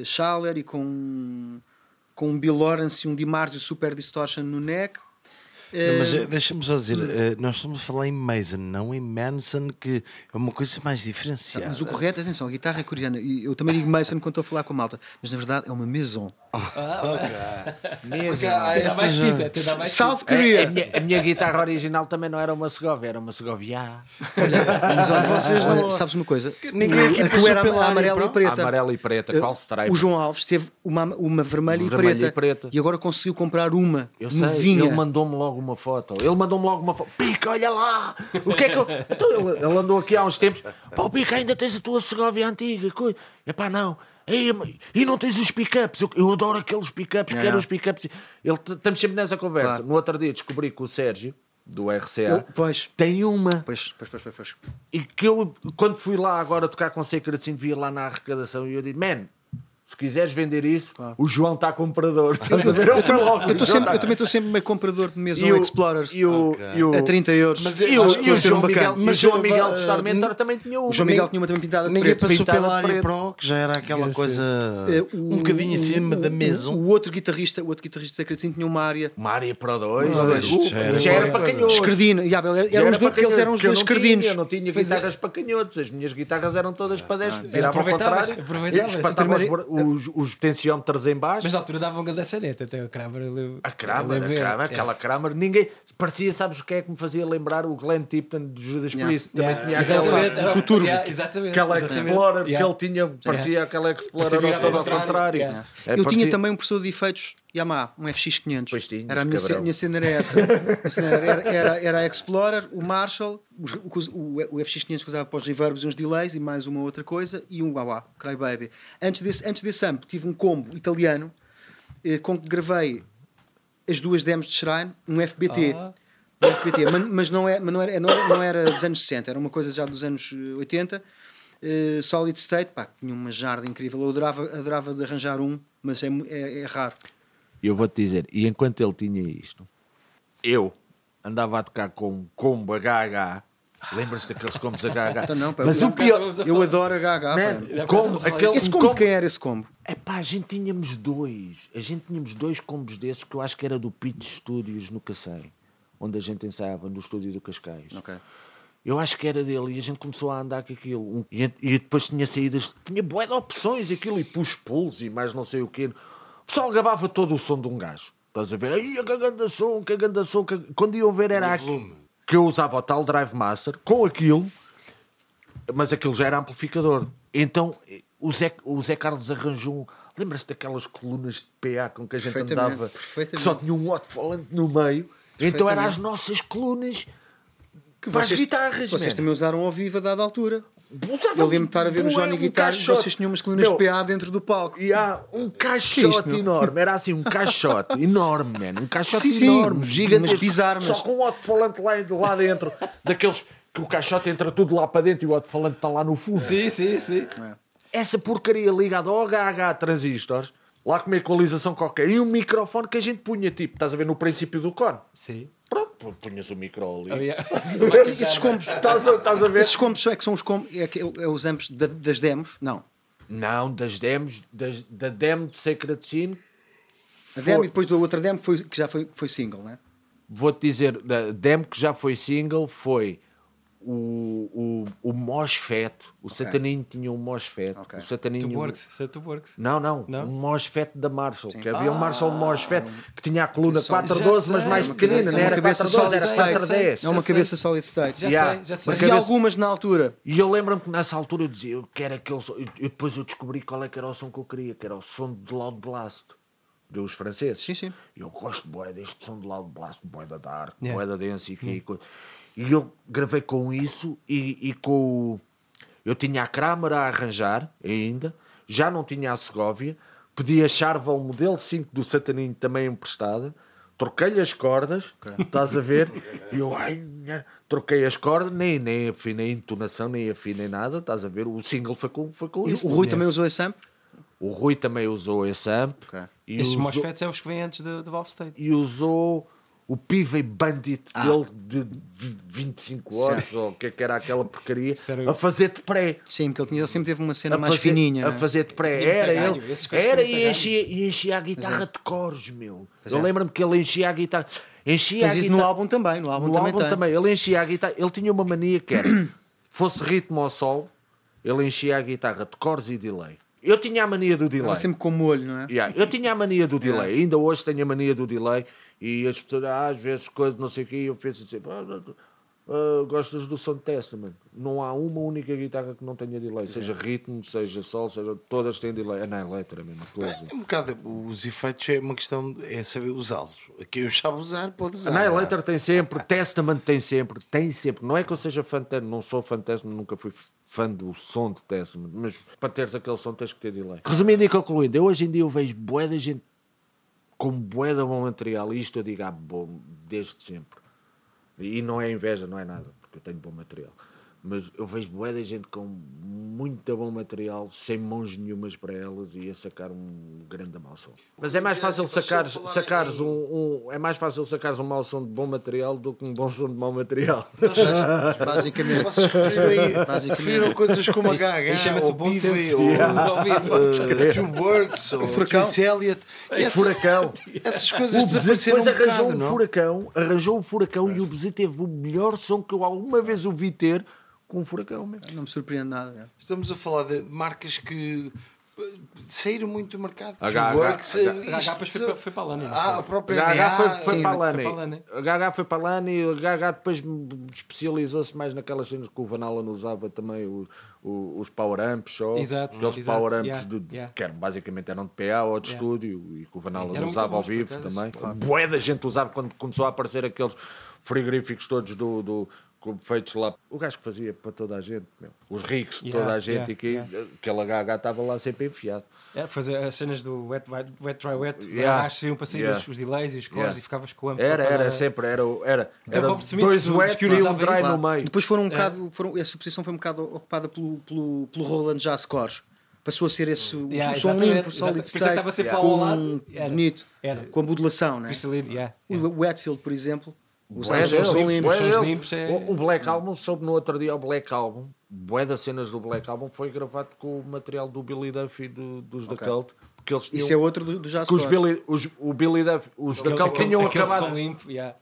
Speaker 2: eh, Schaller e com, com um Bill Lawrence e um DiMarzio Super Distortion no neck.
Speaker 1: Não, mas
Speaker 2: Eh,
Speaker 1: eh, deixa-me só dizer, eh, nós estamos a falar em Mason, não em Manson, que é uma coisa mais diferenciada.
Speaker 2: Mas o correto, atenção, a guitarra é coreana. E eu também digo Mason quando estou a falar com a malta. Mas na verdade é uma Maison.
Speaker 3: Mesmo.
Speaker 1: Porque há
Speaker 5: Tem mais
Speaker 1: essas,
Speaker 5: fita,
Speaker 1: eh,
Speaker 5: tem mais
Speaker 2: South
Speaker 5: fita.
Speaker 3: A,
Speaker 2: Korea.
Speaker 3: a minha, a minha guitarra original também não era uma Segovia, era uma Segovia.
Speaker 2: Mas olha,
Speaker 1: Vocês
Speaker 2: olha,
Speaker 1: não-
Speaker 2: sabes uma coisa?
Speaker 1: Ninguém aqui passou
Speaker 2: era
Speaker 1: pela
Speaker 2: amarela e preta.
Speaker 3: Amarela e preta, qual stripe?
Speaker 2: O João Alves teve uma, uma vermelha,
Speaker 3: Vermelha
Speaker 2: e, preta,
Speaker 3: e preta.
Speaker 2: e agora conseguiu comprar uma
Speaker 3: Eu sei,
Speaker 2: novinha.
Speaker 3: ele mandou-me logo uma foto. Ele mandou-me logo uma foto. Pica, olha lá! O que é que eu. Então, ele, ele andou aqui há uns tempos. Pá, o Pica, ainda tens a tua Segovia antiga. coi- Epá, não. Mas- e não tens os pick-ups? Eu, eu adoro aqueles pick-ups,
Speaker 2: É.
Speaker 3: quero os pick-ups. Ele, estamos sempre nessa conversa.
Speaker 2: Claro.
Speaker 3: No outro dia descobri que o Sérgio, do RCA,
Speaker 2: Ele- pois,
Speaker 3: tem uma.
Speaker 2: pois, pois, pois, pois, pois.
Speaker 3: E que eu, quando fui lá agora tocar com Sacred Sin, vi lá na arrecadação e eu disse: Man, se quiseres vender isso, o João está comprador. Estás a ver? Eu, logo,
Speaker 2: Eu, tô
Speaker 3: "O João
Speaker 2: sempre,
Speaker 3: tá."
Speaker 2: eu também estou sempre meio comprador de
Speaker 3: E o-
Speaker 2: Explorers
Speaker 3: E o,
Speaker 1: Ok.
Speaker 3: e o,
Speaker 2: a 30 euros.
Speaker 1: Mas
Speaker 3: e
Speaker 1: eu
Speaker 3: o, e o
Speaker 2: ser
Speaker 3: João Miguel,
Speaker 1: Mas
Speaker 3: João Miguel
Speaker 1: uh,
Speaker 3: de Star Mentor também tinha uma.
Speaker 2: O João Miguel tinha uma também pintada
Speaker 1: Ninguém
Speaker 2: preto.
Speaker 1: passou pela área
Speaker 3: preto.
Speaker 1: pro, que já era aquela
Speaker 5: Quer
Speaker 1: coisa
Speaker 2: Eh, o-
Speaker 1: um bocadinho em cima da mesa.
Speaker 2: O outro guitarrista, o outro guitarrista de Secret Sin tinha uma área
Speaker 3: Uma área.
Speaker 2: Ah,
Speaker 1: isto
Speaker 3: Uh,
Speaker 1: já era
Speaker 3: para canhotos.
Speaker 2: escardino. E, ah, eles eram os dois escardinos.
Speaker 3: Eu não tinha
Speaker 5: é.
Speaker 3: guitarras para canhotos, as minhas guitarras eram todas para destro. Virava ao contrário,
Speaker 5: aproveitavas.
Speaker 3: Os, os, os potenciómetros em baixo.
Speaker 5: Mas na altura davam um grande saneta, até o Kramer.
Speaker 3: A Kramer, a
Speaker 5: ver.
Speaker 3: Kramer,
Speaker 5: É.
Speaker 3: aquela Kramer, ninguém. Parecia, sabes o que é que me fazia lembrar? O Glenn Tipton de Judas
Speaker 2: Yeah.
Speaker 3: Priest. Também
Speaker 5: Yeah,
Speaker 3: tinha
Speaker 5: exatamente,
Speaker 3: aquela.
Speaker 5: era
Speaker 2: do turbo.
Speaker 5: yeah, exatamente.
Speaker 3: Aquela
Speaker 5: exatamente.
Speaker 3: Explorer que
Speaker 5: Yeah.
Speaker 3: ele tinha, parecia aquela Explorer
Speaker 5: Parecia
Speaker 3: era toda ao contrário.
Speaker 5: contrário, yeah.
Speaker 3: É,
Speaker 2: eu tinha
Speaker 3: parecia-
Speaker 2: também um processador de efeitos Yamaha, um FX500.
Speaker 3: Pois tinhas,
Speaker 2: era a minha, ce- minha cena era essa. Era, era, era, a Explorer, o Marshall, o, o, o FX500 que usava para os reverbs e uns delays e mais uma outra coisa e um Wawa, Crybaby. Antes desse, antes desse amp tive um combo italiano eh, com que gravei as duas demos de Shrine, um FBT.
Speaker 5: Ah.
Speaker 2: Um FBT, mas, não, é, mas não, era, não, era, não era dos anos 60, era uma coisa já dos anos eh, 80. eh, solid State, pá, tinha uma jarda incrível. Eu adorava, adorava de arranjar um, mas é, é, é raro.
Speaker 3: E eu vou-te dizer, e enquanto ele tinha isto, eu andava a tocar com um combo HH. Lembras-te daqueles combos HH?
Speaker 2: Então não, pá,
Speaker 3: Mas
Speaker 2: eu-
Speaker 3: o pior.
Speaker 2: Eu adoro HH.
Speaker 3: Man,
Speaker 2: pá.
Speaker 5: Já
Speaker 3: combo, aquele,
Speaker 2: Esse
Speaker 3: um
Speaker 2: combo de
Speaker 3: combo-
Speaker 2: quem era esse combo?
Speaker 3: É pá, a gente tínhamos dois. A gente tínhamos dois combos desses que eu acho que era do Pitch Studios no Cacém, onde a gente ensaiava no estúdio do Cascais.
Speaker 2: Ok.
Speaker 3: Eu acho que era dele e a gente começou a andar com aquilo. Um- E, e depois tinha saídas, tinha de opções, aquilo e push pulls e mais não sei o quê. O pessoal gravava todo o som de um gajo. Estás a ver? Aí, que ganda som, que ganda som. Que... Quando iam ver era aqui,
Speaker 1: volume.
Speaker 3: que eu usava o tal Drive Master com aquilo, mas aquilo já era amplificador. Então o Zé, o Zé Carlos arranjou. um- Lembras-te daquelas colunas de PA com que a gente andava? Que só tinha um alto-falante no meio. Então eram as nossas colunas para as
Speaker 2: Vocês-
Speaker 3: guitarras.
Speaker 2: Vocês
Speaker 3: man.
Speaker 2: também usaram ao vivo a dada altura. Eu lembro de estar a ver o Johnny
Speaker 3: um
Speaker 2: Guitar e vocês tinham umas colunas
Speaker 3: Meu,
Speaker 2: PA dentro do palco.
Speaker 3: E há um
Speaker 2: Que
Speaker 3: caixote
Speaker 2: meu?
Speaker 3: enorme, era assim um caixote enorme, man. um caixote
Speaker 2: Sim, sim,
Speaker 3: enorme,
Speaker 2: mas
Speaker 3: gigantesco,
Speaker 2: bizarro,
Speaker 3: só com o alto-falante lá, lá dentro, daqueles que o caixote entra tudo lá para dentro e o alto-falante está lá no fundo.
Speaker 5: Sim, sim, sim.
Speaker 3: Essa porcaria ligada ao HH transistores, lá com uma equalização qualquer, e um microfone que a gente punha, tipo, estás a ver no princípio do cone.
Speaker 5: Sim.
Speaker 3: Pronto, punhas o micro ali.
Speaker 5: Oh, yeah.
Speaker 2: Esses combos,
Speaker 3: Estás a, estás a ver?
Speaker 2: esses combos é que são os combos, é, que é, é os amps da- das demos? Não.
Speaker 3: Não, das demos, das, da demo de Sacred Scene
Speaker 2: A demo e depois da outra demo que, foi, que já foi, que foi single, né?
Speaker 3: Vou-te dizer, da demo que já foi single foi o, o, o Mosfet. O Sataninho tinha um Mosfet.
Speaker 2: Ok.
Speaker 3: O Sataninho...
Speaker 5: Tuborgs, isso é.
Speaker 3: Não, não,
Speaker 5: Não?
Speaker 3: um Mosfet da Marshall. Que havia um Marshall Mosfet que tinha a coluna
Speaker 2: Só-
Speaker 3: 412,
Speaker 5: Já
Speaker 3: mas mais pequenina, não era
Speaker 2: Uma cabeça
Speaker 3: 412,
Speaker 2: solid
Speaker 3: era
Speaker 2: state.
Speaker 3: 410.
Speaker 2: É uma cabeça solid state.
Speaker 5: Já
Speaker 3: Yeah.
Speaker 5: sei, já sei.
Speaker 2: Havia
Speaker 3: cabeça-
Speaker 2: algumas na altura.
Speaker 3: E eu lembro-me que nessa altura eu dizia, eu quero aquele som. E depois eu descobri qual é que era o som que eu queria, que era o som de Loud Blast, dos franceses.
Speaker 2: Sim, sim.
Speaker 3: E eu gosto bué deste som de Loud Blast, bué da Dark,
Speaker 5: Yeah.
Speaker 3: bué da Dance e, que- e eu gravei com isso e, e com o... Eu tinha a Kramer a arranjar ainda, já não tinha a Segovia, pedi a Charvel modelo 5 do Sataninho também emprestada, troquei-lhe as cordas, estás a ver? E eu, ai, nha, troquei as cordas, nem, nem afinei a entonação, nem afinei nada, estás a ver? O single foi com, foi com
Speaker 2: E
Speaker 3: isso.
Speaker 2: o Rui também usou esse amp?
Speaker 3: O Rui também usou esse amp.
Speaker 2: Ok.
Speaker 3: E
Speaker 5: Estes
Speaker 3: usou-
Speaker 5: MOSFETs é os que vêm antes do, do Valve State.
Speaker 3: e usou o Pive Bandit
Speaker 2: Ah.
Speaker 3: dele de de 25 horas, ou o que é que era aquela porcaria,
Speaker 5: Sério?
Speaker 3: a fazer de pré.
Speaker 2: Sim, porque ele, tinha, ele sempre teve uma cena
Speaker 3: A
Speaker 2: mais
Speaker 3: fazer,
Speaker 2: fininha.
Speaker 3: a
Speaker 2: né?
Speaker 3: fazer de pré. Era ele. Era e enchia, e enchia a guitarra de cores, meu. Eu
Speaker 2: é.
Speaker 3: lembro-me que ele enchia a guitarra. Enchia
Speaker 2: Mas
Speaker 3: a
Speaker 2: isso
Speaker 3: guitarra.
Speaker 2: no álbum também. No álbum
Speaker 3: No
Speaker 2: também
Speaker 3: álbum
Speaker 2: tem.
Speaker 3: também. Ele enchia a guitarra. Ele tinha uma mania que era, fosse ritmo ao sol, ele enchia a guitarra de cores e delay. Eu tinha a mania do delay.
Speaker 2: Estava sempre com molho, não é?
Speaker 3: Yeah, Eu tinha a mania do delay, ainda hoje tenho a mania do delay e as pessoas, ah, às vezes, coisas, não sei o quê, eu penso assim, ah, não, não, ah, gostas do som de Testament? Não há uma única guitarra que não tenha delay, seja ritmo, seja sol, seja, todas têm delay. Annihilator é a mesma coisa.
Speaker 1: É um bocado, os efeitos é uma questão, de- é saber usá-los. Quem os sabe usar, pode usar.
Speaker 3: Annihilator tem sempre, Testament tem sempre, tem sempre. Não é que eu seja fã de não sou fã de Testament, nunca fui fã do som de Testament, mas para teres aquele som tens que ter delay. Resumindo e concluindo, eu hoje em dia eu vejo bué da gente com bué de bom material, e isto eu digo ah, bom, desde sempre. E não é inveja, não é nada, porque eu tenho bom material. Mas eu vejo bué da gente com muito bom material, sem mãos nenhumas para elas e a sacar um grande mau som. Mas é mais
Speaker 1: é
Speaker 3: fácil sacares, sacares um, um- é mais fácil sacares um mau som de bom material do que um bom som de mau material.
Speaker 2: Basicamente.
Speaker 1: Vocês
Speaker 2: Basicamente.
Speaker 1: referiram coisas como HH, ou
Speaker 5: bom senso
Speaker 1: ou Works, ou
Speaker 2: furacão.
Speaker 1: Chris Elliott. Essa-
Speaker 3: Furacão.
Speaker 1: Essas
Speaker 3: O
Speaker 1: coisas desapareceram
Speaker 3: depois
Speaker 1: um
Speaker 3: arranjou
Speaker 1: bocado,
Speaker 3: um furacão, arranjou um furacão e o Bezet teve o melhor som que eu alguma vez ouvi ter com um furacão. meu.
Speaker 2: Não me surpreende nada. é.
Speaker 1: Estamos a falar de marcas que uh, saíram muito do mercado. Two Works, isto-
Speaker 5: depois foi para- a Lani,
Speaker 1: Ah,
Speaker 5: foi?
Speaker 1: a própria
Speaker 3: HH foi, foi
Speaker 2: sim,
Speaker 3: para a Lani.
Speaker 5: a.
Speaker 3: HH foi para a Lani e HH depois especializou-se mais naquelas cenas que o Van Allen usava também, o- o- os power amps só.
Speaker 5: Exato,
Speaker 3: Aqueles
Speaker 5: exato,
Speaker 3: power amps
Speaker 5: yeah,
Speaker 3: de-
Speaker 5: yeah.
Speaker 3: que eram, basicamente eram de PA ou de
Speaker 5: Yeah.
Speaker 3: estúdio e que o Van Allen
Speaker 5: Eram muito
Speaker 3: usava ao vivo também.
Speaker 5: claro.
Speaker 3: Bué da gente usava quando começou a aparecer aqueles frigoríficos todos do. do com- feitos lá, o gajo que fazia para toda a gente, meu. os ricos de
Speaker 5: Yeah,
Speaker 3: toda a gente,
Speaker 5: yeah,
Speaker 3: e que
Speaker 5: yeah.
Speaker 3: aquele HH estava lá sempre enfiado.
Speaker 5: Era fazer as cenas do wet, wet, wet dry wet, os
Speaker 3: Yeah.
Speaker 5: yeah. iam para sair
Speaker 3: Yeah.
Speaker 5: os, os delays e os cores
Speaker 3: Yeah.
Speaker 5: e ficavas com o só
Speaker 3: Era,
Speaker 5: para
Speaker 3: era sempre, era, era,
Speaker 5: Então,
Speaker 3: era
Speaker 5: Smith
Speaker 3: dois
Speaker 5: Security
Speaker 3: e um dry no meio.
Speaker 2: Depois foram um bocado, foram, essa posição foi um bocado ocupada pelo, pelo, pelo Roland Jazz Cores. Passou a ser esse o-
Speaker 5: Yeah,
Speaker 2: o som limpo,
Speaker 5: isso é que
Speaker 2: state,
Speaker 5: estava sempre
Speaker 3: Yeah.
Speaker 5: ao
Speaker 2: com
Speaker 5: lado. Era.
Speaker 2: bonito,
Speaker 5: Era.
Speaker 2: com a modulação, né?
Speaker 5: Crystalline, yeah,
Speaker 2: O
Speaker 5: yeah.
Speaker 2: Wetfield, por exemplo, Os
Speaker 3: deles,
Speaker 2: som
Speaker 5: limpos, sons limpos é-
Speaker 3: O, o Black Album, soube no outro dia, o Black Album, bué das cenas do Black Album foi gravado com o material do Billy Duffy do- dos
Speaker 2: Ok.
Speaker 3: The Cult, porque eles tinham,
Speaker 2: Isso é outro do, do Jazz
Speaker 3: que os. Billy, os, o Billy Duffy, os The
Speaker 5: Aquele-
Speaker 3: Cult
Speaker 5: aquele-
Speaker 3: tinham
Speaker 5: aquele
Speaker 3: acabado,
Speaker 5: som limpo, yeah.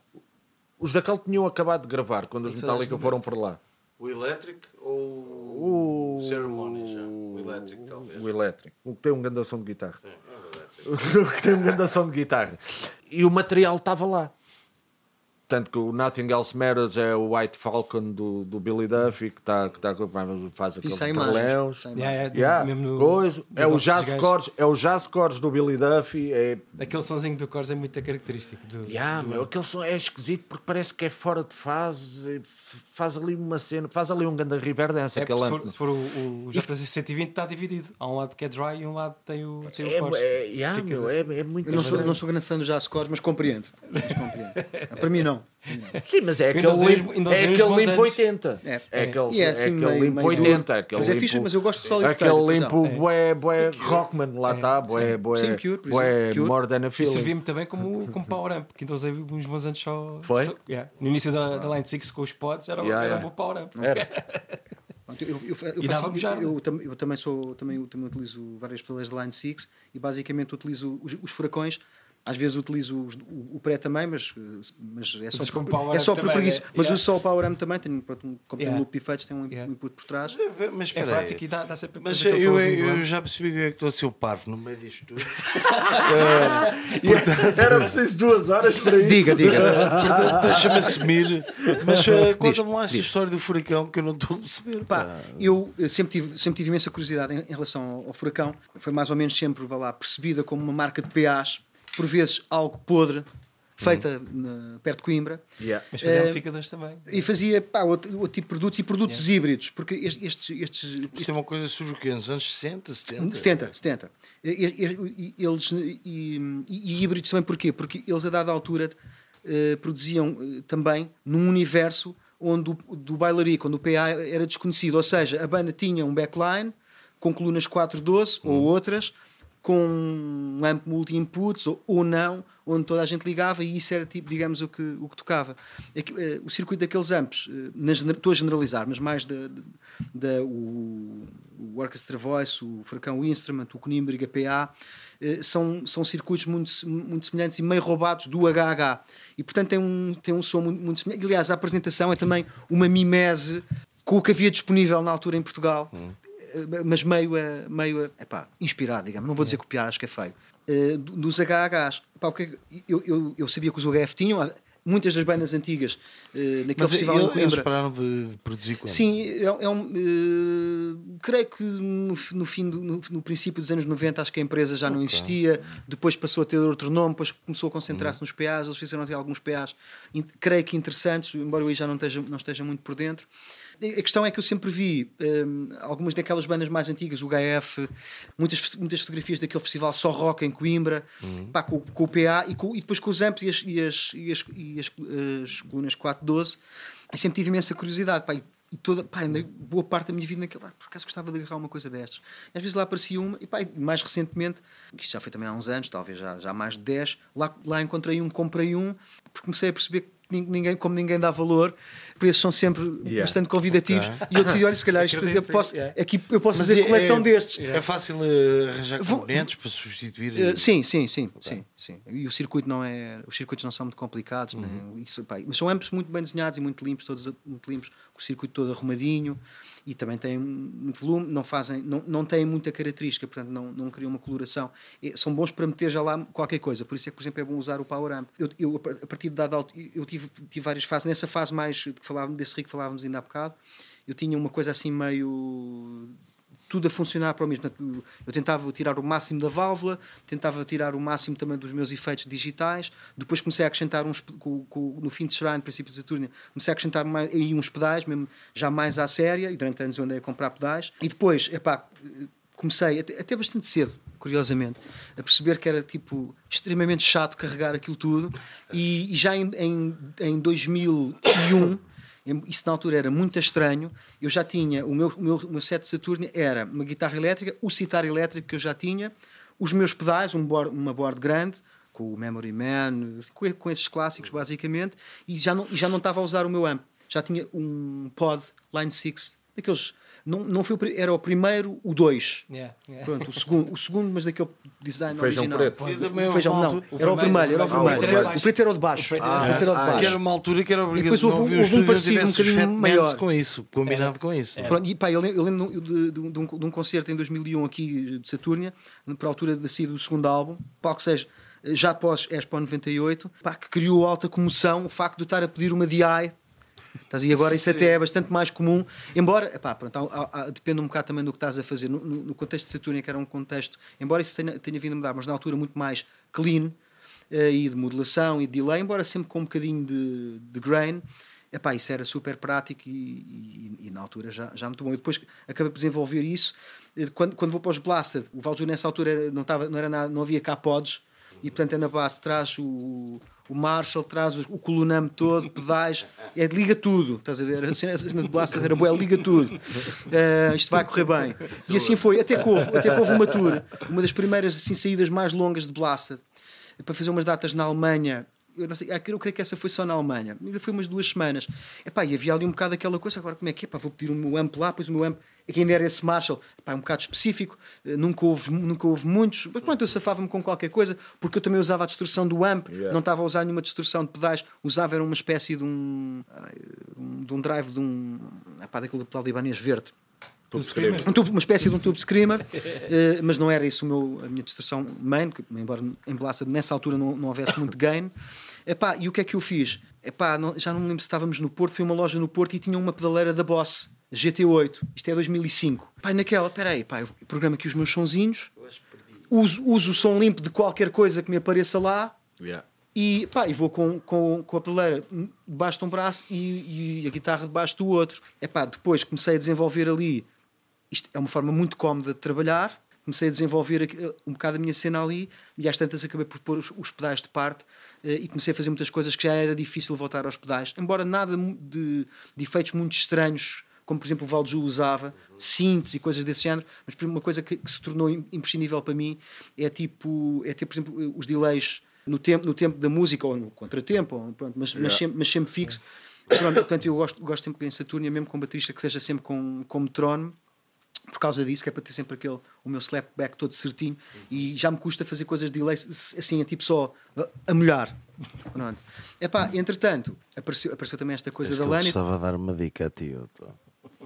Speaker 3: os The Cult tinham acabado de gravar quando os
Speaker 5: é
Speaker 3: Metallica
Speaker 5: este
Speaker 3: foram por lá.
Speaker 1: O Electric ou
Speaker 3: O
Speaker 1: o Ceremony já? O Electric, talvez.
Speaker 3: O elétrico, o que tem um grande som de guitarra. o que tem um grande som de guitarra. E o material estava lá. Tanto que o Nothing Else Matters é o White Falcon do, do Billy Duffy, que, tá, que tá, faz aqueles
Speaker 2: Isso há imagens.
Speaker 3: paralelos.
Speaker 2: Há
Speaker 5: Yeah, yeah, do-
Speaker 3: Yeah,
Speaker 5: mesmo no-
Speaker 3: coisa.
Speaker 5: no
Speaker 3: É, o jazz chords, é o jazz chords do Billy Duffy. É,
Speaker 5: Aquele sonzinho do Cores é muito característico. Do,
Speaker 3: yeah,
Speaker 5: do-
Speaker 3: meu, aquele som é esquisito porque parece que é fora de fase. e Faz ali uma cena, faz ali um grande river dance.
Speaker 5: É,
Speaker 3: aquele
Speaker 5: se for, se for o, o JZ120 está dividido. Há um lado que é dry e um lado tem o, tem o
Speaker 3: É,
Speaker 5: Cores.
Speaker 3: é, yeah, meu,
Speaker 5: assim.
Speaker 3: é, é muito
Speaker 2: Eu não sou, não sou grande fã do Jazz Cores, mas compreendo. Mas compreendo. Para mim, não.
Speaker 3: Sim, mas é aquele limpo,
Speaker 5: ainda
Speaker 3: é
Speaker 5: usei os
Speaker 3: aquele
Speaker 5: bons
Speaker 3: limpo
Speaker 5: anos.
Speaker 3: 80.
Speaker 2: É.
Speaker 3: É aquele,
Speaker 2: é
Speaker 3: é
Speaker 2: assim
Speaker 3: aquele
Speaker 2: meio-
Speaker 3: limpo
Speaker 2: meio
Speaker 3: 80.
Speaker 2: duro.
Speaker 3: Aquele
Speaker 2: Mas é
Speaker 3: limpo,
Speaker 2: fixe, mas eu gosto de solid
Speaker 3: Aquele limpo bué, bué Rockman, lá está, bué, bué,
Speaker 2: Sim, Cure,
Speaker 3: bué. More Than a
Speaker 5: E
Speaker 3: Feeling.
Speaker 5: servia-me também como, como power amp, que ainda usei uns bons anos só.
Speaker 3: Foi?
Speaker 5: No início da, da Line 6 com os pods era,
Speaker 3: Yeah,
Speaker 5: um bom power amp.
Speaker 2: Eu, eu, faço- também sou também, eu também utilizo várias pedaleiras de Line 6 e basicamente utilizo os, os furacões Às vezes utilizo o, o pré também, mas, mas é só,
Speaker 5: como
Speaker 2: por,
Speaker 5: power
Speaker 2: é só por preguiça.
Speaker 5: né?
Speaker 2: Mas
Speaker 5: Yeah.
Speaker 2: uso só o Power Amp também, tenho, pronto, como tem um
Speaker 5: Yeah.
Speaker 2: loop de efeitos, tem um
Speaker 5: Yeah.
Speaker 2: input por trás.
Speaker 1: Mas
Speaker 5: É
Speaker 1: espera aí.
Speaker 5: prático e dá, dá sempre
Speaker 1: Mas eu,
Speaker 5: do
Speaker 1: eu
Speaker 5: ano.
Speaker 1: já percebi que é que estou a ser o parvo no meio disto tudo.
Speaker 3: Era preciso duas horas para isso.
Speaker 2: Diga, diga.
Speaker 1: Portanto, Deixa-me assumir. Mas uh, conta-me lá esta história do furacão que eu não estou a perceber.
Speaker 2: Pá,
Speaker 1: pá.
Speaker 2: eu eh, sempre tive, sempre tive imensa curiosidade em, em relação ao, ao furacão. Foi mais ou menos sempre vá lá, percebida como uma marca de PAs, por vezes algo podre, feita na- perto de Coimbra.
Speaker 3: Yeah.
Speaker 5: Mas fazer
Speaker 2: Eh,
Speaker 5: amplificadores também.
Speaker 2: E fazia pá, outro, outro tipo de produtos e produtos híbridos, porque est- estes, estes,
Speaker 1: Isto é uma coisa surge o quê? Nos anos 60, 70?
Speaker 2: 70, 70. E- Eles, e, e- híbridos também porquê? Porque eles a dada altura eh, produziam eh, também num universo onde o, do bailarico, onde o PA era desconhecido, ou seja, a banda tinha um backline com colunas 412 ou outras, com um amp multi-inputs ou, ou não, onde toda a gente ligava e isso era tipo, digamos, o que, o que tocava. É eh, o circuito daqueles amps, eh, na estou a generalizar, mas mais da, da- o, o Orchestra Voice, o Furacão Instrument, o Kunimbrig, a PA, eh, são, são circuitos muito, muito semelhantes e meio roubados do HH. E portanto tem um, tem um som muito, muito semelhante. Aliás, a apresentação é também uma mimese com o que havia disponível na altura em Portugal. Eh, Mas meio, a, meio a, epá, inspirado, digamos. Não vou dizer copiar, acho que é feio. Eh, do- dos HHs. Epá, o que é eu, eu, eu sabia que os UHF tinham. ah, Muitas das bandas antigas eh, naquele
Speaker 1: Mas
Speaker 2: festival em
Speaker 1: eles, pararam de, produzir quando?
Speaker 2: Sim, é, é um. eh, creio que no, no fim do, no, no princípio dos anos 90 acho que a empresa já não existia, depois passou a ter outro nome, depois começou a concentrar-se nos PAs, eles fizeram alguns PAs, creio que interessantes, embora eu já não esteja, não esteja muito por dentro. A questão é que eu sempre vi hum, algumas daquelas bandas mais antigas, o HF, muitas, muitas fotografias daquele festival só rock em Coimbra, pá, com, com o PA e, com- e depois com os amps e as, e as, e as, e as, as colunas 412. Eu sempre tive imensa curiosidade. Pá, e e toda, pá, boa parte da minha vida naquele. pá, Por acaso gostava de agarrar uma coisa destas. E às vezes lá aparecia uma, e pá, e mais recentemente, que isto já foi também há uns anos, talvez já, já há mais de 10, lá, lá encontrei um, comprei um, porque comecei a perceber que ninguém, como ninguém dá valor, preços são sempre
Speaker 3: Yeah.
Speaker 2: bastante convidativos. E eu decidi, olha, se calhar isto, eu posso,
Speaker 5: yeah.
Speaker 2: aqui eu posso
Speaker 1: Mas
Speaker 2: fazer
Speaker 1: é-
Speaker 2: coleção
Speaker 1: é,
Speaker 2: destes.
Speaker 1: É fácil eh, arranjar
Speaker 2: Vou-
Speaker 1: componentes para substituir.
Speaker 2: Eh, sim, sim, sim, sim, sim. E o circuito não é, os circuitos não são muito complicados,
Speaker 1: Uhum.
Speaker 2: nem- isso, pá, mas são amplos muito bem desenhados e muito limpos, todos muito limpos, com o circuito todo arrumadinho e também têm muito volume, não fazem, não, não têm muita característica, portanto não, não criam uma coloração. E são bons para meter já lá qualquer coisa, por isso é que, por exemplo, é bom usar o Power Amp. Eu, eu a par- a partir de eu tive, tive várias fases, nessa fase mais que falávamos, desse rico que falávamos ainda há bocado, eu tinha uma coisa assim meio tudo a funcionar para o mesmo. Eu tentava tirar o máximo da válvula, tentava tirar o máximo também dos meus efeitos digitais. Depois comecei a acrescentar uns, no fim de Shrine, princípio de Saturno, comecei a acrescentar mais, aí uns pedais, mesmo já mais à séria, e durante anos eu andei a comprar pedais. E depois, epá, comecei, até, até bastante cedo, curiosamente, a perceber que era tipo extremamente chato carregar aquilo tudo. E, e já em, em, em 2001 isso na altura era muito estranho. Eu já tinha, o meu, o meu, o meu set de era uma guitarra elétrica, o citar elétrico que eu já tinha, os meus pedais, um board, uma board grande, com o Memory Man, com, com esses clássicos basicamente, e já não, e já não estava a usar o meu amp. Já tinha um pod Line 6, daqueles. Não, não foi o, era o primeiro, o 2.
Speaker 5: Yeah, yeah.
Speaker 2: Pronto, o segundo, o segundo, mas daquele design
Speaker 3: Feijão
Speaker 2: original.
Speaker 3: preto.
Speaker 1: Também
Speaker 2: O feijão, não,
Speaker 1: altura-
Speaker 2: era o vermelho, era o
Speaker 5: o
Speaker 2: vermelho.
Speaker 5: preto era de
Speaker 2: O preto era o de baixo.
Speaker 5: O preto
Speaker 2: O
Speaker 5: era de
Speaker 2: preto era o de
Speaker 1: Ah, que
Speaker 2: baixo.
Speaker 1: era uma altura que era obrigado
Speaker 2: depois houve um- houve um parecido um bocadinho maior.
Speaker 1: com isso, combinado com isso.
Speaker 2: Pronto, e pá, eu lembro, eu lembro de, de, de um, de um concerto em 2001 aqui de Saturnia, para a altura da saída do segundo álbum, palco seja já após Expo 98, pá, que criou alta comoção o facto de eu estar a pedir uma DI. Estás, e agora isso até é bastante mais comum, embora, epá, pronto, há- há- depende um bocado também do que estás a fazer. No, no- contexto de Saturnia, que era um contexto, embora isso tenha, tenha vindo a mudar, mas na altura muito mais clean eh, e de modulação e de delay, embora sempre com um bocadinho de, de grain, epá, isso era super prático e, e- e na altura já, já muito bom. Eu depois acabei por desenvolver isso. Eh, Quando, quando vou para os Blasted, o Valju nessa altura era- não, estava, não, era nada, não havia cá pods, e portanto é na base, traz o, o Marshall, traz o, coluname todo, pedais, é, liga tudo, estás a ver? A cena a cena de Blasted era boa, liga tudo. Eh, isto vai correr bem. E assim foi, até que houve, até que houve uma tour, uma das primeiras assim, saídas mais longas de Blasted, para fazer umas datas na Alemanha. Eu, não sei, ah, eu creio que essa foi só na Alemanha. Ainda foi umas duas semanas. Epá, e havia ali um bocado aquela coisa. Agora, como é que é? Pá, vou pedir o meu amp lá, pois o meu amp que ainda era esse Marshall, pá, é um bocado específico, eh, nunca houve, nunca houve muitos, mas pronto, eu safava-me com qualquer coisa, porque eu também usava a distorção do amp,
Speaker 3: Yeah.
Speaker 2: não estava a usar nenhuma distorção de pedais, usava era uma espécie de um, de um drive de um, pá, daquele pedal libanês verde.
Speaker 5: Tudo screamer.
Speaker 2: Um tubo- uma espécie de um tube screamer, eh, mas não era isso o meu, a minha distorção main, que, embora em nessa altura não, não houvesse muito gain. Epá, e o que é que eu fiz? Epá, não- já não me lembro se estávamos no Porto, fui a uma loja no Porto e tinha uma pedaleira da Boss, GT8, isto é 2005. Pá, e naquela, peraí, pá, eu programo aqui os meus sonzinhos, uso, uso o som limpo de qualquer coisa que me apareça lá,
Speaker 3: Yeah.
Speaker 2: e, pá, e vou com, com, com a pedaleira debaixo de um braço e, e a guitarra debaixo do outro. Epá, depois comecei a desenvolver ali. Isto é uma forma muito cómoda de trabalhar. Comecei a desenvolver aqui- um bocado a minha cena ali e às tantas acabei por pôr os, os pedais de parte eh, e comecei a fazer muitas coisas que já era difícil voltar aos pedais. Embora nada de, de efeitos muito estranhos, como por exemplo o Valju usava, synths e coisas desse género, mas uma coisa que, que se tornou im- imprescindível para mim é tipo, é ter, por exemplo, os delays no tempo, no tempo da música ou no contratempo, ou, pronto, mas, mas,
Speaker 3: Yeah.
Speaker 2: sempre, mas sempre fixo. Pronto, portanto, eu gosto, gosto sempre em Saturnia, mesmo com baterista que seja sempre com, com metrónomo, por causa disso, que é para ter sempre aquele, o meu slapback todo certinho e já me custa fazer coisas de delay assim, é tipo só a- molhar. Pronto. Epá, entretanto, apareceu, apareceu também esta coisa
Speaker 1: Acho
Speaker 2: da Lani.
Speaker 1: estava a dar uma dica a ti. eu tô-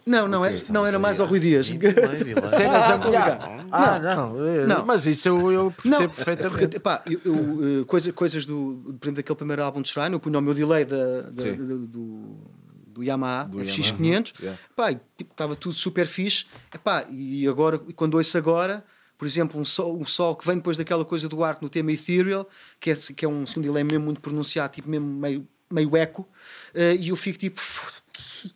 Speaker 2: Não, não, é, não era mais ao Rui Dias.
Speaker 3: Cenas
Speaker 2: Ah,
Speaker 3: a. Ah, não. eh,
Speaker 2: Não.
Speaker 3: Mas isso eu, eu percebo
Speaker 2: Não,
Speaker 3: perfeitamente.
Speaker 2: porque, epá, eu, eu, eh, coisa, coisas do, por exemplo, daquele primeiro álbum de Shrine, eu punho o meu delay da, da- do, do, do Yamaha
Speaker 3: Do
Speaker 2: FX500,
Speaker 3: Yeah.
Speaker 2: pá, tipo, estava tudo super fixe, epá, e agora, quando ouço agora, por exemplo, um sol, um sol que vem depois daquela coisa do arco no tema Ethereal, que é, que é um, um delay mesmo muito pronunciado, tipo mesmo meio, meio eco, eh, e eu fico tipo, "Foda, que é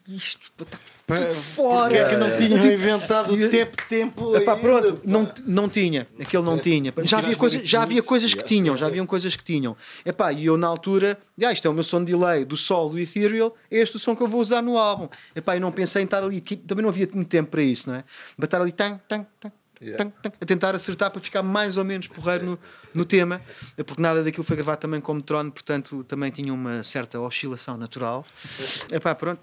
Speaker 2: isto? Pá, Tá tudo fora!
Speaker 1: Porque é que não tinham
Speaker 2: Tipo,
Speaker 1: inventado o tempo, tempo
Speaker 2: Epá,
Speaker 1: ainda,
Speaker 2: pronto,
Speaker 1: pá.
Speaker 2: não, não tinha, aquele não tinha. Já havia, coisas, já havia coisas que tinham, já haviam coisas que tinham. Epá, e eu na altura, ah, isto é o meu som de delay do sol do Ethereal, é este o som que eu vou usar no álbum. Epá, e não pensei em estar ali, que também não havia muito tempo para isso, não é? Mas estar ali, tan, tan, tan, tan, tan, a tentar acertar para ficar mais ou menos porreiro no, no tema, porque nada daquilo foi gravado também como trono, portanto também tinha uma certa oscilação natural. Epá, pronto.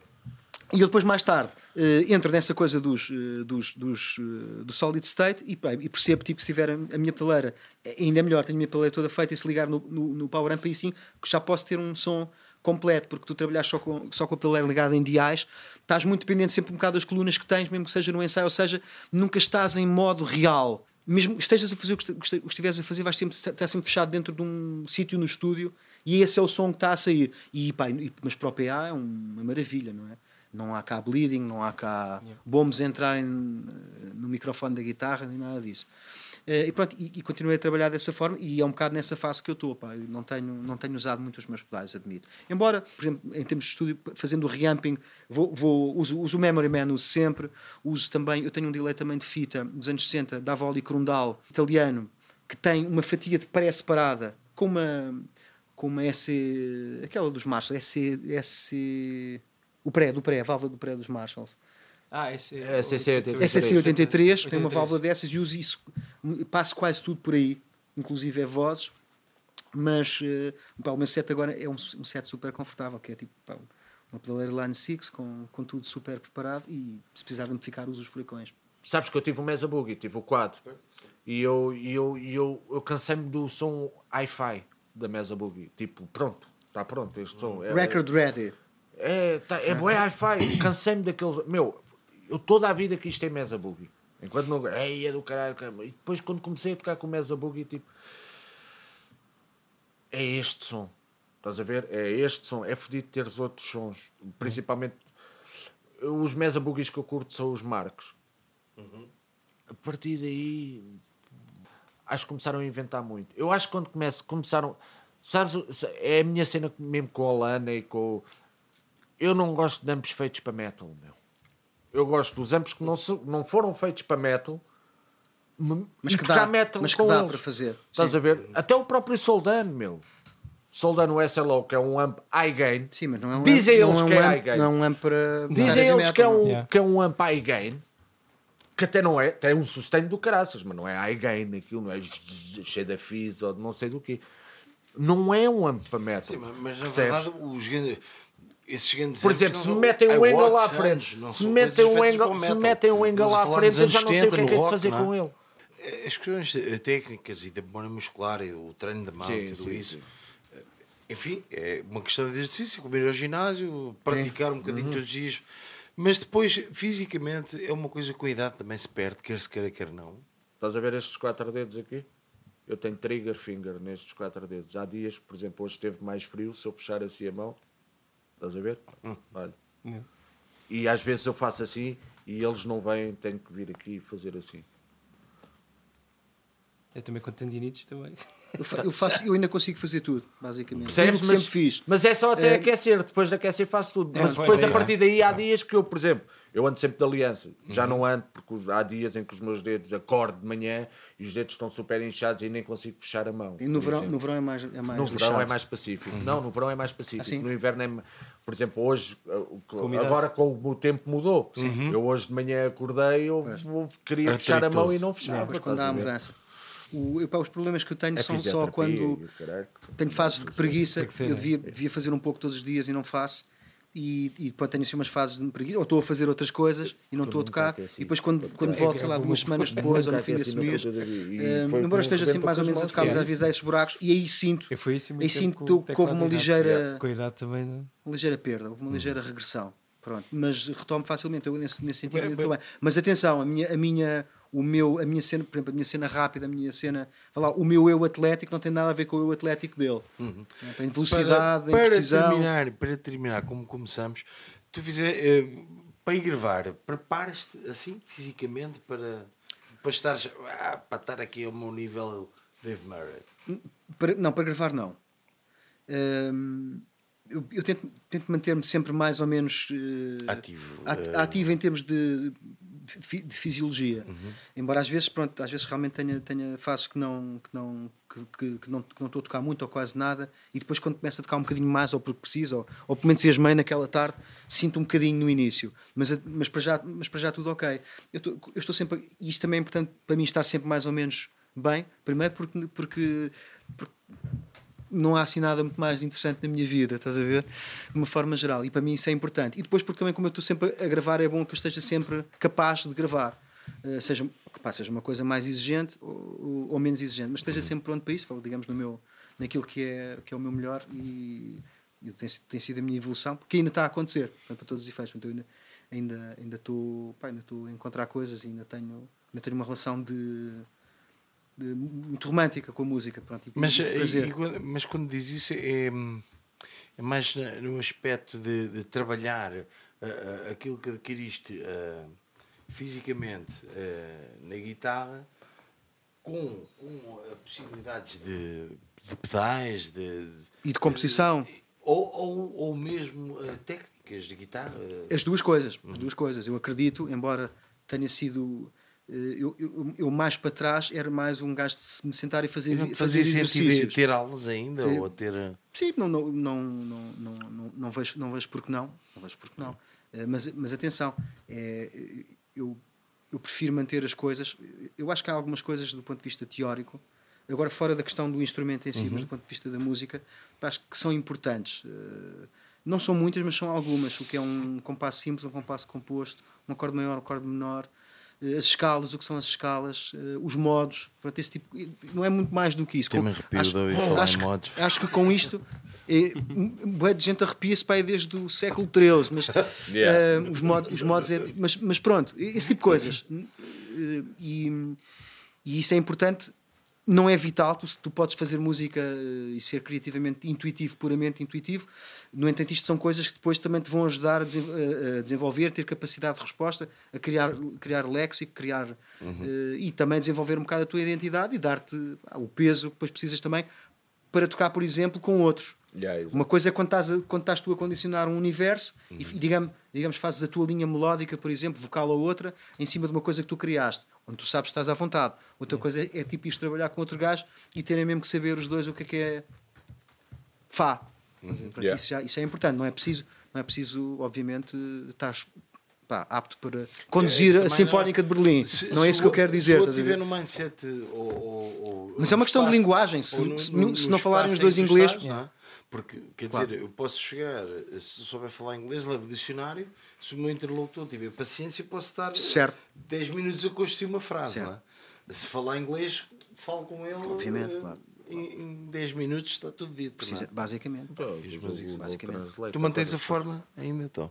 Speaker 2: E eu depois, mais tarde, eh, entro nessa coisa dos, eh, dos, dos, eh, do solid state e, e percebo tipo, que se tiver a, a minha pedaleira, é ainda melhor, tenho a minha pedaleira toda feita e se ligar no, no, no power amp aí sim, que já posso ter um som completo, porque tu trabalhas só com, só com a pedaleira ligada em diais, estás muito dependente sempre um bocado das colunas que tens, mesmo que seja no ensaio, ou seja, nunca estás em modo real. Mesmo que estejas a fazer o que estiveres a fazer, vais sempre estar sempre fechado dentro de um sítio no estúdio e esse é o som que está a sair. E, pá, mas para o PA é uma maravilha, não é? Não há cá bleeding, não há cá bombos a entrarem eh, no microfone da guitarra, nem nada disso. Eh, E pronto, e, e continuei a trabalhar dessa forma e é um bocado nessa fase que eu estou. Pá. Eu não tenho, não tenho usado muito os meus pedais, admito. Embora, por exemplo, em termos de estúdio, fazendo o reamping, vou, vou, uso, uso o Memory Man, uso sempre. Uso também, eu tenho um delay também de fita dos anos 60, da Voli Crundal, italiano, que tem uma fatia de pré-separada com uma, com uma SC, aquela dos Marshalls, SC, SC, o pré, do pré, a válvula do pré dos Marshalls.
Speaker 5: Ah, esse
Speaker 3: É, 83.
Speaker 2: SC83 tem uma
Speaker 5: 83.
Speaker 2: válvula dessas e uso isso, passo quase tudo por aí, inclusive é vozes, mas eh, pá, o meu set agora é um, um set super confortável, que é tipo pá, uma pedaleira Line 6 com, com tudo super preparado e se precisar de amplificar uso os furacões.
Speaker 3: Sabes que eu tive o Mesa Boogie, tive o quad. E eu, e eu, e eu, eu cansei-me do som hi-fi da Mesa Boogie. Tipo, pronto, está pronto este som. É,
Speaker 2: Record ready.
Speaker 3: É, tá, é bué hi-fi. Cansei-me daqueles. Meu, eu toda a vida quis ter Mesa Boogie. Enquanto não. Ei, é do caralho, caralho. E depois, quando comecei a tocar com o Mesa Boogie, tipo. É este som. Estás a ver? É este som. É fodido teres outros sons. Principalmente. Os Mesa Boogies que eu curto são os Marcos. A partir daí. Acho que começaram a inventar muito. Eu acho que quando começo, começaram. Sabes, é a minha cena mesmo com a Lana e com. o- Eu não gosto de amps feitos para metal, meu. Eu gosto dos amps que não, so- não foram feitos para metal,
Speaker 2: Mas que dá,
Speaker 3: metal
Speaker 2: mas que dá
Speaker 3: eles.
Speaker 2: para fazer.
Speaker 3: Estás
Speaker 2: Sim.
Speaker 3: a ver? Até o próprio Soldano, meu. Soldano SLO, que é um amp high gain.
Speaker 2: Sim, mas não é um
Speaker 3: Dizem
Speaker 2: amp,
Speaker 3: eles
Speaker 2: não
Speaker 3: que
Speaker 2: é
Speaker 3: é
Speaker 2: um
Speaker 3: high
Speaker 2: amp,
Speaker 3: gain.
Speaker 2: não é um amp para
Speaker 3: Dizem eles que é, um.
Speaker 5: Yeah.
Speaker 3: que é um amp high gain, que até não é, tem um sustain do caraças, mas não é high gain, aquilo não é cheio de fizz ou de não sei do quê. Não é um amp para metal.
Speaker 1: Sim, mas- mas na verdade os grandes- esses grandes
Speaker 3: Por exemplo, se metem
Speaker 1: é
Speaker 3: um angle
Speaker 1: Watts
Speaker 3: à
Speaker 1: anos,
Speaker 3: frente, se metem um
Speaker 1: o
Speaker 3: se
Speaker 1: metal.
Speaker 3: metem um angle
Speaker 1: Estamos a
Speaker 3: à frente, eu já não sei o que é
Speaker 1: 70
Speaker 3: que é de fazer com
Speaker 1: é?
Speaker 3: ele.
Speaker 1: As questões eh, técnicas e da memória muscular e o treino da mão e tudo isso. eh, Enfim, é uma questão de exercício, comer ao ginásio, praticar um
Speaker 3: Uhum.
Speaker 1: bocadinho todos os dias. Mas depois, fisicamente, é uma coisa que com a idade também se perde, quer se queira, quer não.
Speaker 3: Estás a ver estes quatro dedos aqui? Eu tenho trigger finger nestes quatro dedos. Há dias, por exemplo, hoje esteve mais frio, se eu puxar assim a mão, estás a ver? Olha.
Speaker 5: Yeah.
Speaker 3: E às vezes eu faço assim e eles não vêm, tenho que vir aqui e fazer assim.
Speaker 5: Eu também com tendinites também.
Speaker 2: Eu, fa- eu faço, eu ainda consigo fazer tudo, basicamente.
Speaker 3: Percebes?
Speaker 2: Que sempre fiz.
Speaker 3: mas é só até
Speaker 2: Eh,
Speaker 3: aquecer, depois de aquecer faço tudo.
Speaker 5: É,
Speaker 3: mas
Speaker 5: pois,
Speaker 3: depois
Speaker 5: é
Speaker 3: a partir daí há dias que eu, por exemplo, eu ando sempre de aliança. Já não ando porque há dias em que os meus dedos acordo de manhã e os dedos estão super inchados e nem consigo fechar a mão.
Speaker 2: E no verão,
Speaker 3: exemplo.
Speaker 2: no verão é mais, é mais
Speaker 3: No verão é mais pacífico. Não, no verão é mais pacífico.
Speaker 2: Ah, sim?
Speaker 3: no inverno é. Por exemplo, hoje,
Speaker 5: umidade.
Speaker 3: agora com o tempo mudou. Eu hoje de manhã acordei, eu vou- queria fechar a mão e não fechava.
Speaker 2: Depois quando
Speaker 3: estás
Speaker 2: há
Speaker 3: a
Speaker 2: a mudança. O, eu, pá, os problemas que eu tenho
Speaker 3: É
Speaker 2: são só quando tenho fases de preguiça.
Speaker 5: Ser,
Speaker 2: eu
Speaker 5: né?
Speaker 2: devia, devia fazer um pouco todos os dias e não faço. E, e depois tenho assim umas fases de preguiça, ou estou a fazer outras coisas e não estou a tocar.
Speaker 3: aqueci.
Speaker 2: E depois, quando, quando
Speaker 3: É
Speaker 2: volto, sei lá, duas
Speaker 3: nunca-
Speaker 2: semanas depois, ou no fim desse
Speaker 3: aqueci na
Speaker 2: mês, eh, embora esteja sempre mais ou menos a tocar, mas às vezes há esses buracos, e aí sinto
Speaker 5: isso
Speaker 2: Aí sinto
Speaker 5: com
Speaker 2: que houve uma ligeira-
Speaker 5: também,
Speaker 2: uma ligeira perda, houve uma ligeira regressão. Pronto, mas retomo facilmente, eu nesse, nesse sentido
Speaker 1: Bem,
Speaker 2: estou bem. Mas atenção, a minha, a minha, o meu, a minha cena, por exemplo, a minha cena rápida, a minha cena, lá, o meu eu atlético não tem nada a ver com o eu atlético dele. Tem velocidade,
Speaker 1: para, para
Speaker 2: precisão.
Speaker 1: terminar, para terminar, como começamos, tu fizer, eh, para ir gravar, preparas-te assim fisicamente para, para, estar, ah, para estar aqui ao meu nível Dave Murray.
Speaker 2: Para- não, para gravar não. Hum, eu, eu tento, tento manter-me sempre mais ou menos eh,
Speaker 1: Ativo,
Speaker 2: at-
Speaker 1: eh.
Speaker 2: ativo em termos de, de, fi- de fisiologia.
Speaker 1: Uhum.
Speaker 2: Embora às vezes, pronto, às vezes realmente tenha, tenha fases que não, que, não, que, que- que não, que não estou a tocar muito ou quase nada, e depois quando começo a tocar um bocadinho mais, ou porque preciso, ou, ou pelo menos entusiasmei naquela tarde, sinto um bocadinho no início. Mas, mas, para, já, mas para já tudo ok. Eu estou, eu estou sempre. E isto também é importante para mim estar sempre mais ou menos bem. Primeiro porque, porque, porque não há assim nada muito mais interessante na minha vida, estás a ver? De uma forma geral. E para mim isso é importante. E depois, porque também, como eu estou sempre a gravar, é bom que eu esteja sempre capaz de gravar. Eh, seja, pá, seja uma coisa mais exigente ou, ou- menos exigente, mas esteja sempre pronto para isso, falo, digamos, no meu, naquilo que é, que é o meu melhor e, e tem, tem sido a minha evolução, porque ainda está a acontecer, portanto, para todos os efeitos. Portanto, ainda, ainda, ainda, estou, ainda estou a encontrar coisas ainda tenho, ainda tenho uma relação de- muito romântica com a música. Pronto,
Speaker 1: Mas, e- quando- mas quando diz isso é, é mais no aspecto de, de trabalhar ah, aquilo que adquiriste ah, fisicamente ah, na guitarra com, com possibilidades de, de pedais, de,
Speaker 2: E de composição.
Speaker 1: ou, ou, ou mesmo técnicas de guitarra.
Speaker 2: As duas coisas, as duas coisas. Eu acredito, embora tenha sido. Eh, Eu, eu, eu mais para trás era mais um gajo de me sentar e fazer, fazer
Speaker 1: sentido
Speaker 2: exercícios.
Speaker 1: ter aulas ainda
Speaker 2: Sim.
Speaker 1: ou ter. ah,
Speaker 2: Sim, não, não, não, não, não, não, não vejo, não vejo porque não. Não vejo porque não. Eh, Mas, mas atenção, é, eu, eu prefiro manter as coisas. Eu acho que há algumas coisas do ponto de vista teórico, agora fora da questão do instrumento em si, mas do ponto de vista da música, acho que são importantes. Eh, Não são muitas, mas são algumas. O que é um compasso simples, um compasso composto, um acorde maior, um acorde menor. As escalas, o que são as escalas, eh, os modos, pronto, esse tipo, não é muito mais do que isso.
Speaker 1: Tem-me arrepio
Speaker 2: acho-
Speaker 1: de ouvir falar
Speaker 2: acho
Speaker 1: em
Speaker 2: que-
Speaker 1: modos.
Speaker 2: Acho que com isto, é, bué de gente arrepia-se para aí desde o século XIII, mas
Speaker 3: Yeah.
Speaker 2: eh, os, modos, os modos é, mas, mas pronto, esse tipo de coisas. Eh, E, e isso é importante. Não é vital, tu, tu podes fazer música eh, e ser criativamente intuitivo, puramente intuitivo. No entanto, isto são coisas que depois também te vão ajudar a, a- a desenvolver, ter capacidade de resposta, a criar, criar léxico, criar eh, e também desenvolver um bocado a tua identidade e dar-te ah, o peso que depois precisas também para tocar, por exemplo, com outros.
Speaker 3: Yeah.
Speaker 2: Uma coisa é quando estás, quando estás tu a condicionar um universo e, digamos, digamos, fazes a tua linha melódica, por exemplo, vocal ou outra, em cima de uma coisa que tu criaste, onde tu sabes que estás à vontade. Outra coisa é, é tipo isto trabalhar com outro gajo e terem mesmo que saber os dois o que é que é Fá. Portanto,
Speaker 3: Yeah.
Speaker 2: isso, já- isso é importante. Não é preciso, não é preciso obviamente, estar pá, apto para conduzir
Speaker 1: É,
Speaker 2: a Sinfónica de Berlim.
Speaker 1: Se-
Speaker 2: não é isso que eu
Speaker 1: o-
Speaker 2: quero dizer.
Speaker 1: Se eu estiver no mindset ou, ou- ou-
Speaker 2: Mas é uma questão de
Speaker 1: espaço-
Speaker 2: linguagem, se-
Speaker 1: no-
Speaker 2: se-
Speaker 1: no-
Speaker 2: se
Speaker 1: no
Speaker 2: não falarem os dois inglês-
Speaker 1: estás, não é? Porque, quer
Speaker 2: Claro.
Speaker 1: dizer, eu posso chegar, se souber falar inglês, levo dicionário, se o meu interlocutor tiver paciência, posso estar
Speaker 2: Certo.
Speaker 1: 10 minutos a construir uma frase.
Speaker 2: Certo.
Speaker 1: é? Se falar inglês, falo com ele.
Speaker 2: Obviamente,
Speaker 1: eh,
Speaker 2: claro.
Speaker 1: Em, em 10 minutos está tudo dito. não é?
Speaker 2: Precisa, basicamente.
Speaker 3: Pô,
Speaker 2: basicamente.
Speaker 1: Tu mantens
Speaker 3: agora-
Speaker 1: a forma ainda, então?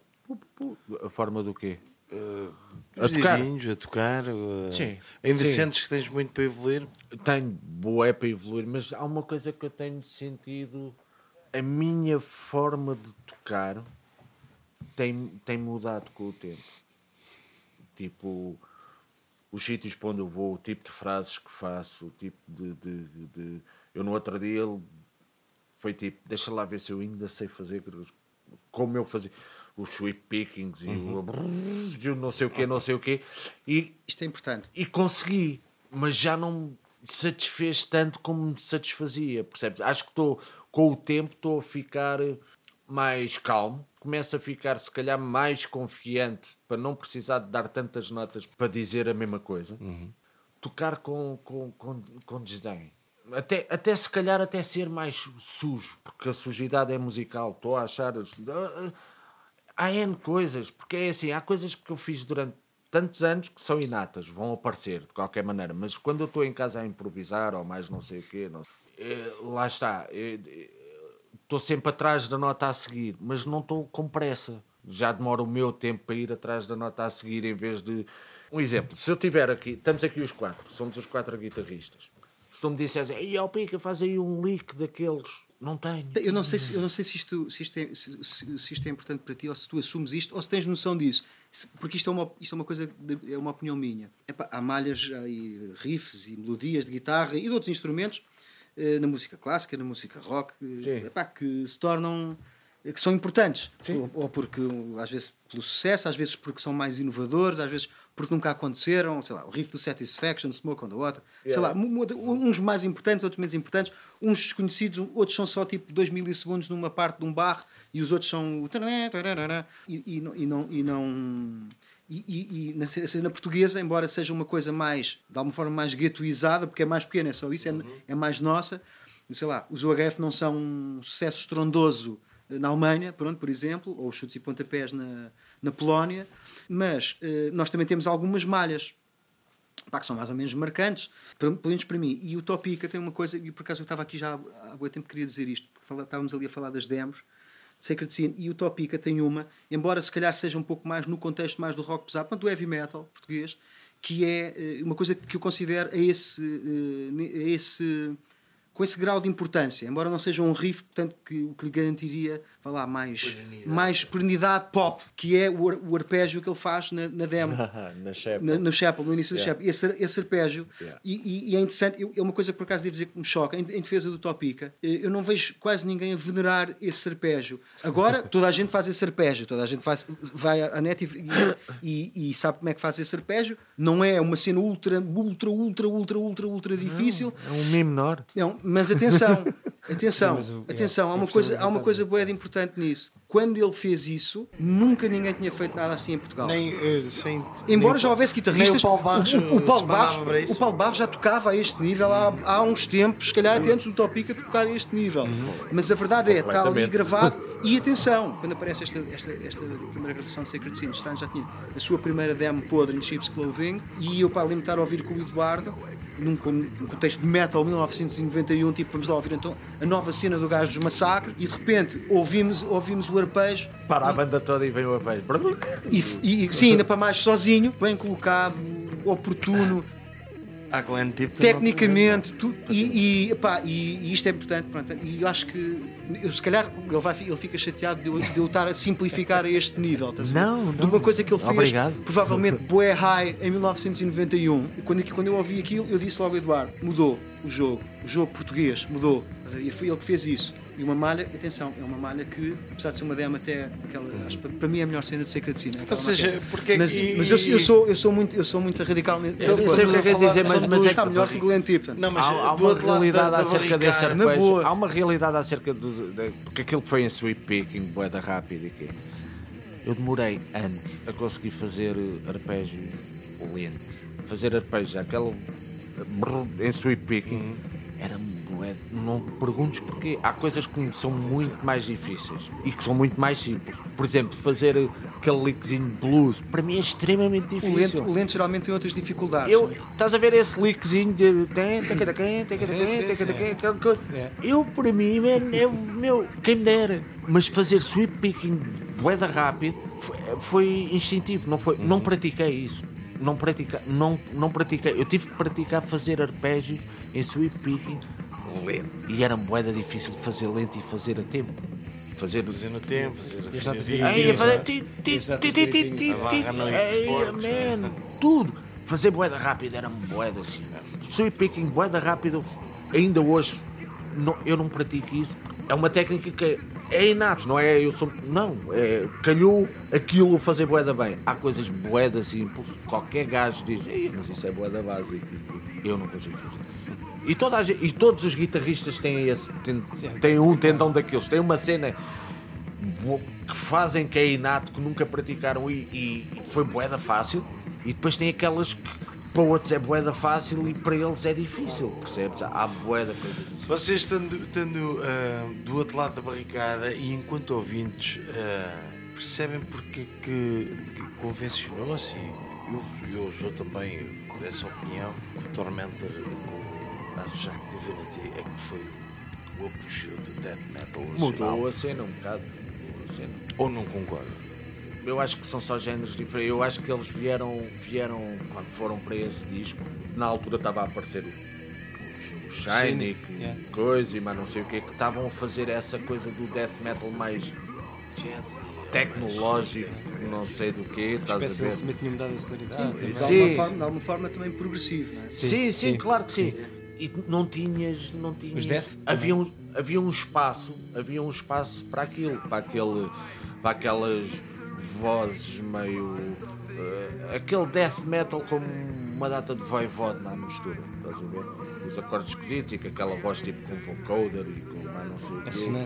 Speaker 3: A forma do quê?
Speaker 1: Uh,
Speaker 3: A
Speaker 1: os
Speaker 3: tocar.
Speaker 1: a tocar. uh,
Speaker 3: Sim.
Speaker 1: Ainda
Speaker 3: Sim.
Speaker 1: sentes que tens muito para evoluir?
Speaker 3: Tenho boé para evoluir, mas há uma coisa que eu tenho sentido. A minha forma de tocar tem, tem mudado com o tempo. Tipo, os sítios para onde eu vou, o tipo de frases que faço, o tipo de. de, de- Eu no outro dia ele foi tipo, deixa lá ver se eu ainda sei fazer como eu fazia os sweep pickings e o não sei o quê, não sei o quê. E
Speaker 2: Isto é importante.
Speaker 3: e consegui, mas já não me satisfez tanto como me satisfazia, percebes? Acho que estou, com o tempo, estou a ficar mais calmo, começo a ficar, se calhar, mais confiante para não precisar de dar tantas notas para dizer a mesma coisa. Tocar com, com, com, com desdém. Até, até se calhar até ser mais sujo, porque a sujidade é musical. Estou a achar. Há N coisas, porque é assim, há coisas que eu fiz durante tantos anos que são inatas, vão aparecer de qualquer maneira, mas quando eu estou em casa a improvisar ou mais não sei o quê, não eh, lá está, eh, eh, estou sempre atrás da nota a seguir, mas não estou com pressa. Já demora o meu tempo para ir atrás da nota a seguir em vez de. Um exemplo, se eu tiver aqui, estamos aqui os quatro, somos os quatro guitarristas. Se tu me disseres, ei, ó Pica, faz aí um leak daqueles, não tenho.
Speaker 2: Eu não sei se, eu não sei se, isto, se, isto é, se, se- isto é importante para ti ou se tu assumes isto ou se tens noção disso. Porque isto é uma, isto é uma coisa, de- é uma opinião minha. Epá, há malhas aí riffs e melodias de guitarra e de outros instrumentos na música clássica, na música rock, eh, epá, que se tornam que são importantes. Ou, ou porque, às vezes, pelo sucesso, às vezes porque são mais inovadores, às vezes porque nunca aconteceram. Sei lá, o riff do Satisfaction, Smoke on the Water. Sei lá, uns mais importantes, outros menos importantes. Uns desconhecidos, outros são só tipo 2 milissegundos numa parte de um bar e os outros são. o E, e. E não, e não e, e- e na cena portuguesa, embora seja uma coisa mais, de alguma forma, mais guetoizada, porque é mais pequena, é só isso, é, é mais nossa. Sei lá, os UHF não são um sucesso estrondoso na Alemanha, pronto, por exemplo, ou os chutes e pontapés na, na Polónia, mas eh, nós também temos algumas malhas pá, que são mais ou menos marcantes, pelo menos para mim. E o Topica tem uma coisa, e por acaso eu estava aqui já há há muito tempo que queria dizer isto, porque estávamos ali a falar das demos, de Sacred Scene, e o Topica tem uma, embora se calhar seja um pouco mais no contexto mais do rock pesado, quanto do heavy metal português, que é eh, uma coisa que eu considero a esse, eh, a esse com esse grau de importância, embora não seja um riff, portanto, que o que lhe garantiria, vá lá, mais, mais perenidade pop, que é o, ar- o arpégio que ele faz na, na demo.
Speaker 3: Na Chapel.
Speaker 2: Na- no Chapel, no início do
Speaker 3: Yeah.
Speaker 2: Chapel, esse, esse arpégio.
Speaker 3: Yeah.
Speaker 2: E, e- é interessante, eu- é uma coisa que por acaso devo dizer que me choca, em, em defesa do Topica, eh, eu não vejo quase ninguém a venerar esse arpégio. Agora, toda a gente faz esse arpégio, toda a gente faz, vai à net e, e- e sabe como é que faz esse arpégio. Não é uma cena ultra, ultra, ultra, ultra, ultra, ultra difícil.
Speaker 3: É um Mi menor.
Speaker 2: Não, mas atenção, atenção,
Speaker 5: Sim, mas o-
Speaker 2: atenção, há
Speaker 5: eu
Speaker 2: uma coisa, há uma coisa boa de importante nisso. Quando ele fez isso, nunca ninguém tinha feito nada assim em Portugal.
Speaker 1: Nem, eh, sem,
Speaker 2: Embora
Speaker 1: nem
Speaker 2: já houvesse guitarristas,
Speaker 1: o Paulo Barros,
Speaker 2: o, o, Paulo
Speaker 1: se
Speaker 2: Barros, o Paulo Barros já tocava a este nível há, há uns tempos, se calhar até antes do Topica tocar a este nível. Mas a verdade é, está ali gravado. E atenção, quando aparece esta, esta, esta primeira gravação de Sacred Sin, já tinha a sua primeira demo podre em Chips Clothing, e eu para estar a ouvir com o Eduardo, num, con- num contexto de metal 1991, tipo, vamos lá ouvir então a nova cena do Gajo dos Massacre, e de repente ouvimos, ouvimos o arpejo,
Speaker 3: Para a banda toda e vem o apejo.
Speaker 2: e, e sim, ainda para mais sozinho, bem colocado, oportuno,
Speaker 1: Há Glenn Tipton.
Speaker 2: tecnicamente, tu, e, e, epá, e, e isto é importante. Pronto, e eu acho que, eu, se calhar, ele, vai, ele fica chateado de eu, de eu estar a simplificar a este nível. estás a ver?
Speaker 3: Não,
Speaker 2: De
Speaker 3: não.
Speaker 2: uma coisa que ele fez,
Speaker 3: Obrigado.
Speaker 2: provavelmente, Boé High, em 1991. E quando, quando eu ouvi aquilo, eu disse logo, Eduardo, mudou o jogo. O jogo português mudou. A? E foi ele que fez isso. E uma malha, atenção, é uma malha que, apesar de ser uma demo até, aquela, para mim é a melhor cena de Sacred Scene. é
Speaker 1: Ou seja, porque é
Speaker 2: mas,
Speaker 1: que-
Speaker 2: mas eu, eu sou, eu, sou muito, eu sou muito radical nesse
Speaker 3: Eu sei o que é que quer dizer, mas- mas é
Speaker 2: está melhor que o Glenn Tipton.
Speaker 1: Não, mas
Speaker 3: há, há uma realidade
Speaker 1: da- da
Speaker 3: acerca desse
Speaker 1: barricada.
Speaker 2: Na
Speaker 3: arpejo.
Speaker 2: boa.
Speaker 3: Há uma realidade acerca do. de- porque aquilo que foi em sweep picking, boeda rápida e quê? Eu demorei anos a conseguir fazer eh, arpejo lento. Fazer arpejo, aquele brrr, em sweep picking, era bué não te perguntes porquê. Há coisas que são muito mais difíceis e que são muito mais simples. Por exemplo, fazer aquele lickzinho de blues, para mim é extremamente
Speaker 2: O
Speaker 3: difícil.
Speaker 2: lento, o lento geralmente tem outras dificuldades.
Speaker 3: Eu, estás a ver esse lickzinho de.
Speaker 5: É.
Speaker 3: Eu, para mim, man, é, meu, quem me dera. Mas fazer sweep picking boeda rápido foi, foi instintivo, não, foi, não pratiquei isso. Não, pratica, não, não pratiquei. Eu tive que praticar fazer arpégios em sweep picking lento. E era boeda difícil de fazer lento e fazer a tempo. Fazer
Speaker 1: Fazer no tempo, fazer a.
Speaker 3: Aí, fazer tudo. Fazer boeda rápida era boeda assim. Sweep picking, boeda rápido, ainda hoje não- eu não pratico isso. É uma técnica que é inato, não é? Eu sou, não, é, calhou aquilo fazer boeda bem. Há coisas boeda simples, qualquer gajo diz, "Ei, mas isso é boeda básica. Eu não consigo fazer. E, toda a e todos os guitarristas têm, esse, têm, têm um tendão daqueles, têm uma cena que fazem que é inato, que nunca praticaram e, e foi boeda fácil, e depois tem aquelas que para outros é boeda fácil e para eles é difícil, percebes? Há boeda coisas assim.
Speaker 1: Vocês estando, estando, ah, do outro lado da barricada e enquanto ouvintes ah, percebem porque que, que convencionou-se eu, eu sou também dessa opinião que o Tormentor com a Jack Divinity é que foi o apogeu do death metal
Speaker 3: Mudou
Speaker 1: nacional.
Speaker 3: a cena um bocado. mudou cena.
Speaker 1: ou não concordo
Speaker 3: Eu acho que são só géneros diferentes. Eu acho que eles vieram, vieram quando foram para esse disco. Na altura estava a aparecer o, o, o Shiny, que
Speaker 5: yeah.
Speaker 3: coisa e mais não sei o que, que estavam a fazer essa coisa do death metal mais tecnológico, não sei do que, estás a ver?
Speaker 5: de também tinha mudado a sonoridade.
Speaker 2: de,
Speaker 5: também.
Speaker 3: Sim.
Speaker 2: alguma forma, de alguma forma também progressivo. Não é?
Speaker 3: Sim,
Speaker 5: Sim,
Speaker 3: sim,
Speaker 5: sim,
Speaker 3: claro que sim. E não tinhas, não tinhas.
Speaker 5: Os Death
Speaker 3: havia um, havia um espaço, havia um espaço para aquilo, para aquele, para aquelas vozes meio eh, aquele death metal com uma data de voivode na mistura, estás a ver? Os acordes esquisitos e com aquela voz tipo com vocoder e não.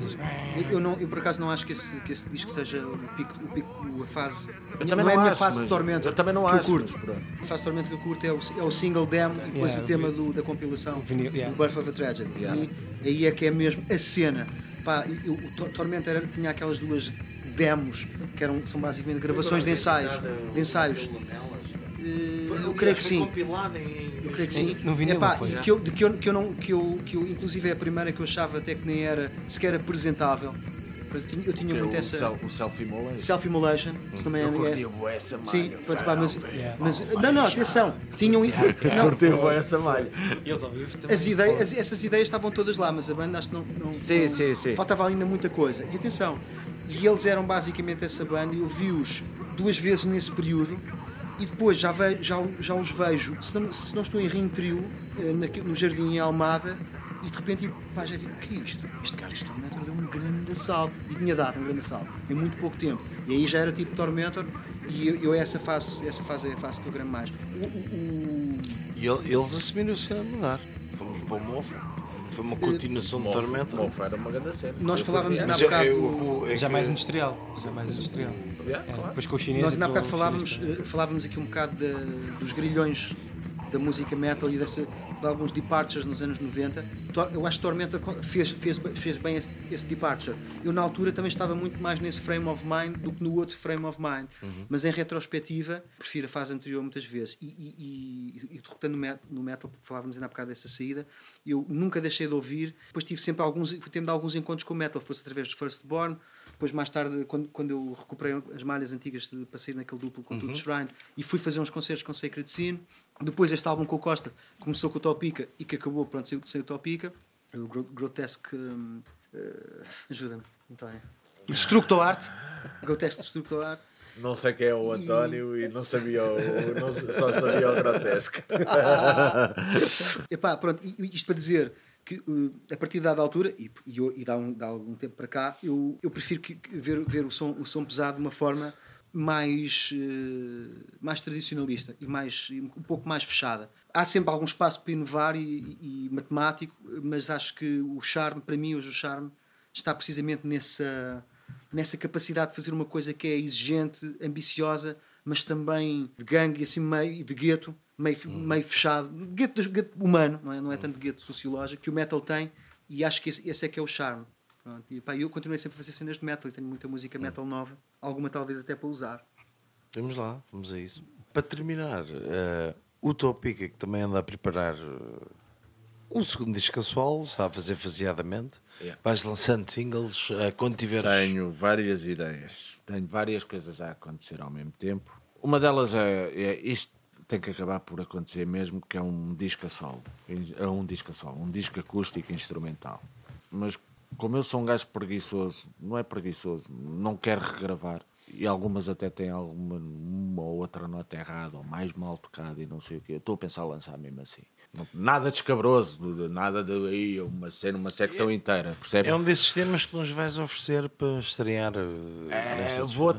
Speaker 2: Eu, eu não, eu por acaso não acho que esse, que esse disco seja o pico, o pico a fase.
Speaker 3: Eu
Speaker 2: não,
Speaker 3: também
Speaker 2: é a minha
Speaker 3: acho,
Speaker 2: fase de tormento.
Speaker 3: Eu também não
Speaker 2: que
Speaker 3: acho.
Speaker 2: eu curto.
Speaker 3: mas.
Speaker 2: A fase de tormento que eu curto é o, é o single demo e depois
Speaker 5: Yeah,
Speaker 2: o tema do- da compilação
Speaker 5: vinil, yeah.
Speaker 2: do Birth of a Tragedy.
Speaker 3: Yeah.
Speaker 2: E aí é que é mesmo a cena. Pá, e o, o Tor- Tormento era, tinha aquelas duas demos que eram, são basicamente gravações de ensaios. De ensaios. Eh, Eu creio que sim. Eu creio que sim.
Speaker 5: No vinil
Speaker 2: Epá,
Speaker 5: não foi,
Speaker 2: e que eu, que eu, que eu não, que eu, que eu, inclusive é a primeira que eu achava até que nem era sequer apresentável. Eu tinha, eu muito
Speaker 3: o,
Speaker 2: essa.
Speaker 3: o selfie molest.
Speaker 2: Self-immolation, isso também
Speaker 3: Eu
Speaker 2: é.
Speaker 3: bué essa malha.
Speaker 2: Sim, pá, mas,
Speaker 5: Yeah.
Speaker 2: mas- não, não, atenção, tinham não,
Speaker 3: Curtia bué essa malha.
Speaker 5: E eles ao vivo também.
Speaker 2: as ideias, essas ideias estavam todas lá, mas a banda acho que não, não,
Speaker 3: Sim,
Speaker 2: não-
Speaker 3: sim, sim.
Speaker 2: faltava ainda muita coisa. E atenção, e eles eram basicamente essa banda, eu vi-os duas vezes nesse período e depois já, ve, já, já os vejo, se não, se não estou em Rio Trio, eh, no Jardim em Almada, e de repente pá, já digo, o que é isto? Este gajo de Tormentor deu um grande salto. E tinha dado um grande salto, em muito pouco tempo. E aí já era tipo Tormentor, e eu, eu essa fase, essa fase é a fase que eu gramo mais. O- o- o-
Speaker 1: e ele- eles assumiram a cena mudar fomos para o mofo foi uma continuação de Tormenta
Speaker 3: era uma grande cena.
Speaker 2: Nós falávamos ainda há bocado.
Speaker 1: é- é
Speaker 5: Já mais industrial. Já mais industrial. É. Depois com o chinês.
Speaker 2: Nós ainda há bocado falávamos, aqui um bocado dos grilhões da música metal e dessa, de alguns departures nos anos 90. Tor- Eu acho que Tormenta fez, fez, fez bem esse, esse departure. Eu, na altura, também estava muito mais nesse frame of mind do que no outro frame of mind. Mas, em retrospectiva, prefiro a fase anterior muitas vezes. E, e, e, e derrotando no met- no metal, porque falávamos ainda há bocado dessa saída, eu nunca deixei de ouvir. Depois tive sempre alguns, fui tendo alguns encontros com o metal, fosse através dos Firstborn, depois, mais tarde, quando, quando eu recuperei as malhas antigas de, para sair naquele duplo com tudo Shrine e fui fazer uns concertos com Sacred Scene. Depois, este álbum com o Costa começou com o Topica e que acabou, pronto, sem, sem o Topica. O Gro- Grotesque. hum, eh, Ajuda-me, António. Destructo Art. Grotesque Destructo Art.
Speaker 3: Não sei quem é o António e não sabia o, não- só sabia o grotesco.
Speaker 2: Epá, pronto, e- e isto para dizer que uh, a partir de dada altura, e, e, e dá, um, dá algum tempo para cá, eu, eu prefiro que- que ver, ver o, som, o som pesado de uma forma mais, uh, mais tradicionalista e mais, um pouco mais fechada. Há sempre algum espaço para inovar e, e matemático, mas acho que o charme, para mim, hoje o charme está precisamente nessa, nessa capacidade de fazer uma coisa que é exigente, ambiciosa, mas também de gangue, assim meio e de gueto, meio, meio fechado, gueto, gueto humano, não é? não é tanto gueto sociológico, que o metal tem E acho que esse, esse é que é o charme. Pronto. E pá, eu continuei sempre a fazer cenas de metal e tenho muita música metal nova, alguma talvez até para usar.
Speaker 1: Vamos lá, vamos a isso. Para terminar, eh, o Topica, que também anda a preparar eh, um segundo disco a solo, está a fazer faseadamente.
Speaker 3: Yeah.
Speaker 1: Vais lançando singles eh, quando tiveres.
Speaker 3: Tenho várias ideias. Tenho várias coisas a acontecer ao mesmo tempo. Uma delas é, é isto tem que acabar por acontecer mesmo, que é um disco a solo. É um disco a solo, um disco acústico instrumental. Mas como eu sou um gajo preguiçoso, não é preguiçoso, não quero regravar. E algumas até têm alguma uma ou outra nota errada ou mais mal tocada e não sei o quê. Eu Estou a pensar em lançar mesmo assim. Nada descabroso, nada de aí, uma cena, uma secção inteira, percebe?
Speaker 1: É um desses temas que nos vais oferecer para estrear. eh,
Speaker 3: É, vou,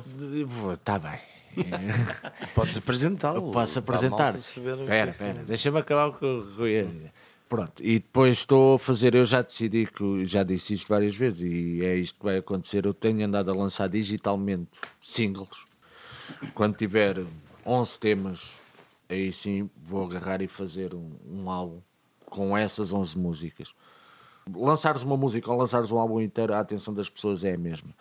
Speaker 3: vou, tá bem.
Speaker 1: Podes apresentá-lo.
Speaker 3: Posso
Speaker 1: a
Speaker 3: apresentar.
Speaker 1: que
Speaker 3: Espera,
Speaker 1: é que-
Speaker 3: espera, deixa-me acabar o que eu que eu ia dizer. Pronto, e depois estou a fazer, eu já decidi que já disse isto várias vezes e é isto que vai acontecer. Eu tenho andado a lançar digitalmente singles. Quando tiver 11 temas, aí sim vou agarrar e fazer um, um álbum com essas 11 músicas. Lançares uma música ou lançares um álbum inteiro, a atenção das pessoas é a mesma.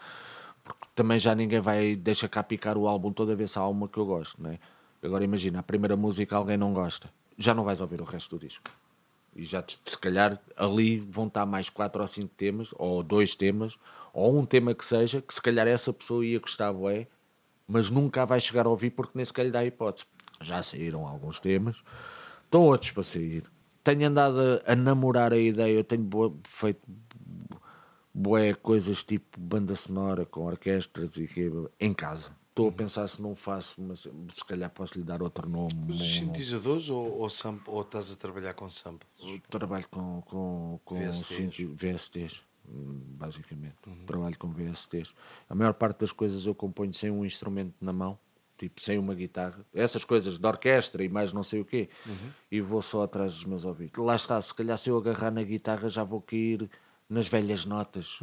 Speaker 3: Porque também já ninguém vai deixa cá picar o álbum toda vez há uma que eu gosto, não é? Agora imagina, a primeira música alguém não gosta, já não vais ouvir o resto do disco. E já se calhar ali vão estar mais quatro ou cinco temas, ou dois temas, ou um tema que seja, que se calhar essa pessoa ia gostar, bué, mas nunca vai chegar a ouvir porque nem sequer lhe dá hipótese. Já saíram alguns temas, estão outros para sair. Tenho andado a, a namorar a ideia, eu tenho boa- feito bué coisas tipo banda sonora com orquestras e que em casa. Estou a pensar se não faço, mas se calhar posso lhe dar outro nome.
Speaker 1: Os sintetizadores ou, ou, samp- ou estás a trabalhar com samples?
Speaker 3: Trabalho com, com, com
Speaker 1: VSTs.
Speaker 3: VSTs, basicamente. Trabalho com VSTs. A maior parte das coisas eu componho sem um instrumento na mão, tipo sem uma guitarra. Essas coisas de orquestra e mais não sei o quê. E vou só atrás dos meus ouvidos. Lá está, se calhar se eu agarrar na guitarra já vou cair nas velhas notas.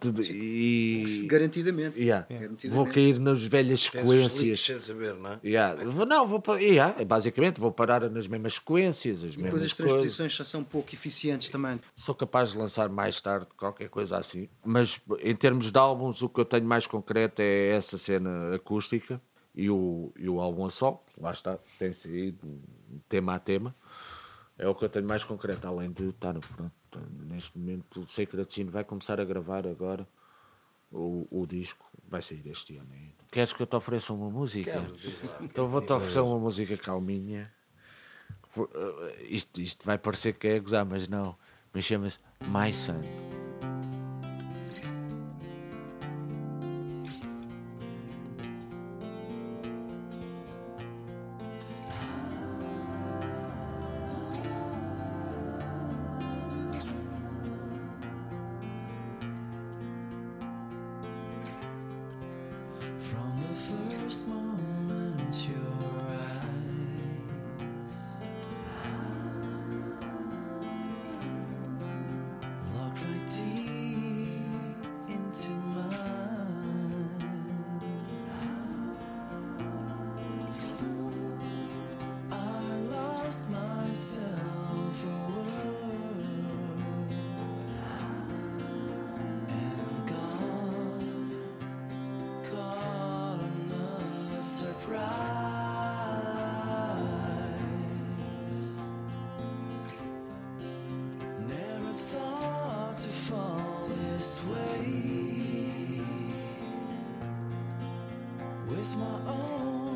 Speaker 3: Tudo- e...
Speaker 2: Garantidamente.
Speaker 3: Yeah.
Speaker 2: Garantidamente.
Speaker 3: Vou cair nas velhas sequências.
Speaker 1: sem saber, não é?
Speaker 3: Yeah. Vou- Não, vou, yeah, basicamente vou parar nas mesmas sequências, as
Speaker 2: Depois
Speaker 3: mesmas
Speaker 2: as
Speaker 3: coisas.
Speaker 2: transposições já são pouco eficientes também.
Speaker 3: Sou capaz de lançar mais tarde qualquer coisa assim. Mas em termos de álbuns, o que eu tenho mais concreto é essa cena acústica e o, e o álbum a sol. Lá está, tem saído tema a tema. É o que eu tenho mais concreto, além de estar pronto, neste momento. O Sacred Sin vai começar a gravar agora o, o disco. Vai sair este ano ainda. Queres que eu te ofereça uma música?
Speaker 1: Quero.
Speaker 3: Então vou-te oferecer uma música calminha. Eh, Isto, isto vai parecer que é gozar, mas não. Mas chama-se My Son.
Speaker 6: With my own